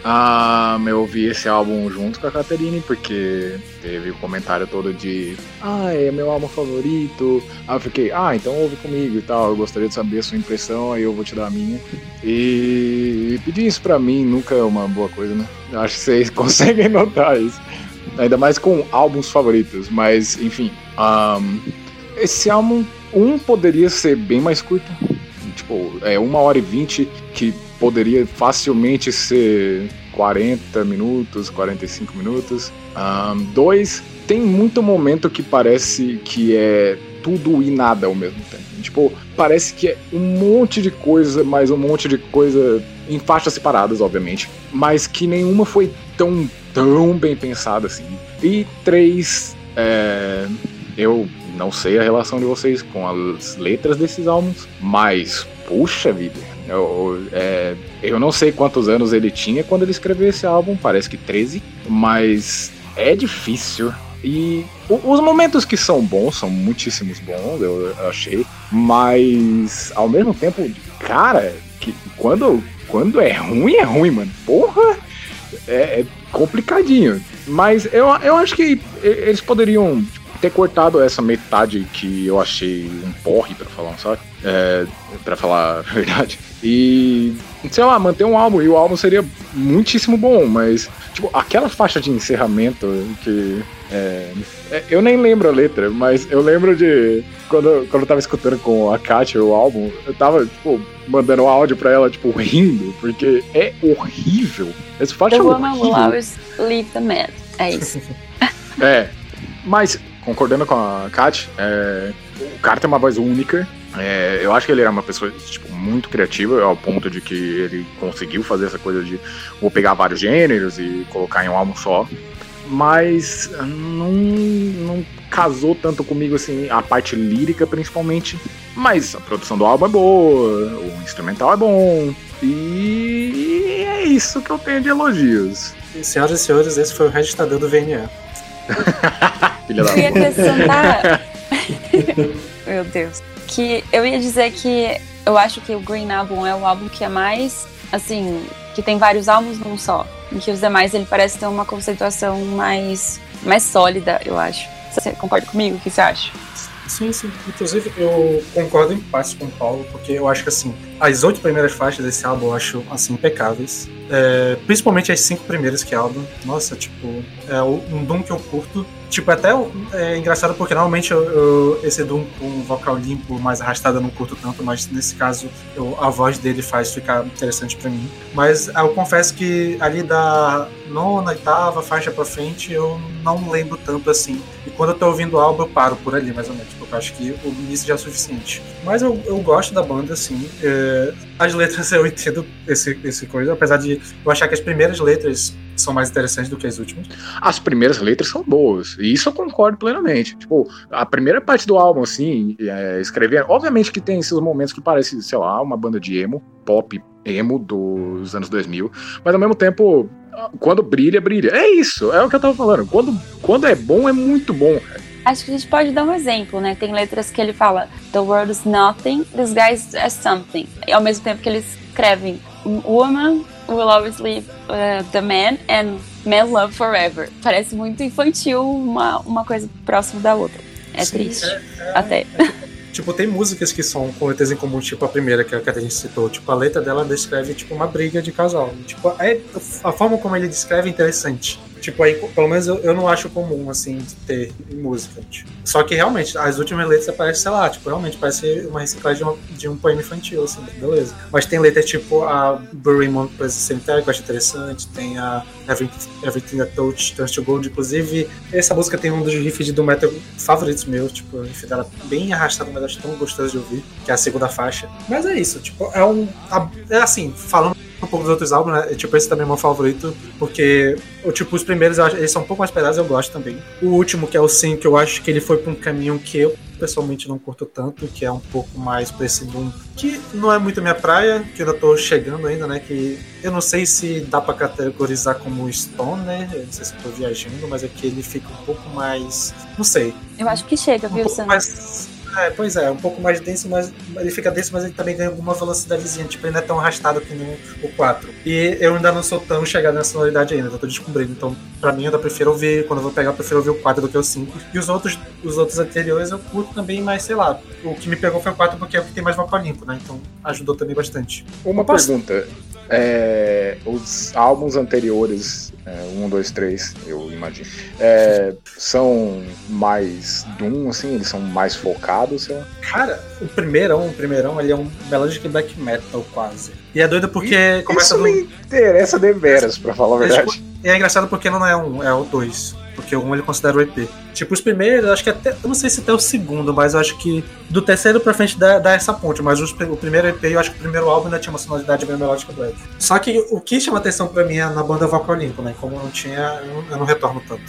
Ah, eu ouvi esse álbum junto com a Caterine, porque teve o comentário todo de Ah, é meu álbum favorito. Aí eu fiquei, ah, então ouve comigo e tal. Eu gostaria de saber a sua impressão, aí eu vou te dar a minha. E pedir isso pra mim nunca é uma boa coisa, né? Acho que vocês conseguem notar isso. Ainda mais com álbuns favoritos. Mas, enfim. ahn, esse álbum, um poderia ser bem mais curto. Tipo, é uma hora e vinte que poderia facilmente ser 40 minutos, 45 minutos. Ahn, dois, tem muito momento que parece que é tudo e nada ao mesmo tempo. Tipo, parece que é um monte de coisa, mais um monte de coisa em faixas separadas, obviamente, mas que nenhuma foi tão, tão bem pensada assim. E três, é, eu não sei a relação de vocês com as letras desses álbuns, mas, puxa vida, eu, é, eu não sei quantos anos ele tinha quando ele escreveu esse álbum, parece que 13, mas é difícil. E os momentos que são bons, são muitíssimos bons, eu achei, mas ao mesmo tempo, cara, que quando, quando é ruim, é ruim, mano. Porra! É, é complicadinho. Mas eu, eu acho que eles poderiam ter cortado essa metade que eu achei um porre, pra falar, sabe? É, pra falar a verdade. E, sei lá, manter um álbum. E o álbum seria muitíssimo bom, mas, tipo, aquela faixa de encerramento que. é, é, eu nem lembro a letra, mas eu lembro de. Quando, quando eu tava escutando com a Katia o álbum, eu tava, tipo, mandando um áudio pra ela, tipo, rindo, porque é horrível. Essa faixa é horrível. Leave the Man. É isso. É, mas concordando com a Kat, é, o cara tem uma voz única. É, eu acho que ele era uma pessoa tipo, muito criativa, ao ponto de que ele conseguiu fazer essa coisa de vou pegar vários gêneros e colocar em um álbum só. Mas não, não casou tanto comigo assim, a parte lírica principalmente. Mas a produção do álbum é boa, o instrumental é bom. E é isso que eu tenho de elogios. E, senhoras e senhores, esse foi o registrador do VNA. Filha da Eu ia acrescentar. Meu Deus. Que eu ia dizer que eu acho que o Green Album é o álbum que é mais, assim, que tem vários álbuns num só. Em que os demais ele parece ter uma conceituação mais, mais sólida, eu acho. Você concorda comigo? O que você acha? Sim, sim. Inclusive, eu concordo em parte com o Paulo, porque eu acho que, assim, as oito primeiras faixas desse álbum eu acho, assim, impecáveis. É, principalmente as cinco primeiras que é álbum. Nossa, tipo, é um Doom que eu curto. Tipo, até é engraçado porque normalmente eu, eu- esse Doom com um vocal limpo, mais arrastado, eu não curto tanto, mas nesse caso eu- a voz dele faz ficar interessante pra mim. Mas eu confesso que ali da nona, oitava faixa pra frente eu não lembro tanto assim. E quando eu tô ouvindo o álbum eu paro por ali, mais ou menos, porque eu acho que o início já é suficiente. Mas eu, eu gosto da banda, assim. É, as letras eu entendo esse, esse coisa, apesar de eu achar que as primeiras letras são mais interessantes do que as últimas. as primeiras letras são boas. E isso eu concordo plenamente. Tipo, a primeira parte do álbum, assim, é, escrever. Obviamente que tem esses momentos que parece, sei lá, uma banda de emo, pop emo dos anos 2000. Mas ao mesmo tempo, quando brilha, brilha. É isso, é o que eu tava falando. Quando, quando é bom, é muito bom. cara. Acho que a gente pode dar um exemplo, né? Tem letras que ele fala The world is nothing, disguised as something. E ao mesmo tempo que eles escrevem Woman will always leave uh, the man and man love forever. Parece muito infantil, uma, uma coisa próxima da outra. É Sim, triste. é- é- Até. Tipo, tem músicas que são com letras em comum, tipo a primeira que a gente citou. Tipo, a letra dela descreve, tipo, uma briga de casal. Tipo, é, a forma como ele descreve é interessante. Tipo, aí, pelo menos eu, eu não acho comum, assim, ter música. Tipo. Só que, realmente, as últimas letras parecem, sei lá, tipo, realmente parece uma reciclagem de, uma- de um poema infantil, assim, beleza. Mas tem letras, tipo, a Bury Moon Cemitério, que eu acho interessante. Tem a Everything, Everything That Touch Turns to Gold. Inclusive, essa música tem um dos riffs do metal favoritos meus. Tipo, o riff dela bem arrastado, mas acho tão gostoso de ouvir. Que é a segunda faixa. Mas é isso, tipo, é um... É assim, falando um pouco dos outros álbuns, né? Tipo, esse também é meu favorito, porque, tipo, os primeiros, acho, eles são um pouco mais pesados, eu gosto também. O último, que é o Sim, que eu acho que ele foi pra um caminho que eu, pessoalmente, não curto tanto, que é um pouco mais pra esse boom, que não é muito minha praia, que eu ainda tô chegando ainda, né, que eu não sei se dá pra categorizar como Stone, né, eu não sei se eu tô viajando, mas é que ele fica um pouco mais, não sei, Eu acho que chega, um viu, pouco Sam? mais. É, pois é, um pouco mais denso, mas ele fica denso, mas ele também ganha alguma velocidadezinha. Tipo, ele não é tão arrastado que nem o 4. E eu ainda não sou tão chegado nessa sonoridade ainda, eu tô descobrindo. Então, pra mim, eu ainda prefiro ouvir, quando eu vou pegar, eu prefiro ouvir o 4 do que o 5. E os outros, os outros anteriores eu curto também, mas sei lá. O que me pegou foi o 4 porque é o que tem mais vocal limpo, né? Então ajudou também bastante. Uma posso- pergunta. É, os álbuns anteriores, é, 1, 2, 3, eu imagino, é, são mais Doom, assim, eles são mais focados, sei lá. Cara, o primeirão, o primeirão, ele é um melodic black metal quase. E é doido porque começa Isso do. me interessa deveras, pra falar a verdade. E é engraçado porque não é um, é o dois. Porque um ele considera o EP. Tipo, os primeiros, acho que até. Eu não sei se até o segundo, mas eu acho que do terceiro pra frente dá, dá essa ponte. Mas os- o primeiro EP, eu acho que o primeiro álbum ainda tinha uma sonoridade bem melódica do Ed. Só que o que chama atenção pra mim é na banda Vocal Limpo, né? Como não tinha, eu não, eu não retorno tanto.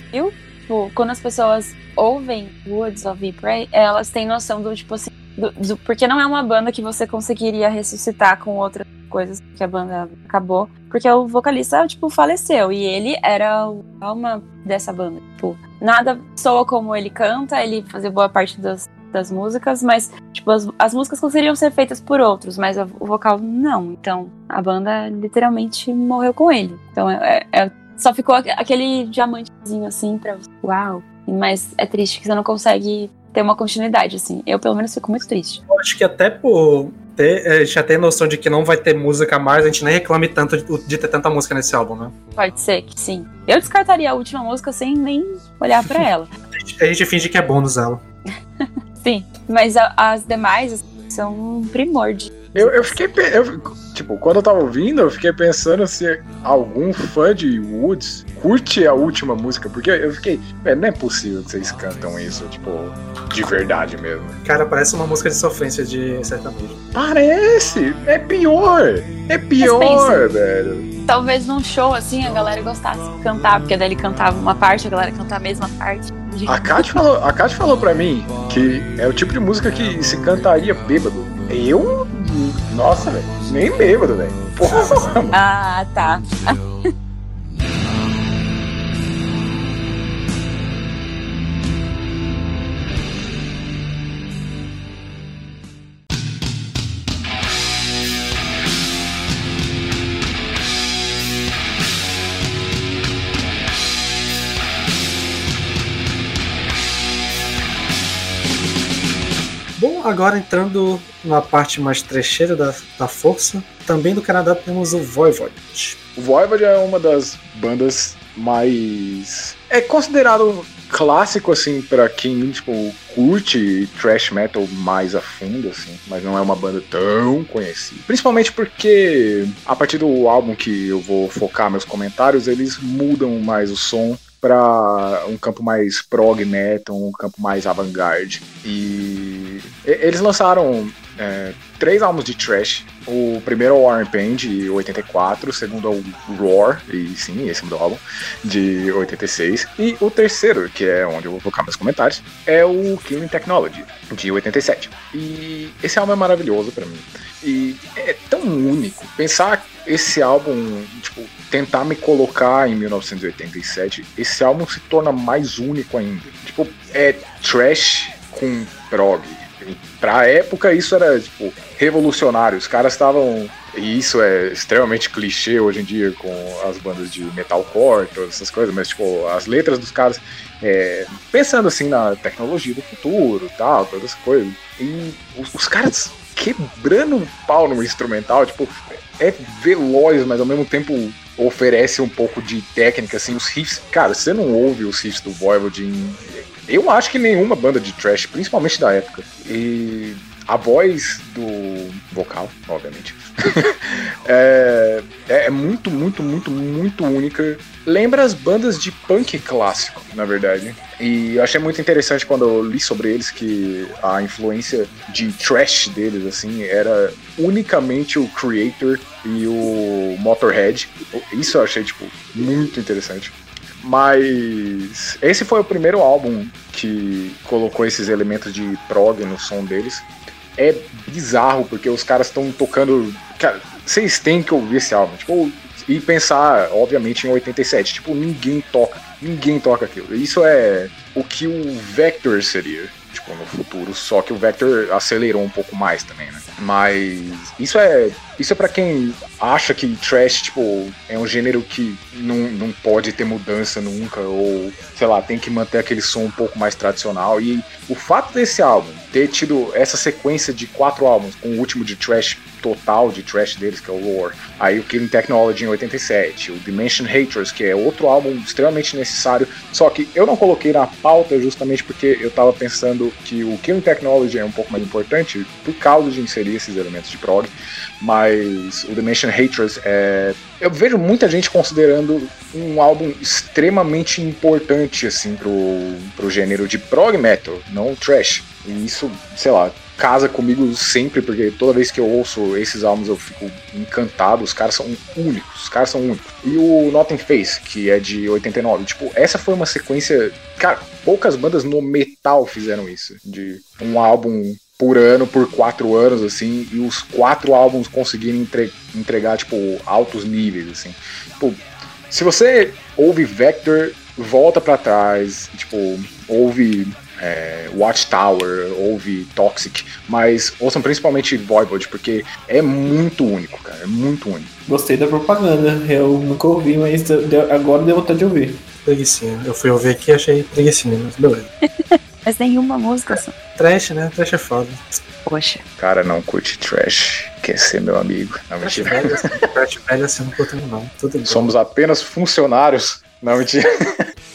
Tipo, quando as pessoas ouvem Woods of Pray, elas têm noção do, tipo assim, do, do- porque não é uma banda que você conseguiria ressuscitar com outras coisas que a banda acabou, porque o vocalista, tipo, faleceu, e ele era o alma dessa banda, tipo, nada soa como ele canta, ele fazia boa parte das, das músicas, mas, tipo, as, as músicas conseguiriam ser feitas por outros, mas o vocal não, então a banda literalmente morreu com ele, então é- é só ficou aque- aquele diamantezinho assim pra. Uau! Mas é triste que você não consegue ter uma continuidade, assim. Eu, pelo menos, fico muito triste. Eu acho que até por ter, a gente já tem noção de que não vai ter música a mais, a gente nem reclame tanto de, de ter tanta música nesse álbum, né? Pode ser que sim. Eu descartaria a última música sem nem olhar pra ela. A gente, a gente finge que é bônus ela. Sim. Mas a- as demais são um primor de. Eu, eu fiquei. eu- tipo, quando eu tava ouvindo, eu fiquei pensando se algum fã de Woods curte a última música, porque eu fiquei. "Velho, não é possível que vocês cantam isso, tipo, de verdade mesmo. Cara, parece uma música de sofrência de sertanejo. Parece! É pior! É pior, velho. Talvez num show, assim, a galera gostasse de cantar, porque daí ele cantava uma parte, a galera cantava a mesma parte. A Kat falou, a Kat falou pra mim que é o tipo de música que se cantaria bêbado. Eu. Nossa, velho. Nem bêbado, velho. Ah, tá. agora entrando na parte mais trecheira da, da força, também do Canadá temos o Voivod. O Voivod é uma das bandas mais. É considerado clássico, assim, pra quem, tipo, curte thrash metal mais a fundo, assim, mas não é uma banda tão conhecida. Principalmente porque, a partir do álbum que eu vou focar meus comentários, eles mudam mais o som para um campo mais prog metal, um campo mais avant-garde. E eles lançaram é, três álbuns de trash. O primeiro é o War and Pain, de 84. O segundo é o Roar, e sim, esse é o álbum, de 86. E o terceiro, que é onde eu vou colocar meus comentários, é o Killing Technology, de 87. E esse álbum é maravilhoso para mim. E é tão único. Pensar esse álbum, tipo, tentar me colocar em 1987, esse álbum se torna mais único ainda. Tipo, é trash com prog. Pra época isso era, tipo, revolucionário. Os caras estavam. E isso é extremamente clichê hoje em dia com as bandas de metalcore, todas essas coisas, mas, tipo, as letras dos caras. É, pensando assim na tecnologia do futuro tal, todas essas coisas. E os, os caras quebrando um pau no instrumental, tipo, é veloz, mas ao mesmo tempo oferece um pouco de técnica, assim, os riffs. Cara, você não ouve os riffs do Voivod em. Eu acho que nenhuma banda de trash, principalmente da época. E a voz do vocal, obviamente, é, é muito, muito, muito, muito única. Lembra as bandas de punk clássico, na verdade. E eu achei muito interessante quando eu li sobre eles que a influência de trash deles, assim, era unicamente o Creator e o Motorhead. Isso eu achei, tipo, muito interessante. Mas esse foi o primeiro álbum que colocou esses elementos de prog no som deles. É bizarro, porque os caras estão tocando. Cara, vocês têm que ouvir esse álbum. Tipo, e pensar, obviamente, em 87. Tipo, ninguém toca. Ninguém toca aquilo. Isso é o que o Vector seria, tipo, no futuro. Só que o Vector acelerou um pouco mais também, né? Mas isso é. Isso é para quem acha que trash, tipo, é um gênero que não, não pode ter mudança nunca, ou, sei lá, tem que manter aquele som um pouco mais tradicional. E o fato desse álbum ter tido essa sequência de quatro álbuns, com o último de trash total de trash deles, que é o Lore. Aí o Killing Technology em 87, o Dimension Haters, que é outro álbum extremamente necessário. Só que eu não coloquei na pauta justamente porque eu tava pensando que o Killing Technology é um pouco mais importante por causa de inserir esses elementos de prog. Mas o Dimension Haters é. Eu vejo muita gente considerando um álbum extremamente importante, assim, pro, pro gênero de prog metal, não trash. E isso, sei lá, casa comigo sempre, porque toda vez que eu ouço esses álbuns eu fico encantado. Os caras são únicos, os caras são únicos. E o Nothing Face, que é de 89, tipo, essa foi uma sequência. Cara, poucas bandas no metal fizeram isso. De um álbum por ano, por quatro anos, assim, e os quatro álbuns conseguirem entre, entregar, tipo, altos níveis, assim. Tipo, se você ouve Vector, volta para trás, tipo, ouve é, Watchtower, ouve Toxic, mas ouçam principalmente Voivod, porque é muito único, cara, é muito único. Gostei da propaganda, eu nunca ouvi, mas agora deu vontade de ouvir. Preguicinha. Eu fui ouvir aqui e achei preguicinha, mas beleza. Mas nenhuma música só. Trash, né? Trash é foda. Poxa. Cara, não curte trash, quer ser meu amigo. Não, Trash mentira. velho, assim, trash velho assim, não curto não. Tudo bem. Somos apenas funcionários. Não, mentira.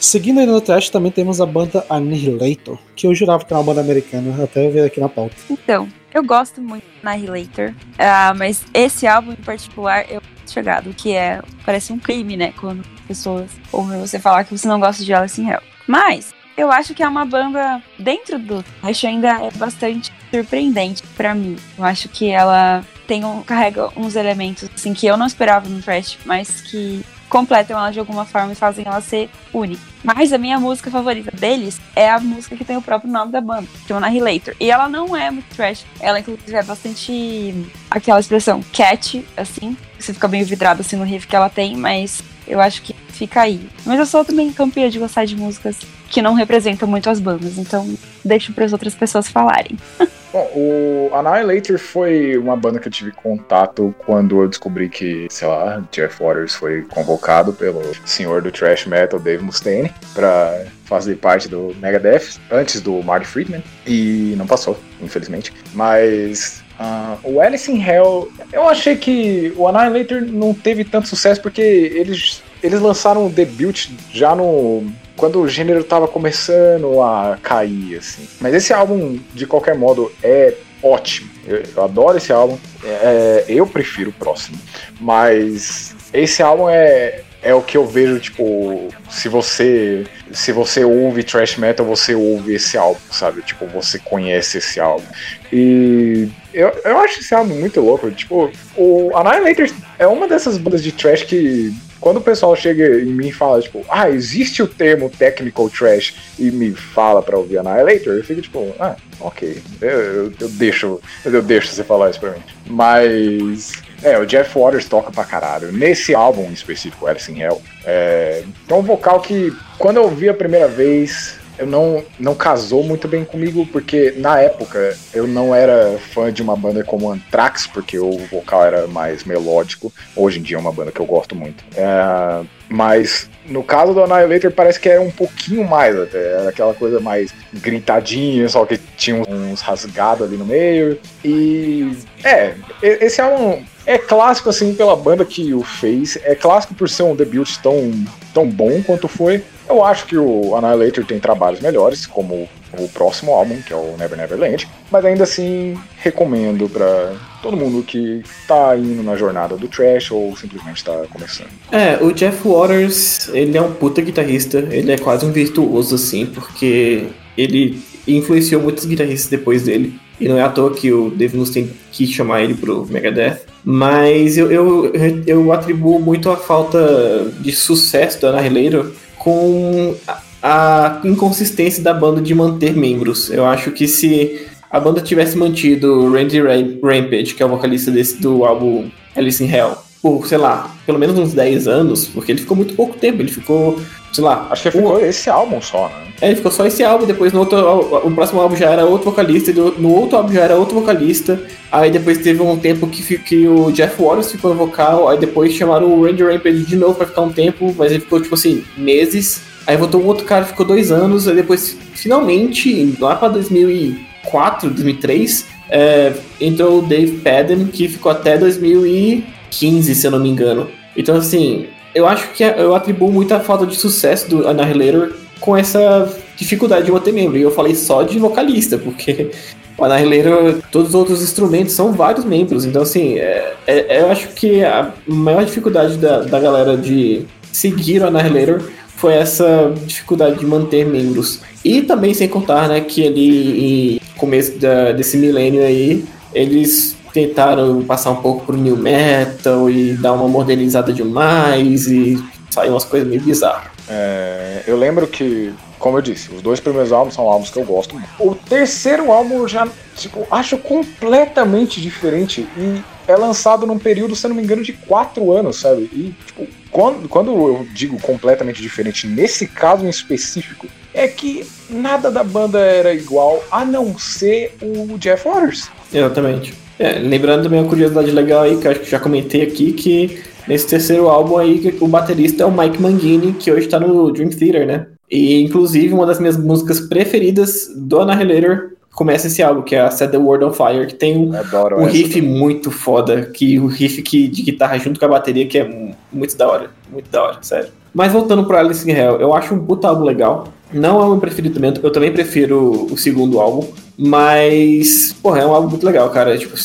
Seguindo aí no trash, também temos a banda Annihilator, que eu jurava que era uma banda americana, até ver aqui na pauta. Então, eu gosto muito da Annihilator, ah, mas esse álbum em particular eu chegado, que é. Parece um crime, né? Quando pessoas ouvem você falar que você não gosta de Alice in Hell. Mas. Eu acho que é uma banda dentro do Trash ainda é bastante surpreendente pra mim. Eu acho que ela tem um, carrega uns elementos assim que eu não esperava no Trash, mas que completam ela de alguma forma e fazem ela ser única. Mas a minha música favorita deles é a música que tem o próprio nome da banda, que chama Annihilator. E ela não é muito trash, ela inclusive é bastante aquela expressão cat, assim. Você fica meio vidrado assim no riff que ela tem, mas eu acho que fica aí. Mas eu sou também campeã de gostar de músicas que não representam muito as bandas, então deixo para as outras pessoas falarem. Bom, o Annihilator foi uma banda que eu tive contato quando eu descobri que, sei lá, Jeff Waters foi convocado pelo senhor do thrash metal Dave Mustaine para fazer parte do Megadeth antes do Marty Friedman e não passou, infelizmente. Mas ah, o Alice in Hell, eu achei que o Annihilator não teve tanto sucesso porque eles eles lançaram o debut já no quando o gênero tava começando a cair, assim. Mas esse álbum, de qualquer modo, é ótimo. Eu, eu adoro esse álbum. É, eu prefiro o próximo. Mas esse álbum é, é o que eu vejo, tipo, se você se você ouve thrash metal, você ouve esse álbum, sabe? Tipo, você conhece esse álbum. E eu, eu acho esse álbum muito louco. Tipo, o Annihilator é uma dessas bandas de trash que quando o pessoal chega em mim e fala, tipo, ah, existe o termo technical trash e me fala pra ouvir Annihilator, eu fico tipo, ah, ok, eu, eu, eu deixo, eu deixo você falar isso pra mim. Mas é, o Jeff Waters toca pra caralho. Nesse álbum em específico, Alice in Hell, é, tem um vocal que, quando eu ouvi a primeira vez, eu não, não casou muito bem comigo, porque na época eu não era fã de uma banda como Anthrax, porque o vocal era mais melódico. Hoje em dia é uma banda que eu gosto muito. É, mas no caso do Annihilator parece que era um pouquinho mais até. Era aquela coisa mais gritadinha, só que tinha uns rasgados ali no meio. E é, esse é um. É clássico assim pela banda que o fez. É clássico por ser um debut tão, tão bom quanto foi. Eu acho que o Annihilator tem trabalhos melhores, como o próximo álbum, que é o Never Never Land, mas ainda assim recomendo para todo mundo que tá indo na jornada do trash ou simplesmente tá começando. É, o Jeff Waters, ele é um puta guitarrista, ele é quase um virtuoso assim, porque ele influenciou muitos guitarristas depois dele. E não é à toa que o Dave Mustaine quis chamar ele pro Megadeth. Mas eu, eu, eu atribuo muito a falta de sucesso do Annihilator com a inconsistência da banda de manter membros. Eu acho que se a banda tivesse mantido Randy Rampage, que é o vocalista desse, do álbum Alice in Hell, por, sei lá, pelo menos uns 10 anos, porque ele ficou muito pouco tempo, ele ficou, sei lá. Acho que ficou um... esse álbum só, né? É, ele ficou só esse álbum, depois no outro, o próximo álbum já era outro vocalista, no outro álbum já era outro vocalista, aí depois teve um tempo que, que o Jeff Waters ficou no vocal, aí depois chamaram o Randy Rampage de novo pra ficar um tempo, mas ele ficou, tipo assim, meses, aí voltou um outro cara, ficou dois anos, aí depois, finalmente, lá pra 2004, 2003, é, entrou o Dave Padden, que ficou até 2015, se eu não me engano. Então, assim, eu acho que eu atribuo muita falta de sucesso do Annihilator com essa dificuldade de manter membro. E eu falei só de vocalista, porque o Annihilator, todos os outros instrumentos são vários membros. Então, assim, é, é, eu acho que a maior dificuldade da, da galera de seguir o Annihilator foi essa dificuldade de manter membros. E também sem contar, né, que ali no começo da, desse milênio aí, eles tentaram passar um pouco pro new metal e dar uma modernizada demais e saiu umas coisas meio bizarras. É, eu lembro que, como eu disse, os dois primeiros álbuns são álbuns que eu gosto. O terceiro álbum eu já tipo, acho completamente diferente e é lançado num período, se não me engano, de quatro anos, sabe? E, tipo, quando, quando eu digo completamente diferente, nesse caso em específico, é que nada da banda era igual a não ser o Jeff Waters. Exatamente. É, lembrando também uma curiosidade legal aí, que acho que já comentei aqui, que nesse terceiro álbum aí, o baterista é o Mike Mangini, que hoje tá no Dream Theater, né? E inclusive uma das minhas músicas preferidas do Annihilator começa esse álbum, que é a Set the World on Fire, que tem um, um riff também. muito foda, que o riff que, de guitarra junto com a bateria, que é muito da hora, muito da hora, sério. Mas voltando pro Alice in Hell, eu acho um puta álbum legal. Não é o meu preferido também, eu também prefiro o segundo álbum. Mas, porra, é um álbum muito legal, cara. Tipo,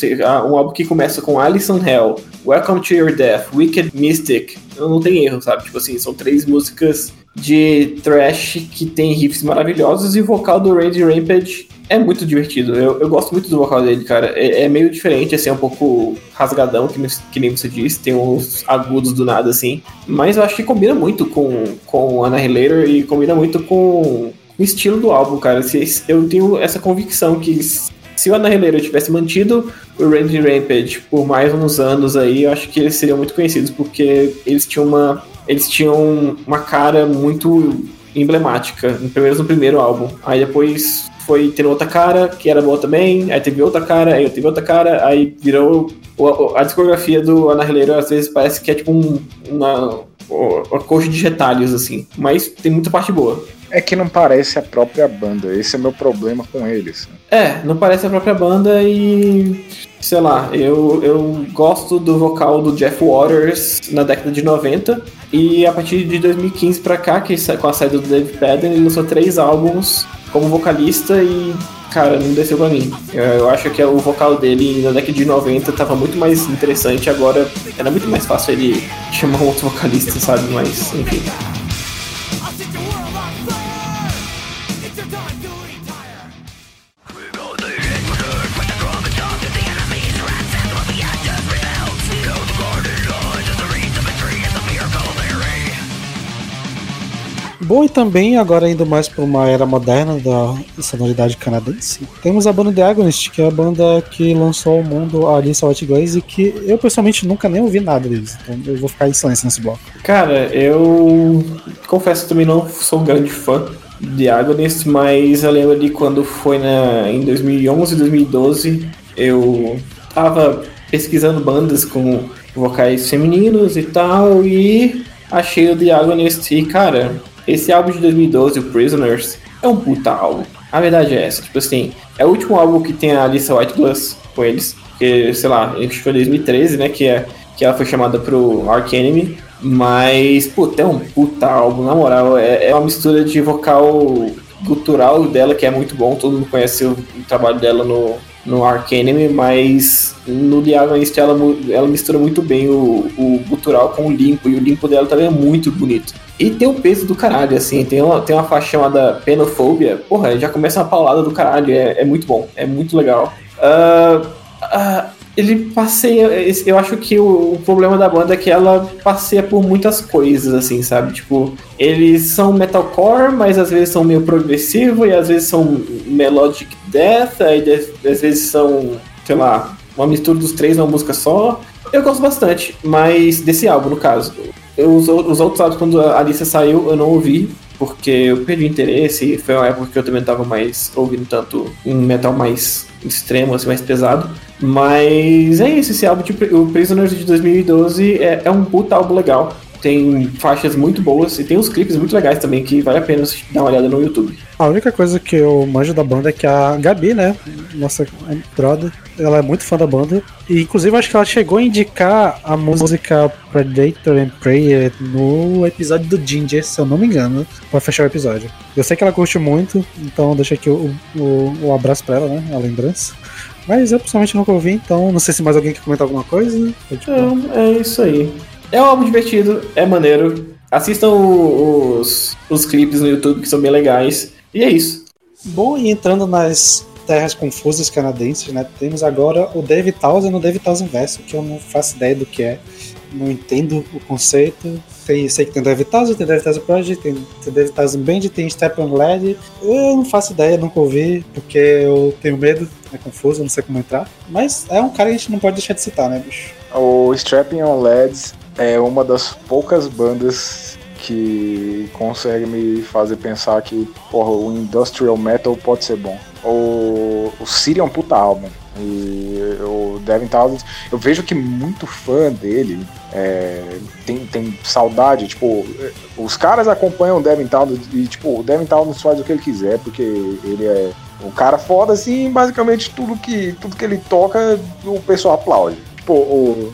um álbum que começa com Alice in Hell, Welcome to Your Death, Wicked Mystic. Não tem erro, sabe? Tipo assim, são três músicas de thrash que tem riffs maravilhosos e o vocal do Randy Rampage é muito divertido. Eu, eu gosto muito do vocal dele, cara. É, é meio diferente, assim, é um pouco rasgadão, que, que, nem você disse. Tem uns agudos do nada, assim. Mas eu acho que combina muito com, com Annihilator e combina muito com o estilo do álbum, cara. Eu tenho essa convicção que se o Annihilator tivesse mantido o Randy Rampage por mais uns anos aí, eu acho que eles seriam muito conhecidos, porque eles tinham uma, eles tinham uma cara muito emblemática, pelo menos no primeiro álbum. Aí depois foi ter outra cara, que era boa também, aí teve outra cara, aí teve outra cara, aí virou. A discografia do Annihilator às vezes parece que é tipo um, uma, uma coxa de retalhos, assim. Mas tem muita parte boa. É que não parece a própria banda, esse é meu problema com eles. É, não parece a própria banda e. Sei lá, eu, eu gosto do vocal do Jeff Waters na década de 90 e a partir de 2015 pra cá, que com a saída do Dave Padden, ele lançou três álbuns como vocalista e, cara, não desceu pra mim. Eu, acho que o vocal dele na década de 90 tava muito mais interessante, agora era muito mais fácil ele chamar outro vocalista, sabe? Mas, enfim. Bom, e também, agora indo mais para uma era moderna da sonoridade canadense, temos a banda The Agonist, que é a banda que lançou ao mundo a Alice White Glaze, que eu pessoalmente nunca nem ouvi nada deles, então eu vou ficar em silêncio nesse bloco. Cara, eu confesso que também não sou um grande fã de Agonist, mas eu lembro de quando foi na, em 2011, 2012, eu tava pesquisando bandas com vocais femininos e tal, e achei o The Agonist, e cara, esse álbum de 2012, o Prisoners, é um puta álbum. A verdade é essa, tipo assim, é o último álbum que tem a Alissa White Plus com eles, que, sei lá, acho que foi 2013, né, que, é, que ela foi chamada pro Ark Enemy, mas, puta, é um puta álbum, na moral, é, é uma mistura de vocal gutural dela, que é muito bom, todo mundo conhece o, o trabalho dela no, no Ark Enemy, mas no Diagonist ela, ela mistura muito bem o, o gutural com o limpo, e o limpo dela também é muito bonito. E tem o peso do caralho, assim, tem uma, tem uma faixa chamada Penofobia, porra, já começa uma paulada do caralho, é, é muito bom, é muito legal. Uh, uh, ele passeia, eu acho que o, o, problema da banda é que ela passeia por muitas coisas, assim, sabe? Tipo, eles são metalcore, mas às vezes são meio progressivo, e às vezes são melodic death, aí às vezes são, sei lá, uma mistura dos três numa música só. Eu gosto bastante, mas desse álbum, no caso. Eu, os, os outros álbuns, quando a Alicia saiu, eu não ouvi, porque eu perdi interesse, e foi uma época que eu também tava mais ouvindo tanto um metal mais extremo, assim, mais pesado. Mas é isso, esse álbum, de, o Prisoners de 2012 é, é um puta álbum legal. Tem faixas muito boas e tem uns clipes muito legais também que vale a pena dar uma olhada no YouTube. A única coisa que eu manjo da banda é que a Gabi, né, nossa brother, ela é muito fã da banda. E inclusive acho que ela chegou a indicar a música Predator and Prey no episódio do Ginger, se eu não me engano, pra fechar o episódio. Eu sei que ela curte muito, então deixa aqui o, o, o abraço pra ela, né, a lembrança. Mas eu pessoalmente nunca ouvi, então não sei se mais alguém quer comentar alguma coisa. É, é isso aí. É um álbum divertido, é maneiro. Assistam os, os clipes no YouTube que são bem legais. E é isso. Bom, e entrando nas terras confusas canadenses, né? Temos agora o David Townsend no David Townsend Verso, que eu não faço ideia do que é. Não entendo o conceito. Tem, sei que tem David Townsend, tem David Townsend Project, tem, tem David Townsend Band, tem Stephen Led. Eu não faço ideia, nunca ouvi, porque eu tenho medo, é confuso, não sei como entrar. Mas é um cara que a gente não pode deixar de citar, né, bicho? O Strapping on Leds é uma das poucas bandas que consegue me fazer pensar que porra, o industrial metal pode ser bom. O, o Siri é um puta álbum. E o Devin Townsend, eu vejo que muito fã dele é, tem, tem saudade, tipo, os caras acompanham o Devin Townsend e, tipo, o Devin Townsend faz o que ele quiser, porque ele é um cara foda, assim, basicamente tudo que, tudo que ele toca, o pessoal aplaude. Tipo, o,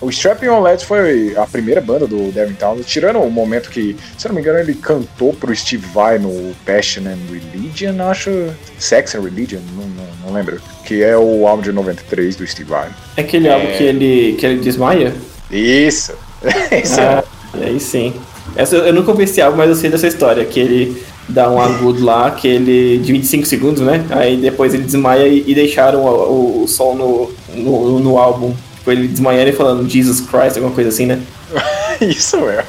o Strapping on Let's foi a primeira banda do Devin Townsend, tirando o momento que, se não me engano, ele cantou pro Steve Vai no Passion and Religion, acho. Sex and Religion, não, não, não lembro. Que é o álbum de 93 do Steve Vai. É aquele é... álbum que ele, que ele desmaia? Isso! Isso ah, aí sim. Essa, eu nunca ouvi esse álbum, mas eu sei dessa história, que ele dá um agudo lá, que ele de 25 segundos, né? Aí depois ele desmaia e, e deixaram o, o, o som no, no, no álbum Tipo, ele desmaiando e falando Jesus Christ, alguma coisa assim, né? Isso é.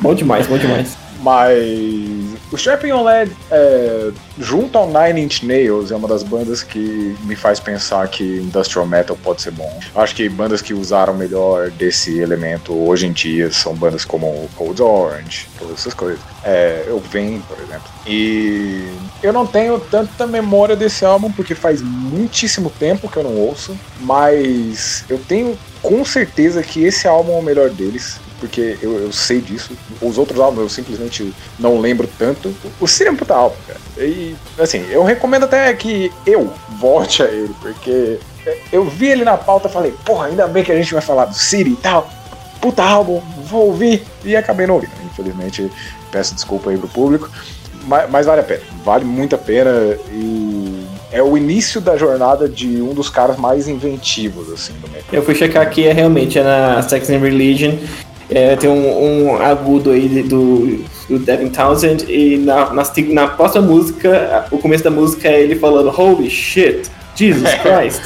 Bom demais, bom demais. Mas o Strapping on Lead, é, junto ao Nine Inch Nails, é uma das bandas que me faz pensar que industrial metal pode ser bom. Acho que bandas que usaram melhor desse elemento hoje em dia são bandas como Cold Orange, todas essas coisas. É, eu venho, por exemplo. E eu não tenho tanta memória desse álbum porque faz muitíssimo tempo que eu não ouço, mas eu tenho com certeza que esse álbum é o melhor deles porque eu, eu, sei disso. Os outros álbuns eu simplesmente não lembro tanto. O Siri é um puta álbum, cara. E, assim, eu recomendo até que eu volte a ele, porque eu vi ele na pauta e falei, porra, ainda bem que a gente vai falar do Siri e tal. Puta álbum, vou ouvir. E acabei não ouvindo. Infelizmente, peço desculpa aí pro público. mas, mas vale a pena. Vale muito a pena e é o início da jornada de um dos caras mais inventivos, assim, do metal. Eu fui checar aqui, é realmente é na Sex and Religion. É, tem um, um agudo aí do, do Devin Townsend e na, na, na próxima música, o começo da música é ele falando Holy shit, Jesus Christ.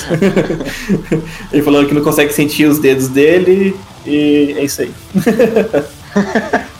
ele falando que não consegue sentir os dedos dele e é isso aí.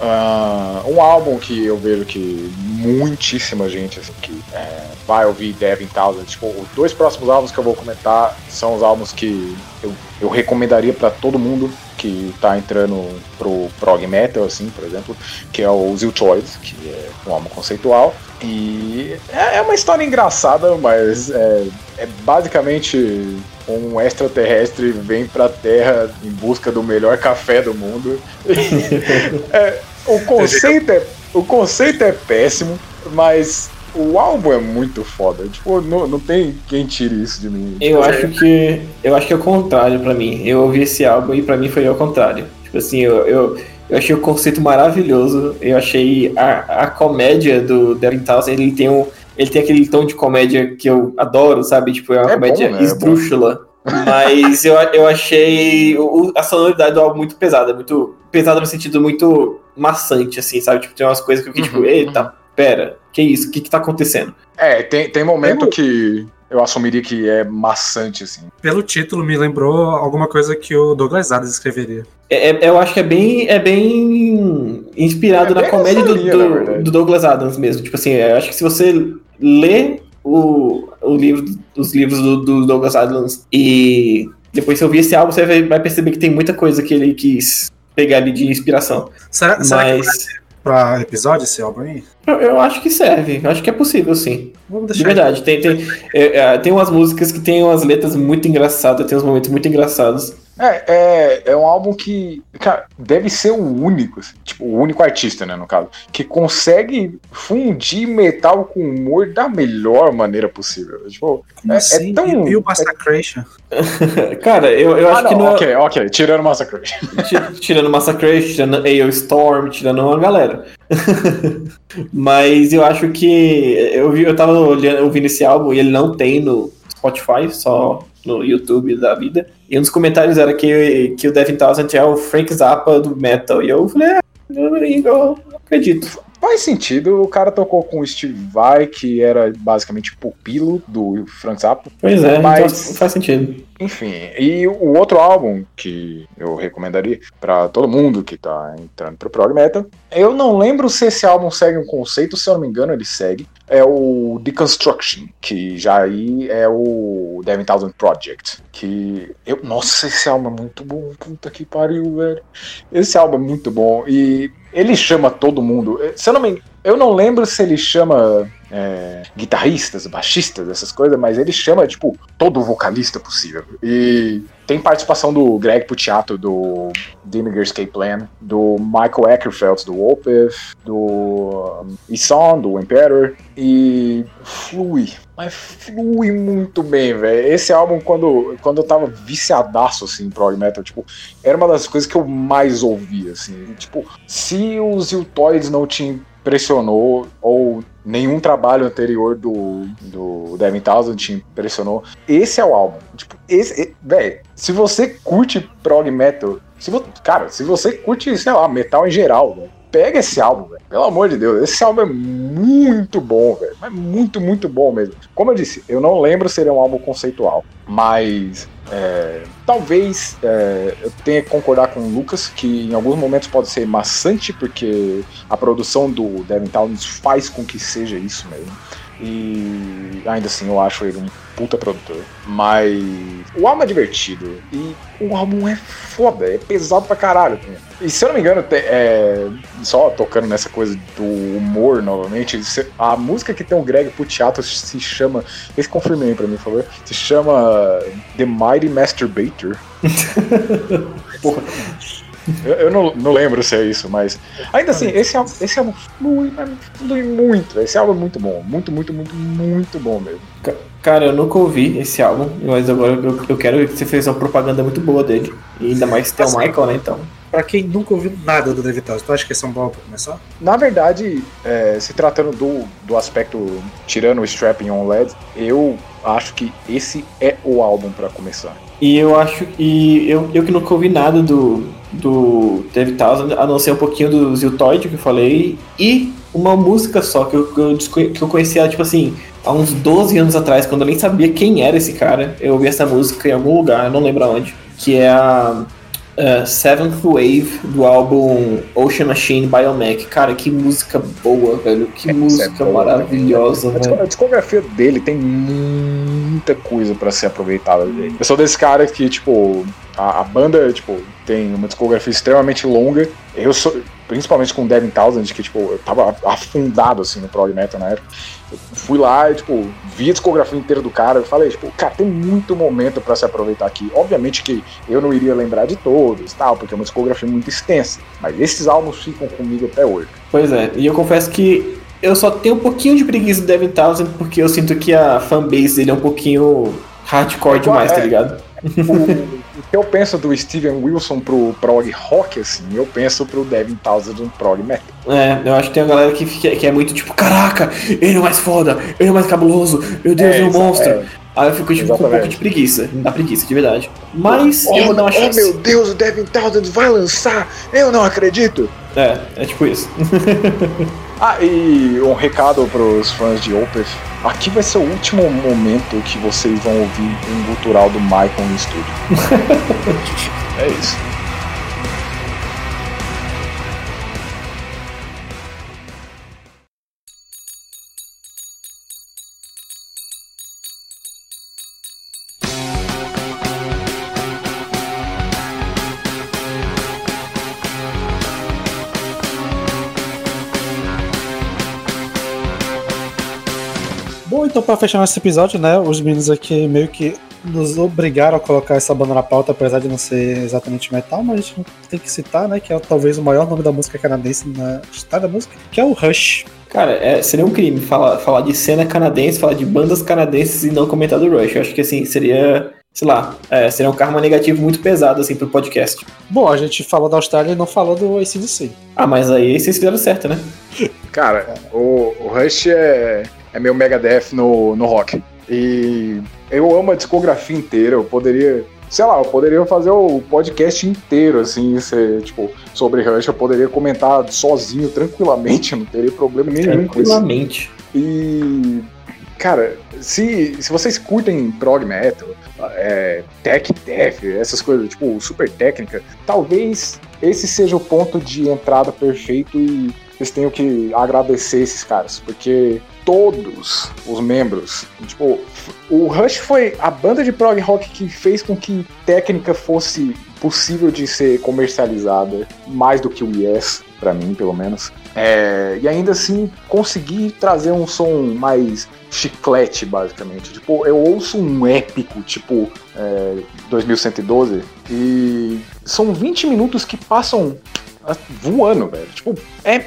Uh, um álbum que eu vejo que muitíssima gente assim, que é, vai ouvir Devin Townsend. Tipo, os dois próximos álbuns que eu vou comentar são os álbuns que eu, eu recomendaria para todo mundo que tá entrando pro prog metal, assim, por exemplo, que é o Ziltoid, que é um álbum conceitual. E é, é uma história engraçada, mas é, é basicamente um extraterrestre vem pra Terra em busca do melhor café do mundo. é, o conceito é, o conceito é péssimo, mas o álbum é muito foda. Tipo, não, não tem quem tire isso de mim. Eu acho que. Eu acho que é o contrário pra mim. Eu ouvi esse álbum e pra mim foi ao contrário. Tipo assim, eu, eu, eu achei o conceito maravilhoso. Eu achei a, a comédia do Devin Townsend, ele tem um. Ele tem aquele tom de comédia que eu adoro, sabe? Tipo, é uma É comédia bom, né? É esdrúxula. Mas eu, eu achei o- a sonoridade do álbum muito pesada, muito pesada no sentido muito maçante, assim, sabe? Tipo, tem umas coisas que eu fiquei Uhum, tipo, eita, pera, que isso? O que que tá acontecendo? É, tem, tem momento Eu- que eu assumiria que é maçante, assim. Pelo título, me lembrou alguma coisa que o Douglas Adams escreveria. É, é- eu acho que é bem, é bem inspirado É na bem comédia do, do, do Douglas Adams mesmo. Tipo assim, eu acho que se você lê o, o livro, os livros do, do Douglas Adams e depois você ouvir esse álbum, você vai, vai perceber que tem muita coisa que ele quis pegar ali de inspiração. Será, será que Mas pra episódio esse álbum aí? eu, eu acho que serve, eu acho que é possível sim. Vamos De deixar verdade, tem, tem, é, é, tem umas músicas que tem umas letras muito engraçadas, tem uns momentos muito engraçados. É, é, é um álbum que, cara, deve ser o único, assim, tipo, o único artista, né, no caso, que consegue fundir metal com humor da melhor maneira possível. Tipo, Como é, assim? é tão. E, e o Massacration? Cara, eu, eu Ah, acho não, que não é- ok, ok, tirando Massacre. Ti- tirando Massacration, tirando AO Storm, tirando uma galera. Mas eu acho que eu, vi, eu tava olhando, ouvindo esse álbum e ele não tem no Spotify, só no YouTube da vida. E um dos comentários era que, que o Devin Townsend é o Frank Zappa do metal. E eu falei, ah, eu, eu acredito. Faz sentido, o cara tocou com o Steve Vai, que era basicamente pupilo do Frank Zappa. Pois é, Mas- então faz sentido. Enfim, e o outro álbum que eu recomendaria pra todo mundo que tá entrando pro prog metal, eu não lembro se esse álbum segue um conceito, se eu não me engano, ele segue. É o Deconstruction, que já aí é o Devin Thousand Project. Que eu. Nossa, esse álbum é muito bom. Puta que pariu, velho. Esse álbum é muito bom. E ele chama todo mundo. Se eu não me eu não lembro se ele chama é, guitarristas, baixistas, essas coisas, mas ele chama, tipo, todo vocalista possível. E tem participação do Greg Puciato, do Dimiger Escape Plan, do Michael Eckerfeld, do Opeth, do Isan, do Emperor, e flui. Mas flui muito bem, velho. Esse álbum, quando, quando eu tava viciadaço, assim, em prog metal, tipo, era uma das coisas que eu mais ouvia, assim. Tipo, se os Ziltoids não te impressionou, ou nenhum trabalho anterior do, do Devin Townsend te impressionou, esse é o álbum. Tipo, esse, velho, se você curte prog metal, se vo, cara, se você curte, sei lá, metal em geral, velho, pega esse álbum, velho. Pelo amor de Deus, esse álbum é muito bom, velho. É muito, muito bom mesmo. Como eu disse, eu não lembro se ele é um álbum conceitual, mas é, talvez é, eu tenha que concordar com o Lucas que em alguns momentos pode ser maçante, porque a produção do Devin Townsend faz com que seja isso mesmo. E ainda assim eu acho ele um puta produtor. Mas o álbum é divertido. E o álbum é foda, é pesado pra caralho. E se eu não me engano, é, só tocando nessa coisa do humor novamente, a música que tem o Greg Puciato se chama. Esse confirme aí pra mim, por favor. Se chama The Mighty Masturbator. Porra. Eu, eu não, não lembro se é isso, mas. Ainda assim, esse álbum, esse álbum flui, mas flui muito. Esse álbum é muito bom. Muito, muito, muito, muito bom mesmo. Ca- Cara, eu nunca ouvi esse álbum, mas agora eu, eu quero que você fez uma propaganda muito boa dele. E ainda mais tem o Michael, né? Então. Pra quem nunca ouviu nada do David Townsend, tu acha que esse é um bom pra começar? Na verdade, é, se tratando do, do aspecto tirando o Strapping on LED, eu acho que esse é o álbum pra começar. E eu acho. E eu, eu que nunca ouvi nada do, do David Townsend, a não ser um pouquinho do Ziltoid que eu falei, e uma música só que eu, que eu, que eu conhecia, tipo assim, há uns 12 anos atrás, quando eu nem sabia quem era esse cara. Eu ouvi essa música em algum lugar, não lembro aonde. Que é a. uh, Seventh Wave do álbum Ocean Machine Biomac. Cara, que música boa, velho. Que música Essa é boa, maravilhosa, A disco- velho. A discografia dele tem muita coisa pra ser aproveitada. velho. Eu sou desse cara que, tipo, a, a banda, tipo, tem uma discografia extremamente longa. Eu sou, principalmente com Devin Townsend, que, tipo, eu tava afundado, assim, no prog metal na época. Eu fui lá e, tipo, vi a discografia inteira do cara. Eu falei, tipo, cara, tem muito momento pra se aproveitar aqui. Obviamente que eu não iria lembrar de todos, tal, porque é uma discografia muito extensa. Mas esses álbuns ficam comigo até hoje. Pois é, e eu confesso que eu só tenho um pouquinho de preguiça do Devin Townsend porque eu sinto que a fanbase dele é um pouquinho hardcore É demais, tá é. ligado? o, o que eu penso do Steven Wilson pro prog rock, assim, eu penso pro Devin Townsend no prog metal. É, eu acho que tem uma galera que, fica- que é muito tipo, caraca, ele é o mais foda, ele é mais cabuloso, meu Deus, É, ele é um exa- monstro. é. Aí eu fico tipo, com um pouco de preguiça, dá preguiça, de verdade. Mas eu vou dar uma chance. Oh, Deus, o Devin Townsend vai lançar! Eu não acredito! É, é tipo isso. Ah, e um recado pros fãs de Opeth. Aqui vai ser o último momento que vocês vão ouvir um gutural do Michael no estúdio. é isso. Pra fechar nosso episódio, né, os meninos aqui meio que nos obrigaram a colocar essa banda na pauta, apesar de não ser exatamente metal, mas a gente tem que citar, né, que é talvez o maior nome da música canadense na história da música, que é o Rush. Cara, é, seria um crime falar, falar de cena canadense, falar de bandas canadenses e não comentar do Rush. Eu acho que assim, seria, sei lá, é, seria um karma negativo muito pesado assim pro podcast. Bom, a gente falou da Austrália e não falou do ACDC. Ah, mas aí vocês fizeram certo, né? Cara, o, o Rush é, é meu Megadeth no, no rock. E eu amo a discografia inteira. Eu poderia, sei lá, eu poderia fazer o podcast inteiro, assim, ser, tipo, sobre Rush. Eu poderia comentar sozinho, tranquilamente. Não teria problema nenhum com isso. Tranquilamente. E, cara, se, se vocês curtem prog metal, é, tech death, essas coisas, tipo, super técnica, talvez esse seja o ponto de entrada perfeito e vocês tenham que agradecer esses caras, porque todos os membros, tipo, o Rush foi a banda de prog rock que fez com que técnica fosse possível de ser comercializada, mais do que o Yes, pra mim, pelo menos. É, e ainda assim conseguir trazer um som mais chiclete, basicamente. Tipo, eu ouço um épico, tipo é, 2112, e são 20 minutos que passam voando, velho. Tipo, é.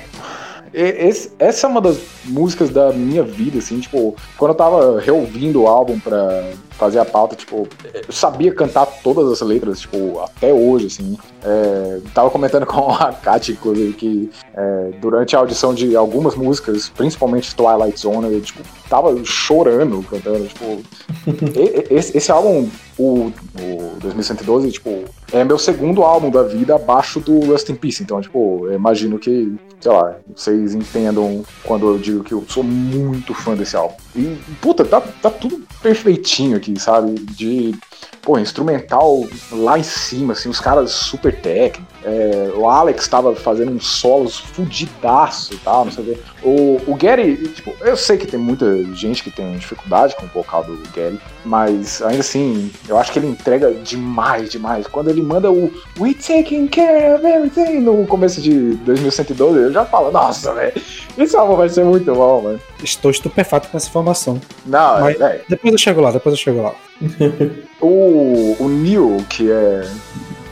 Esse- essa é uma das músicas da minha vida, assim, tipo, quando eu tava reouvindo o álbum pra fazer a pauta, tipo, eu sabia cantar todas as letras, tipo, até hoje, assim. É, tava comentando com a Kat, inclusive, que é, durante a audição de algumas músicas, principalmente Twilight Zone, eu, tipo, tava chorando cantando, tipo... esse, esse álbum, o, o 2112, tipo, é meu segundo álbum da vida abaixo do Rust in Peace, então, tipo, imagino que, sei lá, vocês entendam quando eu digo que eu sou muito fã desse álbum. E, puta, tá, tá tudo perfeitinho aqui, sabe? De, pô, instrumental lá em cima, assim, os caras super técnicos. É, o Alex tava fazendo uns solos fudidaço e tal, não sei o quê. O, o Gary, tipo, eu sei que tem muita gente que tem dificuldade com o vocal do Gary, mas ainda assim, eu acho que ele entrega demais, demais. Quando ele manda o We Taking Care of Everything no começo de 2112, eu já falo, nossa, velho, esse álbum vai ser muito bom, mano. Estou estupefato com essa informação. Não, Mas- é, Depois eu chego lá, depois eu chego lá. O, o Neil, que é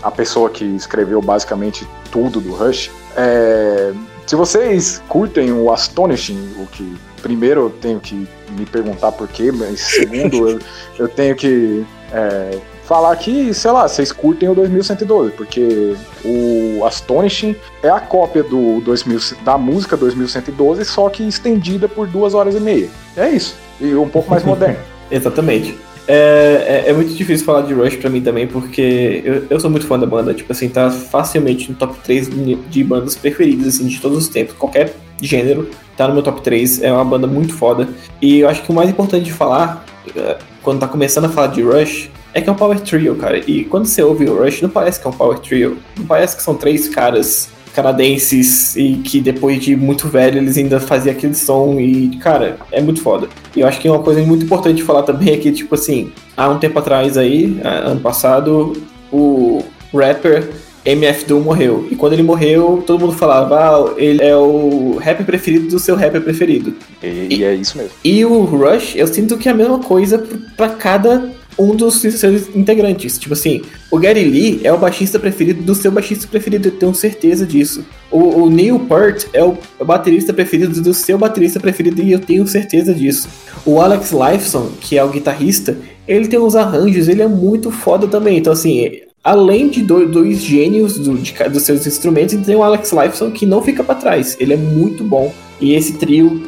a pessoa que escreveu basicamente tudo do Rush, é, se vocês curtem o Astonishing, o que primeiro eu tenho que me perguntar por quê, mas segundo eu, eu tenho que é, falar que, sei lá, vocês curtem o 2112, porque o Astonishing é a cópia do 2000, da música 2112, só que estendida por duas horas e meia. É isso. E um pouco mais moderno. Exatamente. É, é, é, muito difícil falar de Rush pra mim também, porque eu, eu sou muito fã da banda. Tipo assim, tá facilmente no top 3 de bandas preferidas, assim, de todos os tempos. Qualquer gênero tá no meu top 3. É uma banda muito foda. E eu acho que o mais importante de falar, é, quando tá começando a falar de Rush, é que é um power trio, cara. E quando você ouve o Rush, não parece que é um power trio. Não parece que são três caras canadenses e que depois de muito velho eles ainda faziam aquele som e, cara, é muito foda. E eu acho que uma coisa muito importante de falar também é que, tipo assim, há um tempo atrás aí, ano passado, o rapper MF Doom morreu. E quando ele morreu, todo mundo falava, ah, ele é o rapper preferido do seu rapper preferido. E, e é isso mesmo. E o Rush, eu sinto que é a mesma coisa para cada um dos seus integrantes. Tipo assim, o Gary Lee é o baixista preferido do seu baixista preferido, eu tenho certeza disso. O, o Neil Peart é o baterista preferido do seu baterista preferido e eu tenho certeza disso. O Alex Lifeson, que é o guitarrista, ele tem uns arranjos, ele é muito foda também. Então, assim, além de dois, gênios do, de, dos seus instrumentos, tem o Alex Lifeson que não fica para trás. Ele é muito bom. E esse trio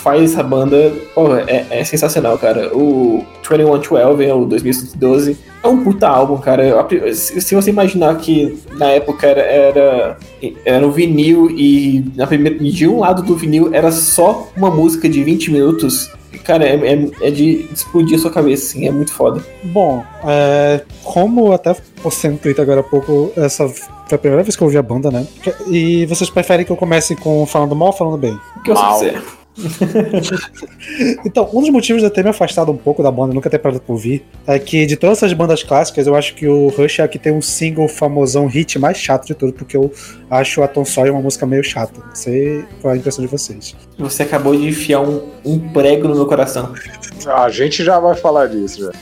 faz essa banda, pô, é, é, sensacional, cara. O 2112, é o 2012, é um puta álbum, cara. Se você imaginar que na época era, era, era um vinil e na primeira, de um lado do vinil era só uma música de 20 minutos, cara, é, é, é de explodir a sua cabeça, assim, é muito foda. Bom, é, como até postei no Twitter agora há pouco, essa foi a primeira vez que eu ouvi a banda, né? E vocês preferem que eu comece com falando mal ou falando bem? O que você quiser. então, um dos motivos de eu ter me afastado um pouco da banda, nunca ter parado por ouvir, é que de todas essas bandas clássicas, eu acho que o Rush é a que tem um single famosão hit mais chato de tudo, porque eu acho a Tom Sawyer uma música meio chata. Não sei qual é a impressão de vocês. Você acabou de enfiar um, um prego no meu coração. A gente já vai falar disso, já.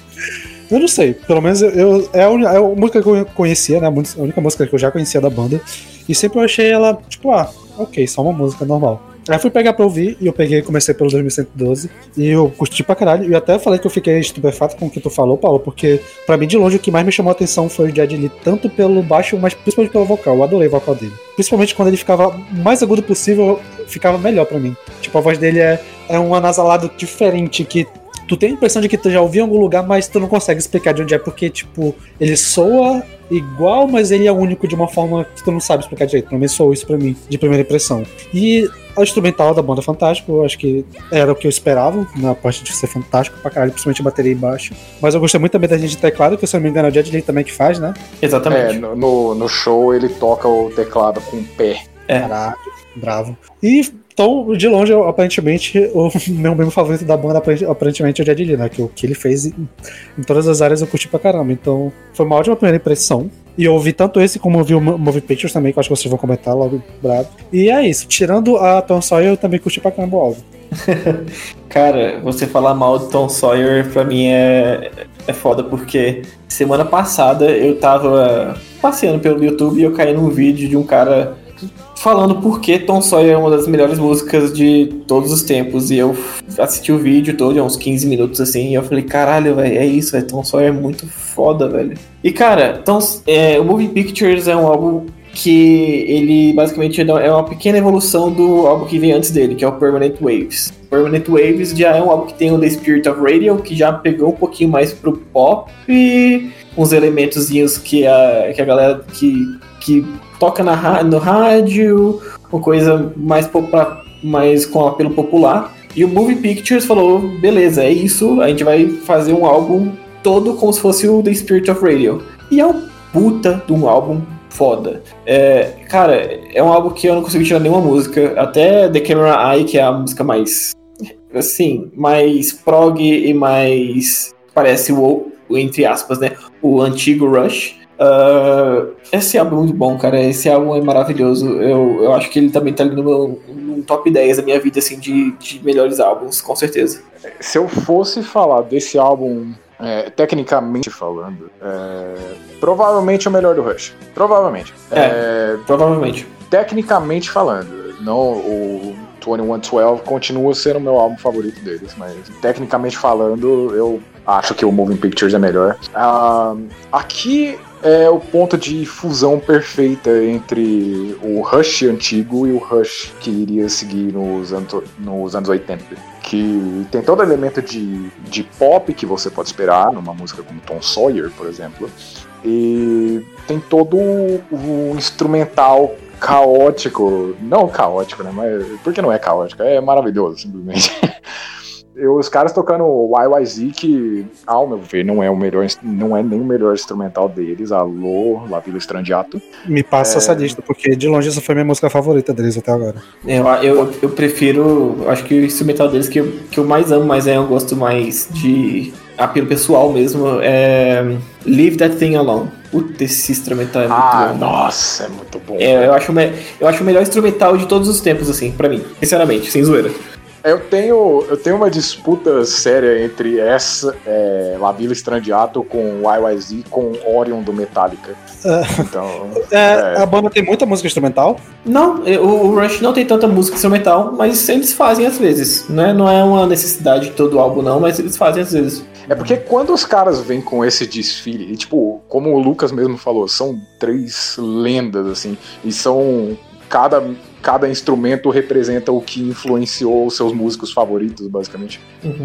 Eu não sei, pelo menos eu, eu é, a única, é a música que eu conhecia, né? A única música que eu já conhecia da banda. E sempre eu achei ela, tipo, ah, ok, só uma música normal. Aí fui pegar pra ouvir e eu peguei comecei pelo 2112 e eu curti pra caralho. E até falei que eu fiquei estupefato com o que tu falou, Paulo, porque pra mim de longe o que mais me chamou a atenção foi o Jed Lee, tanto pelo baixo, mas principalmente pelo vocal. Eu adorei o vocal dele. Principalmente quando ele ficava mais agudo possível, ficava melhor pra mim. Tipo, a voz dele é, é um anasalado diferente que tu tem a impressão de que tu já ouviu em algum lugar, mas tu não consegue explicar de onde é, porque, tipo, ele soa igual, mas ele é único de uma forma que tu não sabe explicar direito. Pelo menos soou isso pra mim, de primeira impressão. E a instrumental da banda é fantástico, eu acho que era o que eu esperava, na parte de ser fantástico pra caralho, principalmente a bateria embaixo. Mas eu gostei muito também da gente de teclado, que se eu não me engano é o Jet Lee também que faz, né? Exatamente. É, no, no show ele toca o teclado com o pé. É. Caralho, bravo. E então, de longe, eu, aparentemente, o meu membro favorito da banda aparentemente é o Lee, né? Que o que ele fez em, em, todas as áreas eu curti pra caramba. Então, foi uma ótima primeira impressão. E eu ouvi tanto esse como eu vi o Movie Pictures também, que eu acho que vocês vão comentar logo bravo. E é isso. Tirando a Tom Sawyer, eu também curti pra caramba o álbum. Cara, você falar mal do Tom Sawyer pra mim é, é foda, porque semana passada eu tava passeando pelo YouTube e eu caí num vídeo de um cara falando por que Tom Sawyer é uma das melhores músicas de todos os tempos. E eu assisti o vídeo todo, uns 15 minutos assim, e eu falei, caralho, velho, é isso, véio, Tom Sawyer é muito foda, velho. E cara, Tom, é, o Movie Pictures é um álbum que ele basicamente é uma pequena evolução do álbum que vem antes dele, que é o Permanent Waves. Permanent Waves já é um álbum que tem o The Spirit of Radio, que já pegou um pouquinho mais pro pop uns elementozinhos que a, que a galera que, que toca na, no rádio, uma coisa mais, mais com apelo popular. E o Movie Pictures falou: beleza, é isso, a gente vai fazer um álbum todo como se fosse o The Spirit of Radio. E é um puta de um álbum foda. É, cara, é um álbum que eu não consigo tirar nenhuma música. Até The Camera Eye, que é a música mais. Assim, mais prog e mais. Parece o, entre aspas, né? O antigo Rush. Uh, esse álbum é muito bom, cara. Esse álbum é maravilhoso. Eu, eu acho que ele também tá ali no meu no top 10 da minha vida, assim, de, de melhores álbuns, com certeza. Se eu fosse falar desse álbum, é, tecnicamente falando, é, provavelmente é o melhor do Rush. Provavelmente. É, é provavelmente. Tecnicamente falando, não o 2112 continua sendo o meu álbum favorito deles, mas tecnicamente falando, eu acho que o Moving Pictures é melhor. Ah, aqui é o ponto de fusão perfeita entre o Rush antigo e o Rush que iria seguir nos anos, nos anos 80. Que tem todo elemento de, de pop que você pode esperar numa música como Tom Sawyer, por exemplo. E tem todo o instrumental caótico. Não caótico, né? Mas porque não é caótico, é maravilhoso, simplesmente. Eu, os caras tocando YYZ, que, ao meu ver, não é o melhor, não é nem o melhor instrumental deles. Alô, La Villa Strandiato. Me passa essa lista, porque de longe essa foi minha música favorita deles até agora. Eu, eu, eu prefiro, acho que o instrumental deles que eu, que eu mais amo, mas é eu gosto mais de apelo pessoal mesmo, é Leave That Thing Alone. Puta, esse instrumental é muito Ah, bom. nossa, é muito bom. É, eu, acho, o me- eu acho o melhor instrumental de todos os tempos, assim, pra mim. Sinceramente, sem zoeira. Eu tenho, eu tenho uma disputa séria entre essa é, La Strandiato com YYZ com Orion do Metallica. Então, É, É. A banda tem muita música instrumental. Não, é, o, o Rush não tem tanta música instrumental, mas eles fazem às vezes. Né? Não é uma necessidade de todo álbum, não, mas eles fazem às vezes. É porque quando os caras vêm com esse desfile, e tipo, como o Lucas mesmo falou, são três lendas, assim, e são. Cada, cada instrumento representa o que influenciou os seus músicos favoritos, basicamente.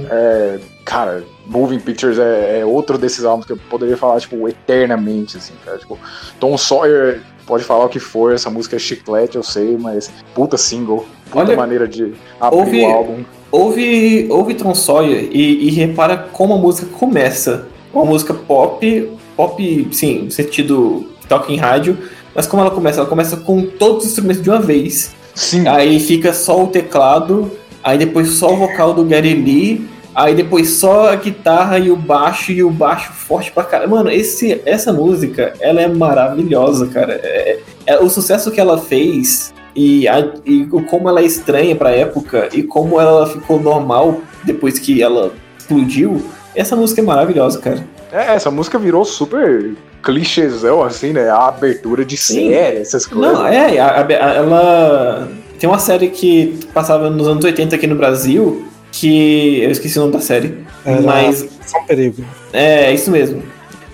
É, cara, Moving Pictures é, é outro desses álbuns que eu poderia falar, tipo, eternamente, assim, cara. Tipo, Tom Sawyer pode falar o que for, essa música é chiclete, eu sei, mas puta single, puta Olha, maneira de abrir ouve- o álbum. Ouve, ouve Tom Sawyer e, e repara como a música começa. Uma música pop, pop, sim, no sentido que toca em rádio, mas como ela começa? Ela começa com todos os instrumentos de uma vez. Sim, Aí fica só o teclado, aí depois só o vocal do Gary Lee, aí depois só a guitarra e o baixo e o baixo forte pra caralho. Mano, esse, essa música, ela é maravilhosa, cara. É, é- o sucesso que ela fez e, a- e como ela é estranha pra época e como ela ficou normal depois que ela explodiu, essa música é maravilhosa, cara. É, essa música virou super clichêzão, assim, né? A abertura de Sim. série, essas coisas. Não, é, a- a- ela. Tem uma série que passava nos anos 80 aqui no Brasil, que. Eu esqueci o nome da série. Era Mas. Só um perigo. É, é isso mesmo.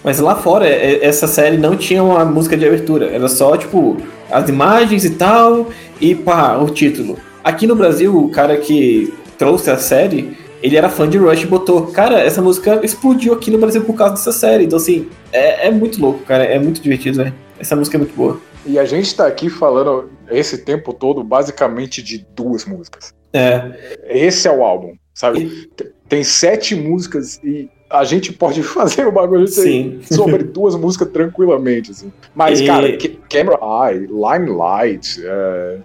Mas lá fora, é- essa série não tinha uma música de abertura. Era só, tipo, as imagens e tal, e pá, o título. Aqui no Brasil, o cara que trouxe a série, ele era fã de Rush e botou, cara, essa música explodiu aqui no Brasil por causa dessa série. Então, assim, é, é muito louco, cara. É muito divertido, velho. Essa música é muito boa. E a gente tá aqui falando esse tempo todo basicamente de duas músicas. É. Esse é o álbum, sabe? T- Tem sete músicas e a gente pode fazer o bagulho Sim. sobre duas músicas tranquilamente, assim. Mas, E- cara, Ca- Camera Eye, Limelight, é...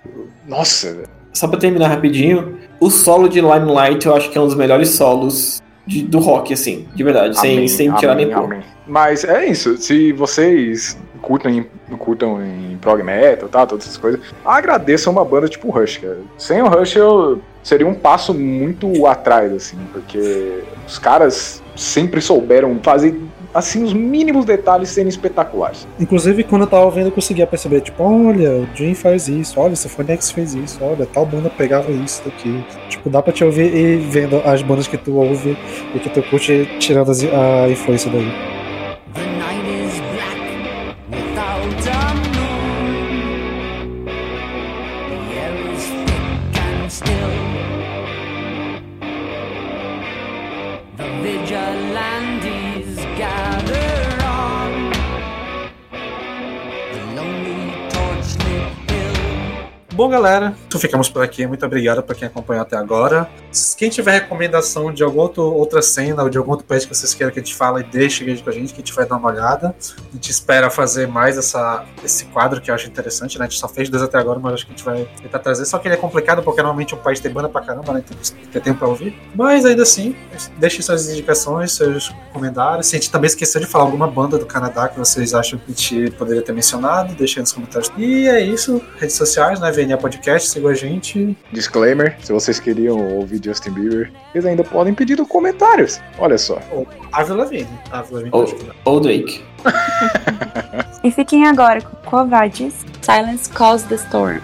nossa, Só pra terminar rapidinho, o solo de Limelight eu acho que é um dos melhores solos de- do rock, assim, de verdade, sem, Amém, sem tirar amém, nem pôr. amém. Mas é isso, se vocês curtam, curtam em prog metal, tá, todas essas coisas, agradeçam uma banda tipo Rush, cara. Sem o Rush eu seria um passo muito atrás, assim, porque os caras sempre souberam fazer, assim, os mínimos detalhes serem espetaculares. Inclusive, quando eu tava ouvindo, eu conseguia perceber, tipo, olha, o Jim faz isso, olha, o Symphonix fez isso, olha, tal banda pegava isso daqui. Tipo, dá pra te ouvir e vendo as bandas que tu ouve e que tu curte, tirando a influência daí. Bom, galera, então ficamos por aqui. Muito obrigado para quem acompanhou até agora. Quem tiver recomendação de alguma outra cena ou de algum outro pet que vocês queiram que a gente fale, deixe com a gente, que a gente vai dar uma olhada. A gente espera fazer mais essa, esse quadro que eu acho interessante, né? A gente só fez dois até agora, mas acho que a gente vai tentar trazer. Só que ele é complicado porque normalmente o país tem banda pra caramba, né? Então tem que ter tempo pra ouvir. Mas ainda assim, deixe suas indicações, seus comentários. Se a gente também esqueceu de falar alguma banda do Canadá que vocês acham que a gente poderia ter mencionado, deixem aí nos comentários. E é isso. Redes sociais, né? VNA Podcast, sigam a gente. Disclaimer, se vocês queriam ouvir Justin Bieber, vocês ainda podem pedir nos comentários. Olha só. Avril Lavigne. Avril Lavigne Ou, ou Drake. E fiquem agora com Covades, Silence Calls the Storm.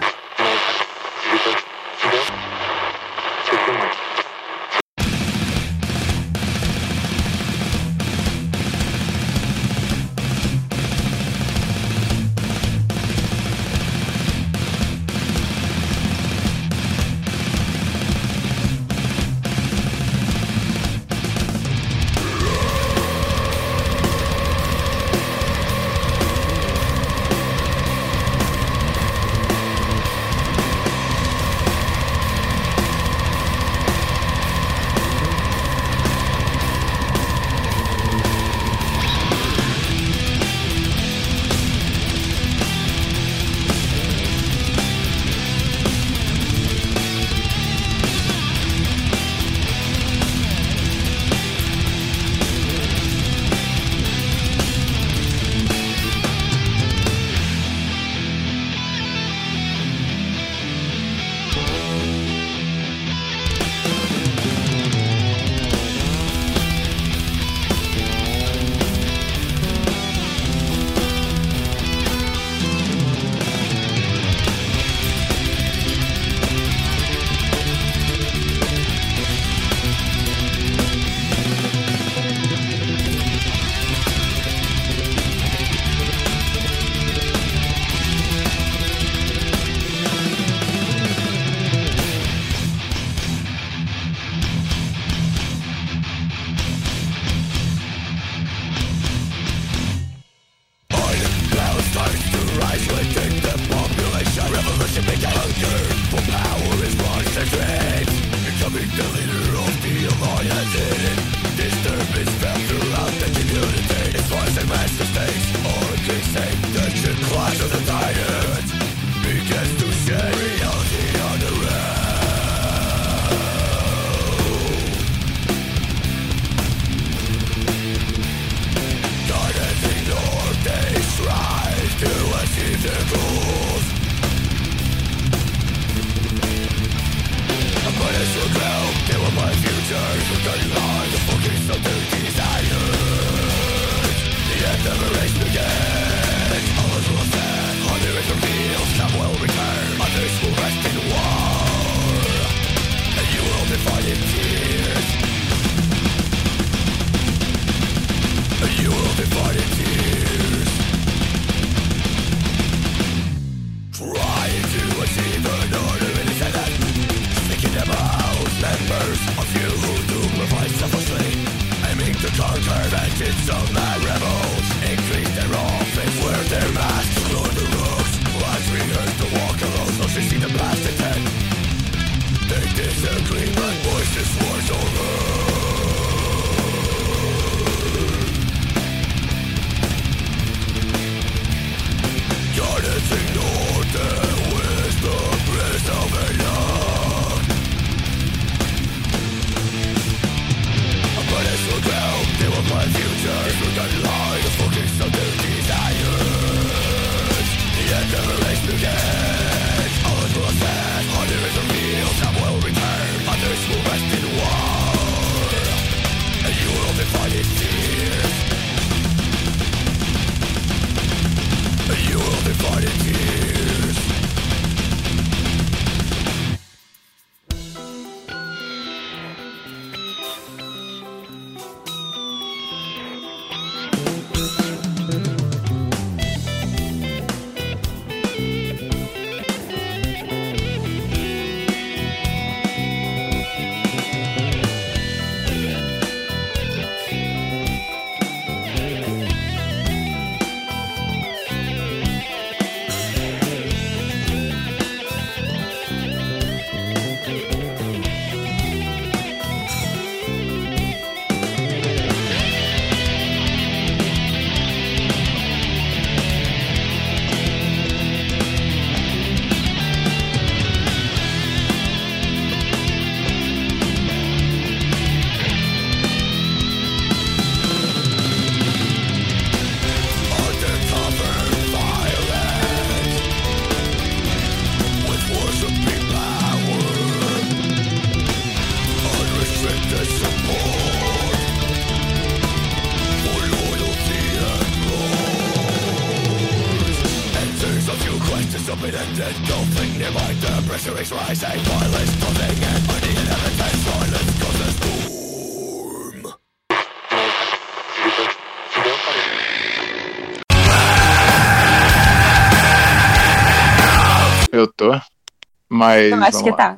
Mas. Eu acho vamos que lá. tá.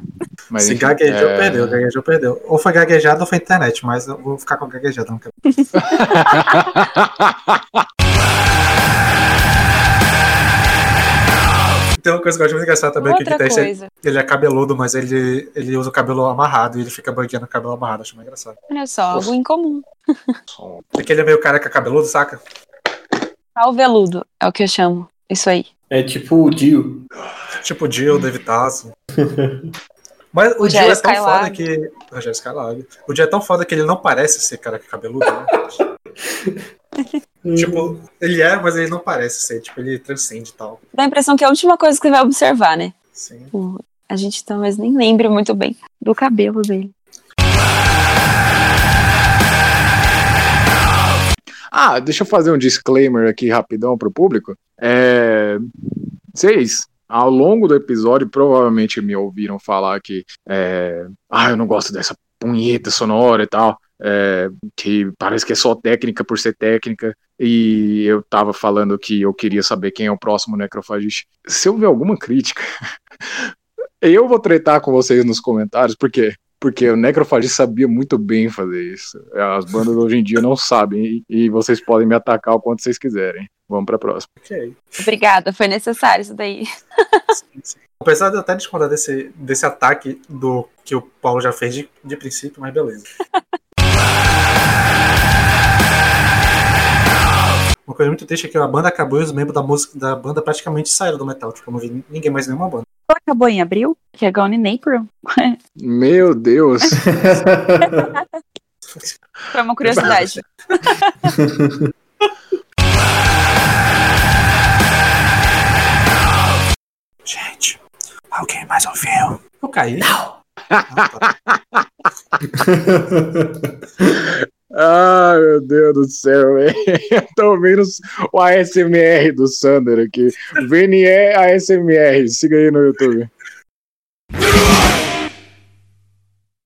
Mas, Se enfim, gaguejou, é, perdeu. Gaguejou, perdeu. Ou foi gaguejado ou foi internet, mas eu vou ficar com gaguejado. Não quero. Tem uma coisa que eu acho muito engraçada também, que o guitarrista, ele é cabeludo, mas ele, ele usa o cabelo amarrado e ele fica bangueando o cabelo amarrado. Acho muito engraçado. Olha só, algo incomum. Porque ele é meio careca cabeludo, saca? Ao veludo é o que eu chamo. Isso aí. É tipo o Dio. Tipo o Jill, David Tasso. Mas o, O Jill é tão foda que. Rogério Skylab. O Jill é tão foda que ele não parece ser careca cabeludo, né? tipo, ele é, mas ele não parece ser. Tipo, ele transcende e tal. Dá a impressão que é a última coisa que você vai observar, né? Sim. O- A gente talvez nem lembre muito bem do cabelo dele. Ah, deixa eu fazer um disclaimer aqui rapidão pro público. É, Vocês, ao longo do episódio, provavelmente me ouviram falar que é, ah, eu não gosto dessa punheta sonora e tal. é, que parece que é só técnica por ser técnica. E eu tava falando que eu queria saber quem é o próximo necrofagista. Se eu ver alguma crítica, eu vou tretar com vocês nos comentários, por quê? Porque o Necrofagista sabia muito bem fazer isso. As bandas hoje em dia não sabem. E, e vocês podem me atacar o quanto vocês quiserem. Vamos pra próxima. Ok. Obrigada, foi necessário isso daí. Sim, sim. Apesar de eu até discordar desse, desse ataque do que o Paulo já fez de, de princípio, mas beleza. Uma coisa muito triste é que a banda acabou e os membros da música da banda praticamente saíram do metal. Tipo, eu não vi ninguém mais nenhuma banda. Acabou em abril, que é Gone in April. Meu Deus! Foi uma curiosidade. Gente, alguém mais ouviu? Eu caí. Não! Ah meu Deus do céu, velho. Tô ouvindo o ASMR do Sander aqui. VNE ASMR. Siga aí no YouTube.